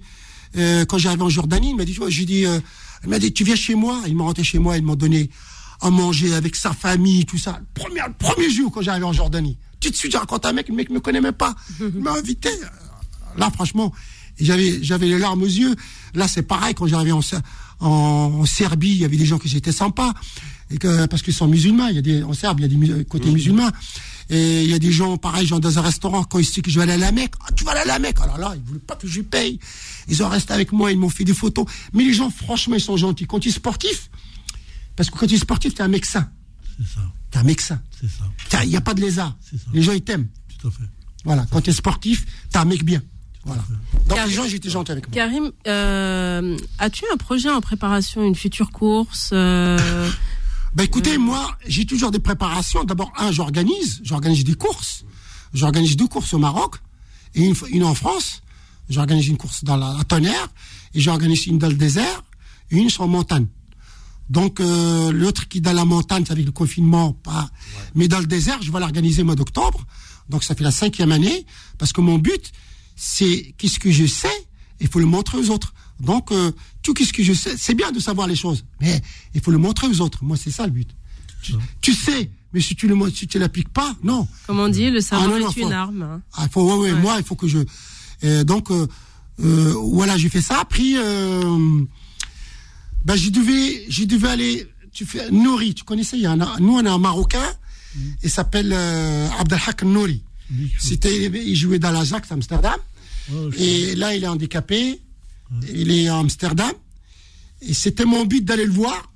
euh, quand j'arrivais en Jordanie, il m'a dit, tu vois, j'ai dit, euh, il m'a dit, tu viens chez moi. Il m'a rentré chez moi, ils m'ont donné à manger avec sa famille, tout ça. Le premier, le premier jour quand j'arrivais en Jordanie. Tout de suite, j'ai raconté à un mec, le mec me connaît même pas. Il m'a invité. Là, franchement, j'avais, j'avais les larmes aux yeux. Là, c'est pareil, quand j'arrivais en, en, en Serbie, il y avait des gens qui étaient sympas. Et que, parce qu'ils sont musulmans, il y a des, en Serbie, il y a des côtés musulmans. Et il y a des gens, pareil, genre dans un restaurant, quand ils savent que je vais aller à la Mecque, ah, tu vas aller à la Mecque? Alors là, ils voulaient pas que je paye. Ils ont resté avec moi, ils m'ont fait des photos. Mais les gens, franchement, ils sont gentils. Quand tu es sportif, parce que quand tu es sportif, tu es un mec sain. C'est ça, Tu es un mec sain. c'est ça, Il n'y a pas de lézard. C'est ça. Les gens, ils t'aiment. tout à fait. Voilà. Quand tu es sportif, tu es un mec bien. Voilà. Donc Car- les gens, j'étais gentil avec moi. Karim, euh, as-tu un projet en préparation, une future course euh, [laughs] Bah écoutez, moi, j'ai toujours des préparations. D'abord, un, j'organise, j'organise des courses. J'organise deux courses au Maroc. et une, une en France. J'ai organisé une course dans la, la tonnerre et j'ai organisé une dans le désert et une sur montagne. Donc euh, l'autre qui est dans la montagne, c'est avec le confinement, pas. Mais dans le désert, je vais l'organiser au mois d'octobre. Donc ça fait la cinquième année parce que mon but, c'est qu'est-ce que je sais, il faut le montrer aux autres. Donc euh, tout qu'est-ce que je sais, c'est bien de savoir les choses, mais il faut le montrer aux autres. Moi, c'est ça le but. Tu, tu sais, mais si tu le mo- si tu l'appliques pas, non. Comme on dit, le savoir Ah, non, non, est faut- une arme. hein. Ah, faut, ouais, ouais, Ouais. moi, il faut que je. euh, donc, euh, euh, voilà, j'ai fait ça. Après, euh, ben, j'ai devais, j'ai devais aller. Tu fais Nouri, tu connaissais il y a un- Nous, on a un Marocain. Il s'appelle euh, Abdelhak Nouri. C'était, il jouait dans l'Ajax Amsterdam. Et là, il est handicapé. Il est à Amsterdam. Et c'était mon but d'aller le voir.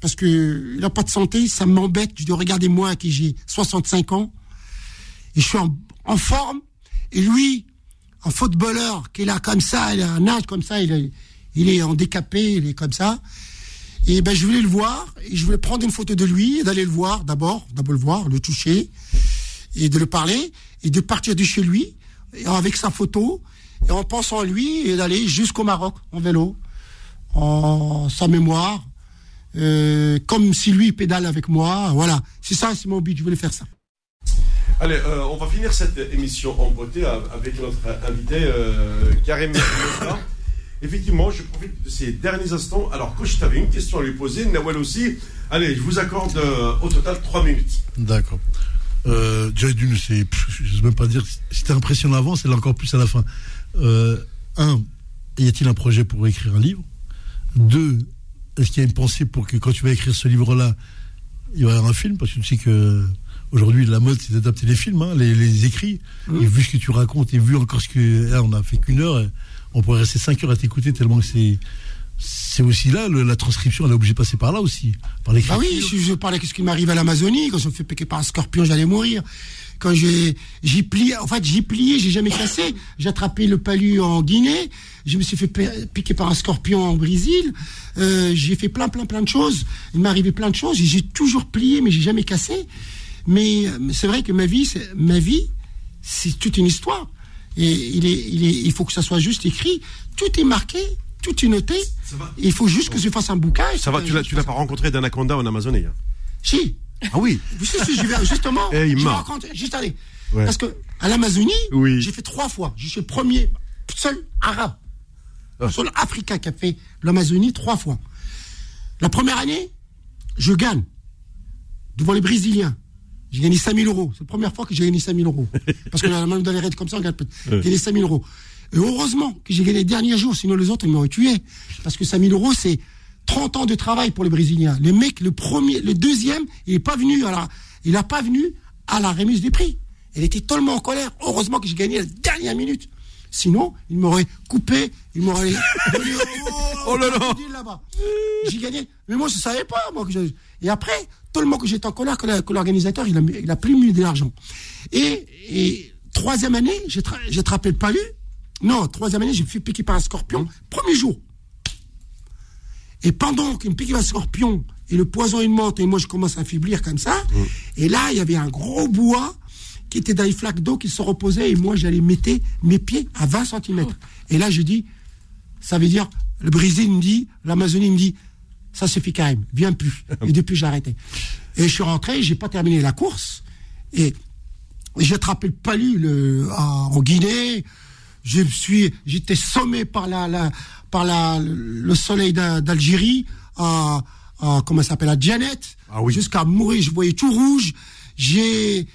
Parce que il n'a pas de santé, ça m'embête. Je dis, regardez moi qui j'ai 65 ans. Et je suis en, en forme. Et lui, un footballeur qui est là comme ça, il a un âge comme ça, il est, il est handicapé, il est comme ça. Et ben je voulais le voir, et je voulais prendre une photo de lui, et d'aller le voir d'abord, d'abord le voir, le toucher, et de le parler, et de partir de chez lui, avec sa photo, et en pensant à lui, et d'aller jusqu'au Maroc, en vélo, en sa mémoire, euh, comme si lui pédale avec moi, voilà. C'est ça, c'est mon but, je voulais faire ça. Allez, euh, on va finir cette émission en beauté avec notre invité euh, Karim. [laughs] Effectivement, je profite de ces derniers instants. Alors, coach, tu avais une question à lui poser, Nawel aussi. Allez, je vous accorde euh, au total 3 minutes. D'accord. Euh, déjà, d'une, c'est, je sais même pas dire, c'était impressionnant avant, c'est encore plus à la fin. Euh, un, y a-t-il un projet pour écrire un livre? Deux, est-ce qu'il y a une pensée pour que quand tu vas écrire ce livre-là, il va y avoir un film? Parce que tu sais que aujourd'hui, la mode, c'est d'adapter les films, hein, les, les écrits. Et vu ce que tu racontes et vu encore ce que. Là, on a fait qu'une heure, on pourrait rester cinq heures à t'écouter tellement que c'est. C'est aussi là, la transcription, elle est obligée de passer par là aussi. Par Ah l'écriture. oui, je, parlais de ce qui m'arrive à l'Amazonie, quand je me fais piquer par un scorpion, j'allais mourir. Quand j'ai, plié, en fait, j'ai plié, j'ai jamais cassé. J'ai attrapé le palu en Guinée. Je me suis fait pi- piquer par un scorpion en Brésil. Euh, j'ai fait plein, plein, plein de choses. Il m'est arrivé plein de choses. J'ai toujours plié, mais j'ai jamais cassé. Mais, euh, c'est vrai que ma vie, c'est, ma vie, c'est toute une histoire. Et il faut que ça soit juste écrit. Tout est marqué, tout est noté. va Il faut juste que je fasse un bouquin. et Ça va, tu l'as, tu pas rencontré d'Anaconda en Amazonie hein Si. Ah oui Si, si, je vais, justement, Eh, il je raconte, juste allez. Ouais. Parce que, à l'Amazonie, Oui. j'ai fait trois fois. Je suis le premier, seul arabe, Ah. seul africain qui a fait l'Amazonie trois fois. La première année, je gagne devant les Brésiliens. J'ai gagné 5000 euros. C'est la première fois que j'ai gagné 5000 euros. Parce que la même dans les raids comme ça, on gagne peu. J'ai gagné 5000 euros. Et heureusement que j'ai gagné les derniers jours, sinon les autres, ils m'auraient tué. Parce que 5000 euros, c'est 30 ans de travail pour les Brésiliens. Les mecs, le premier, le deuxième, il est pas venu à la, il a pas venu à la remise des prix. Il était tellement en colère. Heureusement que j'ai gagné la dernière minute. Sinon, il m'aurait coupé, il m'aurait. [laughs] Oh là là. J'ai gagné. Mais moi, je savais pas, moi. Que je- Et après, tellement que j'étais en colère que l'organisateur, il a, mis- il a plus mis de l'argent. Et, et troisième année, j'ai tra- j'ai attrapé le palu. Non, troisième année, j'ai fait piquer par un scorpion. Premier jour. Et pendant qu'il me piquait par un scorpion, et le poison, il monte, et moi, je commence à faiblir comme ça. Et là, il y avait un gros bois qui était dans les flaques d'eau qui se reposait, et moi, j'allais mettre mes pieds à 20 cm. Et là, je dis, ça veut dire, le Brésil me dit, l'Amazonie me dit, ça suffit quand même, viens plus. [laughs] Et depuis, j'ai arrêté. Et je suis rentré, j'ai pas terminé la course. Et j'ai attrapé le palu le, en Guinée. Je suis, j'étais sommé par la, la par la, le soleil d'A- d'Algérie à, à comment s'appelle à Janet. Ah oui. Jusqu'à mourir, je voyais tout rouge. J'ai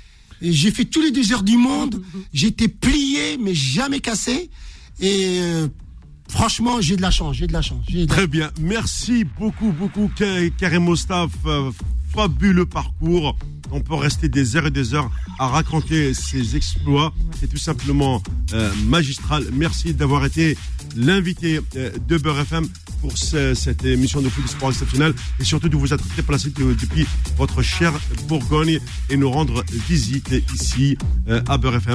j'ai fait tous les déserts du monde. J'étais plié, mais jamais cassé. Et euh, franchement, j'ai de la chance. J'ai de la chance. J'ai de la- Très bien. Merci beaucoup, beaucoup, Ka- Karim Mostaf. Fabuleux parcours. On peut rester des heures et des heures à raconter ses exploits. C'est tout simplement euh, magistral. Merci d'avoir été l'invité euh, de Beurre FM pour ce- cette émission de foot sport exceptionnelle et surtout de vous être déplacé de- depuis votre chère Bourgogne et nous rendre visite ici euh, à Beurre FM.